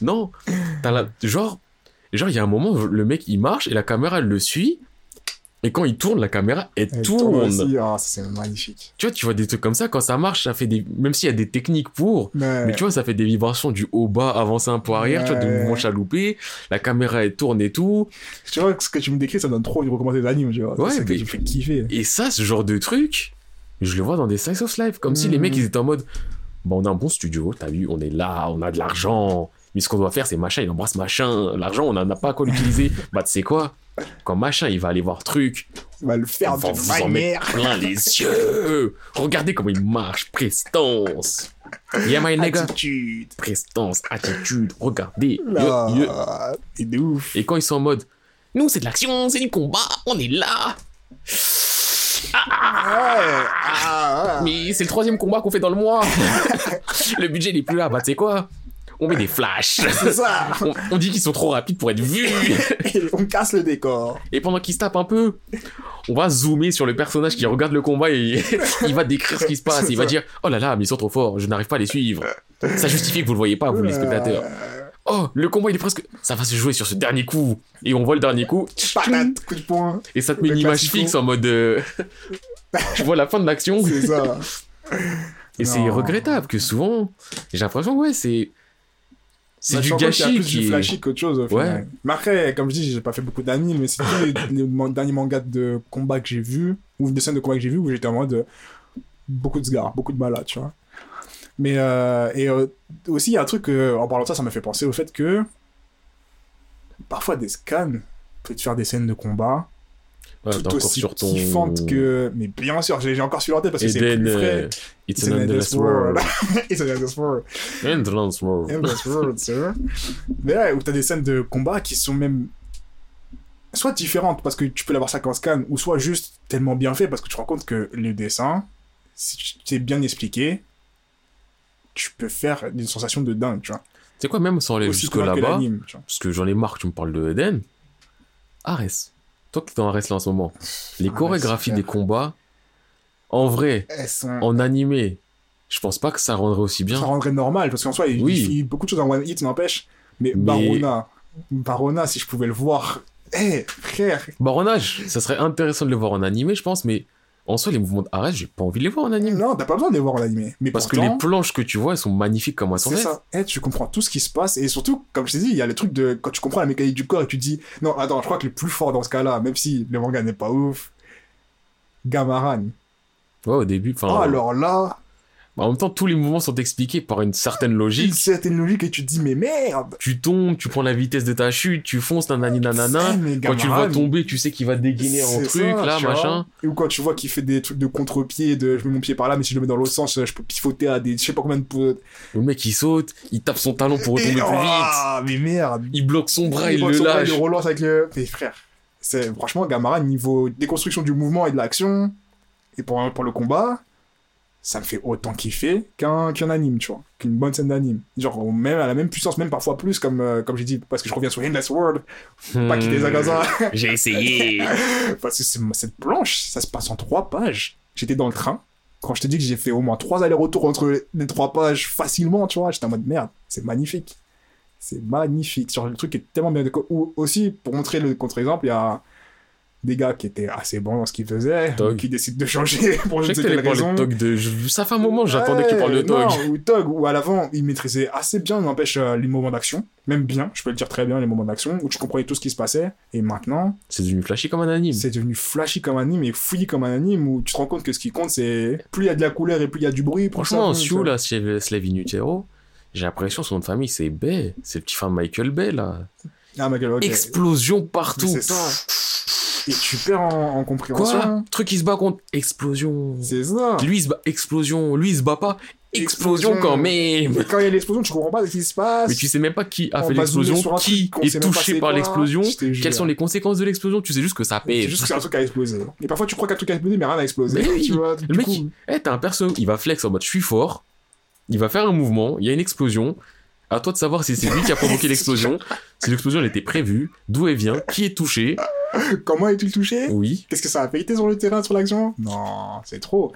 Non, t'as la... genre, genre il y a un moment, le mec il marche et la caméra elle le suit, et quand il tourne, la caméra elle, Elle tourne. Ah, c'est magnifique. Tu vois, tu vois des trucs comme ça, quand ça marche, ça fait des. Même s'il y a des techniques pour, mais tu vois, ça fait des vibrations du haut bas, avancer un peu arrière, tu vois, des mouvements chaloupés, la caméra elle tourne et tout. Tu vois, ce que tu me décris, ça donne trop une recommandation d'anime, tu vois. Ouais, mais- qui me fait kiffer. Et ça, ce genre de truc, Je le vois dans des slice of life, comme si les mecs, ils étaient en mode, bon, on a un bon studio, t'as vu, on est là, on a de l'argent, mais ce qu'on doit faire, c'est machin, il embrasse machin, l'argent, on n'en a pas à quoi l'utiliser. (laughs) bah, tu sais quoi? Quand machin, il va aller voir truc, On va le faire de vous en mettre plein les (laughs) yeux. Regardez comment il marche, prestance. (laughs) Yeah, my nigga. Attitude. Prestance, attitude, regardez. Là, Yo, yo. Et de ouf. Et quand ils sont en mode, nous, c'est de l'action, c'est du combat, on est là. Ouais. Ah, ouais. Mais c'est le troisième combat qu'on fait dans le mois. (laughs) le budget n'est plus là. Bah, tu sais quoi? On met des flashs. (laughs) C'est ça. On, on dit qu'ils sont trop rapides pour être vus. (laughs) Et on casse le décor. Et pendant qu'ils se tapent un peu, on va zoomer sur le personnage qui regarde le combat et (laughs) il va décrire ce qui se passe. Il va dire Oh là là, mais ils sont trop forts, je n'arrive pas à les suivre. Ça justifie que vous le voyez pas, vous les spectateurs. Euh, Oh, le combat il est presque. Ça va se jouer sur ce dernier coup. Et on voit le dernier coup. patate, coup de poing. Et ça te met Le une image fixe en mode. euh, tu vois la fin de l'action. C'est ça. Et c'est regrettable que souvent, j'ai l'impression que ouais, c'est. C'est Bah, du qu'il y a gâchis plus qui. du flashy qu'autre chose au Ouais. Mais après, comme je dis, j'ai pas fait beaucoup d'animes, mais c'est tous les, (laughs) les man- derniers mangas de combat que j'ai vus, ou des scènes de combat que j'ai vus, où j'étais en mode euh, beaucoup de sgars, beaucoup de malades, tu vois. Mais, euh, et euh, aussi, il y a un truc, en parlant de ça, ça m'a fait penser au fait que parfois des scans peuvent te faire des scènes de combat Ouais, tout aussi sur ton. que. Mais bien sûr, j'ai encore celui-là en tête parce que c'est plus frais. euh, It's It's an an endless endless world. world. (laughs) It's an endless world. Endless world. Endless World, sir. Mais ouais, où t'as des scènes de combat qui sont même soit différentes parce que tu peux l'avoir ça qu'en scan, ou soit juste tellement bien fait parce que tu te rends compte que le dessin, si tu t'es bien expliqué, tu peux faire une sensation de dingue, tu vois. Tu sais quoi, même sans aller jusque là-bas, parce que j'en ai marre que tu me parles de Eden. Ares. Toi qui es dans Ares là en ce moment. Les Ares, chorégraphies des combats, en vrai, sont... en animé, je pense pas que ça rendrait aussi bien. Ça rendrait normal parce qu'en soi, il, Oui. il fait beaucoup de choses en one hit, n'empêche. Mais, Mais- Barona, Barona, si je pouvais le voir, eh, frère, Baronage, ça serait intéressant de le voir en animé, je pense, mais en soi, les mouvements d'Ares, j'ai pas envie de les voir en animé. non, t'as pas besoin de les voir en animé. Mais Parce pourtant, que les planches que tu vois, elles sont magnifiques comme elles sont C'est ça. Eh, tu comprends tout ce qui se passe. Et surtout, comme je t'ai dit, il y a le truc de quand tu comprends la mécanique du corps et tu dis non, attends, je crois que le plus fort dans ce cas-là, même si le manga n'est pas ouf, Gamaran. Ouais, au début, enfin. Oh, alors là, En même temps, tous les mouvements sont expliqués par une certaine une logique. certaine logique et tu te dis mais merde. Tu tombes, tu prends la vitesse de ta chute, tu fonces, nanani nanana. Quand tu le vois tomber, tu sais qu'il va dégainer en truc, ça, là, machin. Ou quand tu vois qu'il fait des trucs de contre-pied, de je mets mon pied par là, mais si je le mets dans l'autre sens, je peux pivoter à des je sais pas combien de. Le mec, il saute, il tape son talon pour retomber Et- plus vite. Ah, mais merde. Il bloque son bras, il, le son bras, lâche. Il relance avec le. Mais frère, c'est franchement Gamara niveau déconstruction du mouvement et de l'action et pour, pour le combat, ça me fait autant kiffer qu'un qu'un anime, tu vois, qu'une bonne scène d'anime. Genre même à la même puissance, même parfois plus comme euh, comme j'ai dit parce que je reviens sur Endless World, pas quitter ça, (laughs) J'ai essayé. (laughs) parce que cette planche, ça se passe en trois pages. J'étais dans le train. Quand je te dis que j'ai fait au moins trois allers-retours entre les trois pages facilement, tu vois, j'étais en mode merde, c'est magnifique. C'est magnifique. Genre, le truc est tellement bien Ou aussi, pour montrer le contre-exemple, il y a des gars qui étaient assez bons dans ce qu'ils faisaient, qui décident de changer (laughs) pour Je ne sais quelle raison. Tog de... Ça fait un moment, j'attendais Ouais, parles de Tog. Non, ou Tog, ou à l'avant, il maîtrisait assez bien, n'empêche, euh, les moments d'action. Même bien, je peux le dire très bien, les moments d'action, où tu comprenais tout ce qui se passait. Et maintenant, C'est devenu flashy comme un anime. c'est devenu flashy comme un anime et fouillis comme un anime où tu te rends compte que ce qui compte c'est plus il y a de la couleur et plus il y a du bruit. Franchement, ça. là, Slave Slave Inutero, j'ai l'impression son nom de famille, c'est Bay. C'est le petit fan Michael Bay, là. Ah, ma gueule, ok. Explosion partout. C'est ça. Et tu perds en, en compréhension. Quoi? Truc qui se bat contre explosion. C'est ça. Lui il se bat explosion, lui il se bat pas explosion, Explosion. quand même. Et quand il y a l'explosion, tu comprends pas ce qui se passe. Mais tu sais même pas qui a On fait l'explosion, qui est touché c'est par l'explosion, quelles sont les conséquences de l'explosion, tu sais juste que ça C'est pète. juste que c'est un truc qui a explosé. Et parfois tu crois qu'un truc a explosé, mais rien n'a explosé. Mais oui. tu vois, Le mec, coup, il- eh, t'as un perso, il va flex en mode je suis fort, il va faire un mouvement, il y a une explosion. À toi de savoir si c'est lui qui a provoqué (laughs) l'explosion, si l'explosion elle était prévue, d'où elle vient, qui est touché. Comment est-il touché? Oui. Qu'est-ce que ça a affecté sur le terrain, sur l'action? Non, c'est trop.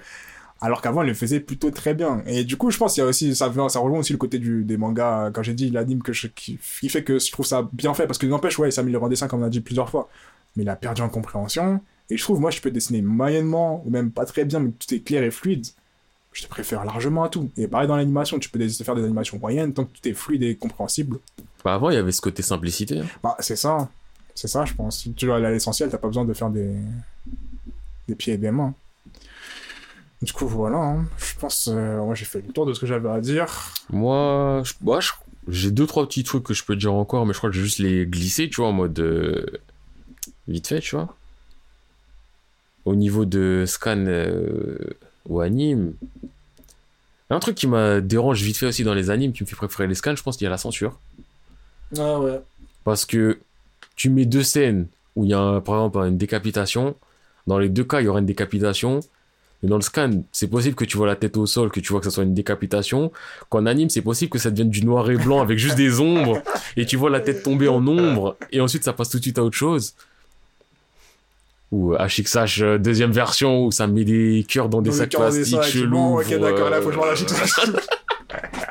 Alors qu'avant, il le faisait plutôt très bien. Et du coup, je pense qu'il y a aussi, ça, ça rejoint aussi le côté du, des mangas, quand j'ai dit l'anime, que je, qui, qui fait que je trouve ça bien fait, parce que n'empêche, ouais, il s'améliore en dessin, comme on a dit plusieurs fois. Mais il a perdu en compréhension. Et je trouve, moi, je peux dessiner moyennement, ou même pas très bien, mais que tout est clair et fluide. Je te préfère largement à tout. Et pareil dans l'animation, tu peux faire des animations moyennes, tant que tout est fluide et compréhensible. Bah avant il y avait ce côté simplicité. Bah, c'est ça. C'est ça, je pense. Si tu dois aller à l'essentiel, t'as pas besoin de faire des... des pieds et des mains. Du coup, voilà. hein. Je pense, euh, moi, j'ai fait le tour de ce que j'avais à dire. Moi, je- moi, je- j'ai deux, trois petits trucs que je peux dire encore, mais je crois que je vais juste les glisser, tu vois, en mode euh, vite fait, tu vois. Au niveau de scan euh, ou anime, un truc qui m'a dérange vite fait aussi dans les animes, qui me fait préférer les scans, je pense qu'il y a la censure. Ah ouais. Parce que tu mets deux scènes où il y a, un- par exemple, une décapitation. Dans les deux cas, il y aura une décapitation. Mais dans le scan, c'est possible que tu vois la tête au sol, que tu vois que ça soit une décapitation. Qu'en anime, c'est possible que ça devienne du noir et blanc avec juste des ombres. Et tu vois la tête tomber en ombre. Et ensuite, ça passe tout de suite à autre chose. Ou HXH, euh, deuxième version, où ça met des cœurs dans des Dans le sacs des plastiques chelous. Ok, d'accord, là, euh, faut que je m'en (laughs)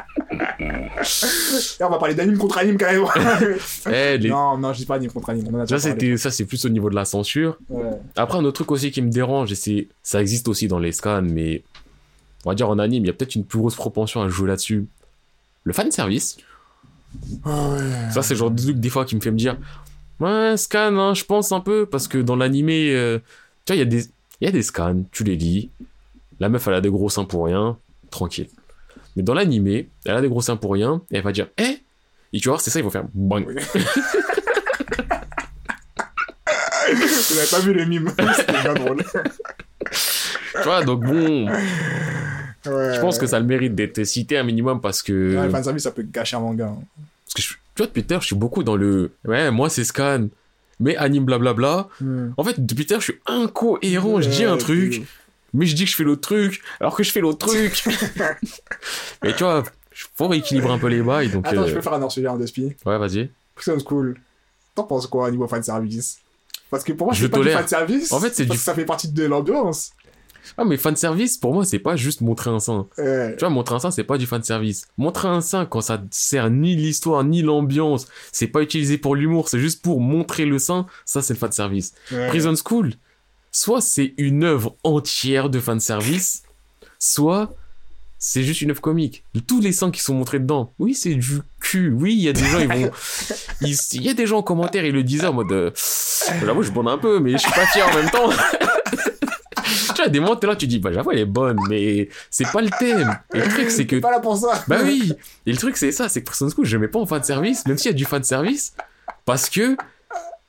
Et on va parler d'anime contre anime carrément. (laughs) eh, les- Non, non, je dis pas anime contre anime. On en a Ça, c'était, ça, c'est plus au niveau de la censure. Ouais. Après, un autre truc aussi qui me dérange, et c'est, ça existe aussi dans les scans, mais on va dire en anime, il y a peut-être une plus grosse propension à jouer là-dessus. Le fan service, Ah ouais. ça c'est le genre de truc des fois qui me fait me dire, ouais, scan, hein, je pense un peu, parce que dans l'animé, euh, tu vois, il y a des, y a des scans, tu les lis, la meuf elle a des gros seins pour rien, tranquille. Mais dans l'animé, elle a des gros seins pour rien, et elle va dire, eh, et tu vois, c'est ça, ils vont faire bang. (laughs) Vous avez pas vu le mime. (laughs) C'était bien drôle. Tu vois, donc bon, Ouais. je pense que ça a le mérite d'être cité un minimum parce que. Ouais, le fanservice, ça peut gâcher un manga. hein. Parce que je, tu vois, depuis je suis beaucoup dans le. Ouais, moi, c'est scan. Mais anime blablabla. Hmm. En fait, depuis je suis incohérent. Je dis un truc, mais je dis que je fais l'autre truc, alors que je fais l'autre truc. (laughs) mais tu vois, faut rééquilibrer un peu les bails. Donc, Attends, euh, je peux faire un hors-sujet en despi. ouais, vas-y. Prison School. T'en penses quoi au niveau fanservice Parce que pour moi, Je c'est pas du tolère. fanservice. En fait, c'est du- que ça fait partie de l'ambiance. Ah, mais fanservice, pour moi, c'est pas juste montrer un sein. Tu vois, montrer un sein, c'est pas du fanservice. Montrer un sein, quand ça sert ni l'histoire, ni l'ambiance, c'est pas utilisé pour l'humour, c'est juste pour montrer le sein, ça, c'est le fanservice. Ouais. Prison School, soit c'est une œuvre entière de fanservice, soit c'est juste une œuvre comique. De tous les seins qui sont montrés dedans, oui, c'est du cul. Oui, il y a des gens, ils vont. (laughs) Il y a des gens en commentaire, ils le disaient en mode. euh, J'avoue, je bande un peu, mais je suis pas fier en même temps. (laughs) tu vois, des moments, là, tu dis, bah, j'avoue, elle est bonne, mais c'est pas le thème. Et le truc, c'est que pas là pour ça. bah oui Et le truc, c'est ça, c'est que Prison School, je mets pas en fan service, même s'il y a du fan service, parce que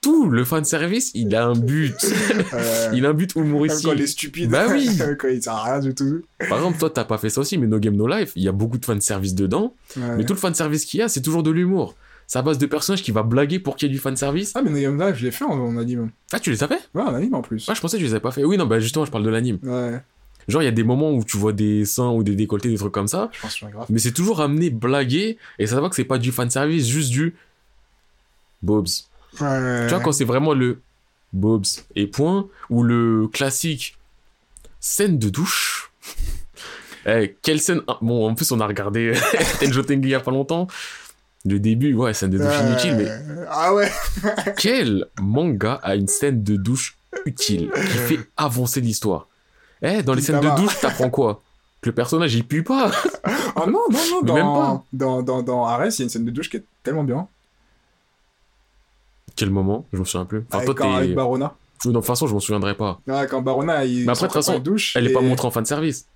tout le fan service, il a un but. (laughs) Euh, il a un but Même humoristique. quand il est stupide. Bah oui. (laughs) quand il sert à rien du tout. Par exemple, toi, t'as pas fait ça aussi, mais No Game No Life, il y a beaucoup de fan service dedans, Ouais. mais tout le fan service qu'il y a, c'est toujours de l'humour. C'est à base de personnages qui va blaguer pour qu'il y ait du fan service. Ah, mais No Game Live, je l'ai fait en, en anime. Ah, tu les as fait? Ouais, en anime en plus. Ah, je pensais que tu les avais pas fait. Oui, non, bah justement, je parle de l'anime. Ouais, Genre, il y a des moments où tu vois des seins ou des décolletés, des trucs comme ça, je pense que grave. mais c'est toujours amené blaguer, et ça va que c'est pas du fan service, juste du. Bobs. Ouais. Tu vois, quand c'est vraiment le Bobs et point, ou le classique scène de douche. (laughs) Eh, quelle scène. ah, Bon, en plus, on a regardé (laughs) Tenjo Tengri il y a pas longtemps. Le début, ouais, scène de douche inutile, mais Ah ouais. (laughs) quel manga a une scène de douche utile qui fait avancer l'histoire? Eh, dans les scènes de douche, t'apprends quoi? Que le personnage il pue pas Oh non, non, non. Dans, même pas. Dans, dans, dans il y a une scène de douche qui est tellement bien. Quel moment Je m'en souviens plus. Enfin, avec, toi, quand- avec. Barona. Non, de toute façon, je m'en souviendrai pas. Ouais, quand Barona, il. Mais après, de toute façon, douche. Elle est et- pas montrée en fan service.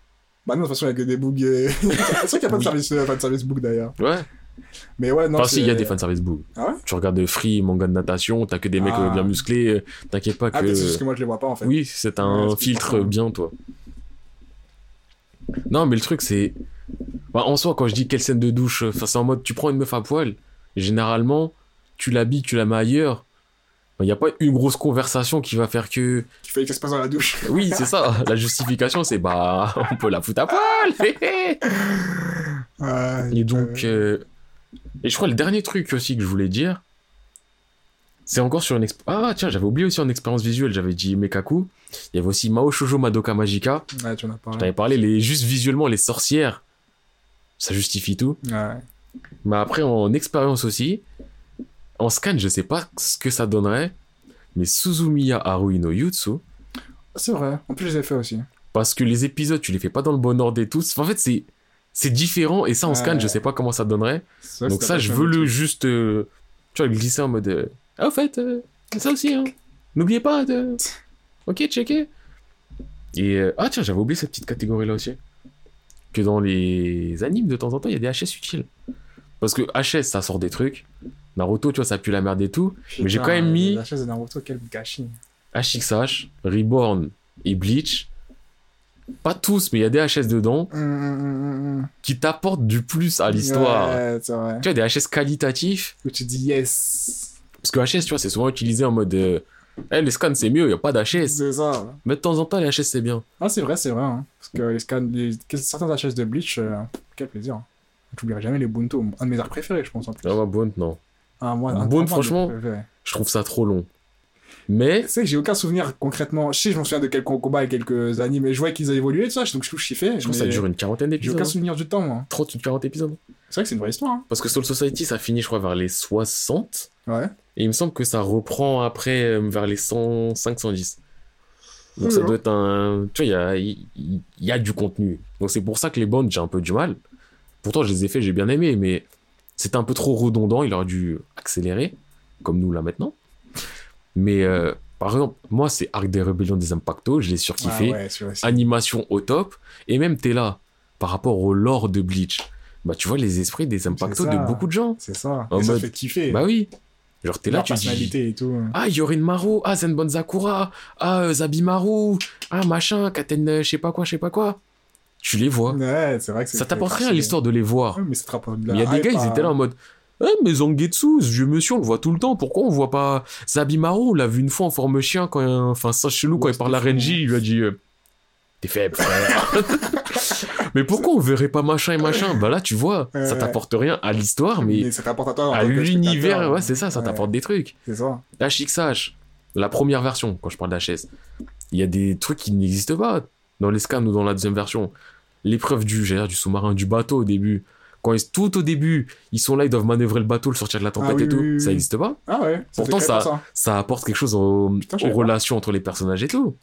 Bah non, de toute façon, il y a que des bugs. euh, C'est sûr qu'il n'y a pas de service, euh, de service book d'ailleurs. Ouais. Mais ouais, non. Enfin, si, il y a des fanservice book. Ah ouais Tu regardes free, manga de natation, t'as que des mecs Ah. euh, bien musclés, euh, t'inquiète pas Ah, peut-être c'est juste que. que moi je les vois pas en fait. Oui, c'est Ouais, un c'est filtre bien, toi. Non, mais le truc, c'est. Bah, en soi, quand je dis quelle scène de douche, euh, c'est en mode tu prends une meuf à poil, généralement, tu l'habilles, tu la mets ailleurs. Il n'y a pas une grosse conversation qui va faire que. Tu fais que ça se passe dans la douche. (laughs) Oui, c'est ça. La justification, c'est bah, (laughs) on peut la foutre à poil. Ouais, Et donc, euh, et je crois le dernier truc aussi que je voulais dire, c'est encore sur une ah tiens j'avais oublié aussi en expérience visuelle j'avais dit Mekaku, il y avait aussi Mao Shoujo Madoka Magica, Ouais, tu en as je parlé. t'avais parlé les juste visuellement les sorcières, ça justifie tout. Ouais. Mais après en expérience aussi, en scan je sais pas ce que ça donnerait, mais Suzumiya Haruhi no Yutsu, C'est vrai. En plus, je les ai fait aussi. parce que les épisodes tu les fais pas dans le bon ordre et tout, en fait c'est c'est différent et ça en scan je sais pas comment ça donnerait. Donc ça, je veux le juste, euh, tu vois, le glisser en mode, euh, ah, au fait, euh, ça aussi, hein. N'oubliez pas de, (laughs) ok, checker. Et ah tiens, j'avais oublié cette petite catégorie là aussi. Que dans les animes, de temps en temps, il y a des HS utiles. Parce que HS, ça sort des trucs. Naruto, tu vois, ça pue la merde et tout. Mais j'ai quand même mis- La chaise de Naruto, quel gâchis. HXH, Reborn et Bleach. Pas tous, mais il y a des HS dedans Hum, hum, hum, qui t'apportent du plus à l'histoire. Ouais. Tu vois, des HS qualitatifs. Où tu dis yes. Parce que HS, tu vois, c'est souvent utilisé en mode. euh, Eh, les scans, c'est mieux, il n'y a pas d'HS. C'est ça. Mais de temps en temps, les HS, c'est bien. Ah, c'est vrai, c'est vrai. hein. Parce que les scans, les... certains HS de Bleach, euh, quel plaisir. J'oublierai jamais les Bunto. Un de mes arcs préférés, je pense, en plus. Ah, moi, Bond, non. Un- Bund, un de mes franchement. Je trouve ça trop long. Mais, Tu sais que j'ai aucun souvenir concrètement. Je sais, je m'en souviens de quelques combats et quelques animes. Je voyais qu'ils avaient évolué, tout ça, donc je trouve kiffé. je pense que ça dure une quarantaine J'ai d'épisodes. aucun hein. souvenir du temps, moi. 30 ou 40 épisodes. C'est vrai que c'est une vraie histoire. Hein. Parce que Soul Society, ça finit, je crois, vers les 60. Ouais. Et il me semble que ça reprend après euh, vers les 105, 110. Donc ça Ouais. doit être un... Tu vois, il y a, y a du contenu. Donc c'est pour ça que les bondes, j'ai un peu du mal. Pourtant, je les ai fait, j'ai bien aimé, mais c'était un peu trop redondant. Il aurait dû accélérer, comme nous là maintenant. Mais euh, par exemple, moi, c'est Arc des Rébellions des Impactos, je l'ai surkiffé. Ah ouais. Animation au top. Et même, t'es là, par rapport au lore de Bleach. Bah, tu vois les esprits des Impactos de beaucoup de gens. C'est ça. En et ça mode- fait kiffer. Bah oui. Genre, t'es là, tu dis. personnalité et tout. Ah, Yorin Maru, ah, Zenbon Sakura, ah, euh, Zabimaru, ah, machin, Katen, euh, je sais pas quoi, je sais pas quoi. Tu les vois. Ouais, c'est vrai que c'est. Ça t'apporte rien à l'histoire de les voir. Ouais, mais ça Mais il y a des gars, ils à- étaient là en mode. Eh, mais Zangetsu, ce vieux monsieur, on le voit tout le temps. Pourquoi on voit pas Zabimaru On l'a vu une fois en forme chien quand. Enfin, ça chelou, quand il parle à Renji, il lui a dit. euh, T'es faible, frère. (laughs) mais pourquoi on verrait pas machin et machin? Bah là, tu vois, ça Ouais. t'apporte rien à l'histoire, mais. Mais ça t'apporte à toi. À l'univers, ouais, c'est ça, ça t'apporte des trucs. C'est ça. HXH, la première version, quand je parle d'HS, il y a des trucs qui n'existent pas dans les scans ou dans la deuxième version. L'épreuve du, j'allais dire, du sous-marin, du bateau au début. Quand ils, tout au début, ils sont là, ils doivent manœuvrer le bateau, le sortir de la tempête Ah oui, et tout, oui, oui, ça n'existe pas. Ah ouais. ça Pourtant, ça- Ça apporte quelque chose aux, Putain, je aux savais pas. relations entre les personnages et tout.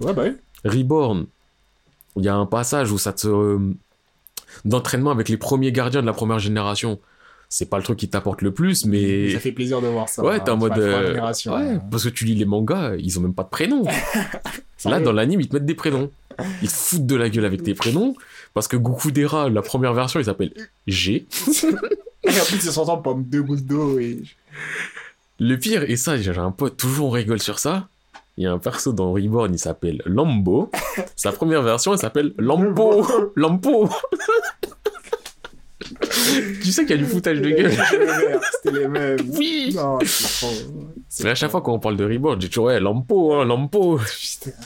Ouais, bah oui. Reborn, il y a un passage où ça te. euh, d'entraînement avec les premiers gardiens de la première génération. C'est pas le truc qui t'apporte le plus, mais. Ça fait plaisir de voir ça. Ouais, t'es en Tu mode. euh, ouais, hein. parce que tu lis les mangas, ils ont même pas de prénom. (laughs) Là, dans l'anime, ils te mettent des prénoms. Ils te foutent de la gueule avec tes prénoms. Parce que Goku Dera, la première version, il s'appelle G. Et en plus, ils s'entendent comme deux gouttes d'eau et. Le pire, et ça, j'ai un pote, toujours on rigole sur ça. Il y a un perso dans Reborn, il s'appelle Lambo. Sa première version, il s'appelle Lampo. (laughs) Lampo. tu sais qu'il y a du foutage de gueule. C'était les mêmes. Oui. Non, Mais à chaque fois quand on parle de Reborn, j'ai toujours, ouais, Lampo, hein, Lampo. Putain.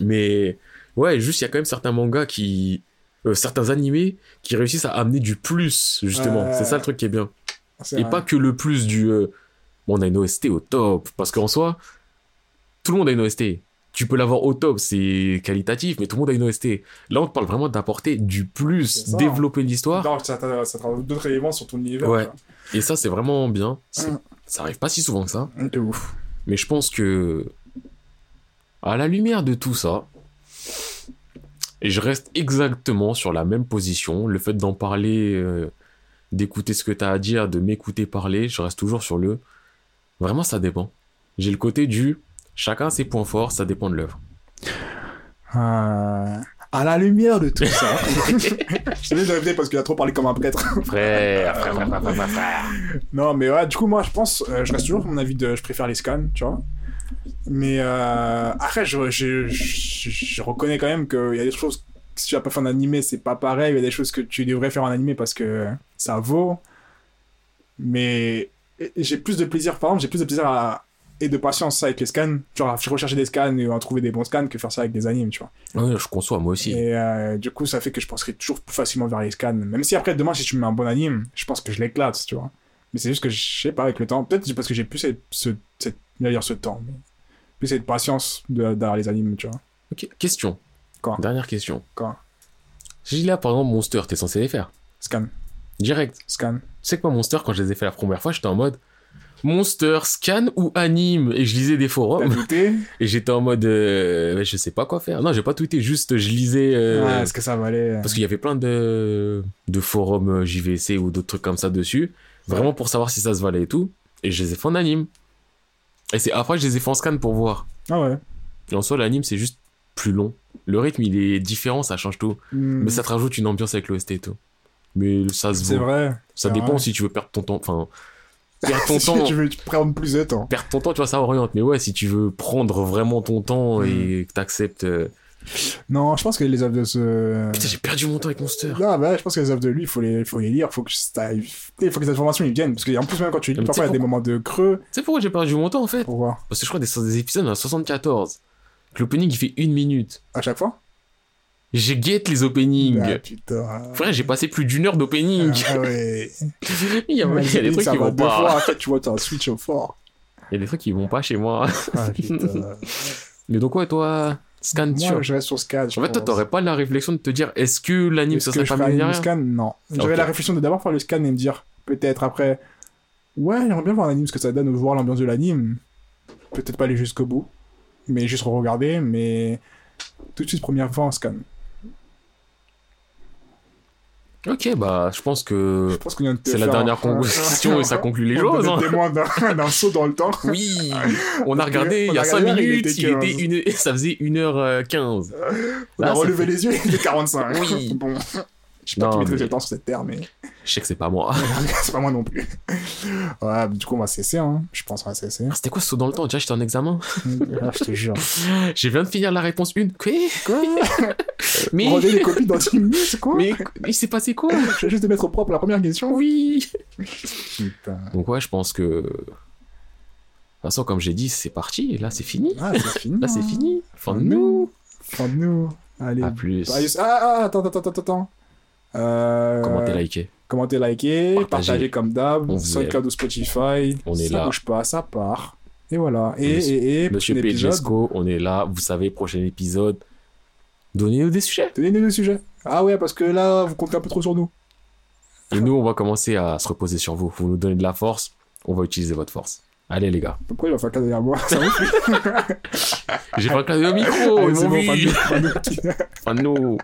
Mais ouais, juste il y a quand même certains mangas qui. euh, certains animés qui réussissent à amener du plus, justement. C'est ça le truc qui est bien. Et vrai. pas que le plus du. euh, Bon, on a une OST au top. Parce qu'en soi, tout le monde a une OST. Tu peux l'avoir au top, c'est qualitatif, mais tout le monde a une OST. Là, on te parle vraiment d'apporter du plus, ça. développer l'histoire. Non, ça ça d'autres éléments sur ton univers. Ouais. Et ça, c'est vraiment bien. Mm. Ça arrive pas si souvent que ça. De ouf. Mais je pense que, à la lumière de tout ça, et je reste exactement sur la même position. Le fait d'en parler, euh, d'écouter ce que tu as à dire, de m'écouter parler, je reste toujours sur le. Vraiment, ça dépend. J'ai le côté du. Chacun a ses points forts, ça dépend de l'œuvre. Euh, À la lumière de tout ça. (laughs) je te laisse de répéter parce qu'il a trop parlé comme un prêtre. Frère, frère, frère, frère, frère, frère. Non, mais ouais, du coup, moi, je pense, euh, je reste toujours sur mon avis de, je préfère les scans, tu vois. Mais euh, après, je, je, je, je reconnais quand même qu'il y a des choses, si tu as pas fait en animé, c'est pas pareil. Il y a des choses que tu devrais faire en animé parce que ça vaut. Mais j'ai plus de plaisir, par exemple, j'ai plus de plaisir à, et de patience avec les scans. Genre, rechercher des scans et à trouver des bons scans que faire ça avec des animes, tu vois. Ouais, je conçois, moi aussi. Et euh, du coup, ça fait que je penserai toujours plus facilement vers les scans. Même si après, demain, si tu me mets un bon anime, je pense que je l'éclate, tu vois. Mais c'est juste que je sais pas, avec le temps, peut-être parce que j'ai plus cette, ce, cette, dire ce temps, mais plus patience de- derrière les animes, tu vois. Ok, question. Quoi Dernière question. Quoi Si là, par exemple, Monster, t'es censé les faire. Scan, Direct. scan. Tu sais que moi, Monster, quand je les ai fait la première fois, j'étais en mode Monster, scan ou anime? Et je lisais des T'as forums. douté (laughs) Et j'étais en mode euh, Je sais pas quoi faire. Non, j'ai pas tweeté, juste je lisais. euh, Ah, Est-ce que ça valait parce qu'il y avait plein de, de forums euh, JVC ou d'autres trucs comme ça dessus. Vraiment pour savoir si ça se valait et tout. Et je les ai fait en anime. Et c'est après je les ai fait en scan pour voir. Ah ouais. Et en soi, l'anime, c'est juste plus long. Le rythme, il est différent, ça change tout. Hmm, Mais ça te rajoute une ambiance avec l'OST et tout. Mais ça se C'est vrai. Ça dépend vrai. si tu veux perdre ton temps. Enfin, (laughs) perdre ton Si temps. tu veux prendre plus de temps. Perdre ton temps, tu vois, ça oriente. Mais ouais, si tu veux prendre vraiment ton temps et que t'acceptes. euh, Non, je pense que les œuvres de ce. Putain, j'ai perdu mon temps avec Monster. Non, bah, je pense que les œuvres de lui, il faut les, faut les lire, faut que ça, il faut que les informations ils viennent. Parce qu'en plus, même quand tu lis, parfois il y a des moments de creux. Tu sais pourquoi j'ai perdu mon temps en fait? Pourquoi? Parce que je crois des, des épisodes, en a 74. Que L'opening il fait une minute. À chaque fois? J'ai guette les openings. Ah putain. Frère, j'ai passé plus d'une heure d'opening. Ah ouais. (laughs) il, y a, il y a des trucs qui vont pas. fois, après tu vois, t'as un switch au fort. Il y a des trucs qui vont pas chez moi. Ah putain. (laughs) Mais donc, ouais, toi, scan. Moi, je reste sur Scan. En fait, toi, t'aurais pas la réflexion de te dire est-ce que l'anime Est-ce ça serait je pas mieux scan Non. J'avais Ok. la réflexion de d'abord faire le scan et me dire, peut-être après, ouais, j'aimerais bien voir un anime, ce que ça donne, ou voir l'ambiance de l'anime. Peut-être pas aller jusqu'au bout, mais juste regarder, mais tout de suite, première fois en scan. Ok, bah, je pense que c'est la dernière question et ça (laughs) conclut les On choses. est hein. témoin (laughs) d'un saut dans le temps. Oui, on a regardé il y a on a 5 regardé, il minutes, il était 15. une... (laughs) ça faisait 1h15. On a relevé les yeux, il était 45. Oui. Bon. Je sais pas qui maîtrise mais- le temps sur cette terre, mais Je sais que c'est pas moi. (laughs) c'est pas moi non plus. Ouais, du coup, on va cesser, hein. Je pense qu'on va cesser. C'était quoi ce saut dans le temps? Déjà, j'étais en examen. (laughs) Ah, je te jure. Je viens de finir la réponse 1. Quoi? Quoi? (laughs) Mais, Rendez les copies dans 10 minutes, quoi? Mais il s'est passé quoi? Je vais juste te mettre au propre la première question. Oui. Putain. Donc ouais, je pense que... De toute façon, comme j'ai dit, c'est parti. Là, c'est fini. Ah, c'est fini. Là, c'est hein. fini. Fin de nous. Fin de nous. Allez. À plus. Ah, ah, ah, attends, attends, attends, attends. Euh... Commentez, likez. Commentez, likez, Partagez. partagez, comme d'hab. SoundCloud ou Spotify. On est ça là. bouge pas, ça part. Et voilà. Et, Monsieur- et, et, Monsieur Pedresco, on est là. Vous savez, prochain épisode. Donnez-nous des sujets. Donnez-nous le sujet. Ah ouais, parce que là, vous comptez un peu trop sur nous. Et nous, on va commencer à se reposer sur vous. Vous nous donnez de la force. On va utiliser votre force. Allez, les gars. Pourquoi il va faire cadeau derrière moi (laughs) Ça. J'ai pas le cadeau au micro. Allez, ils c'est bon, pas de nous, pas de nous.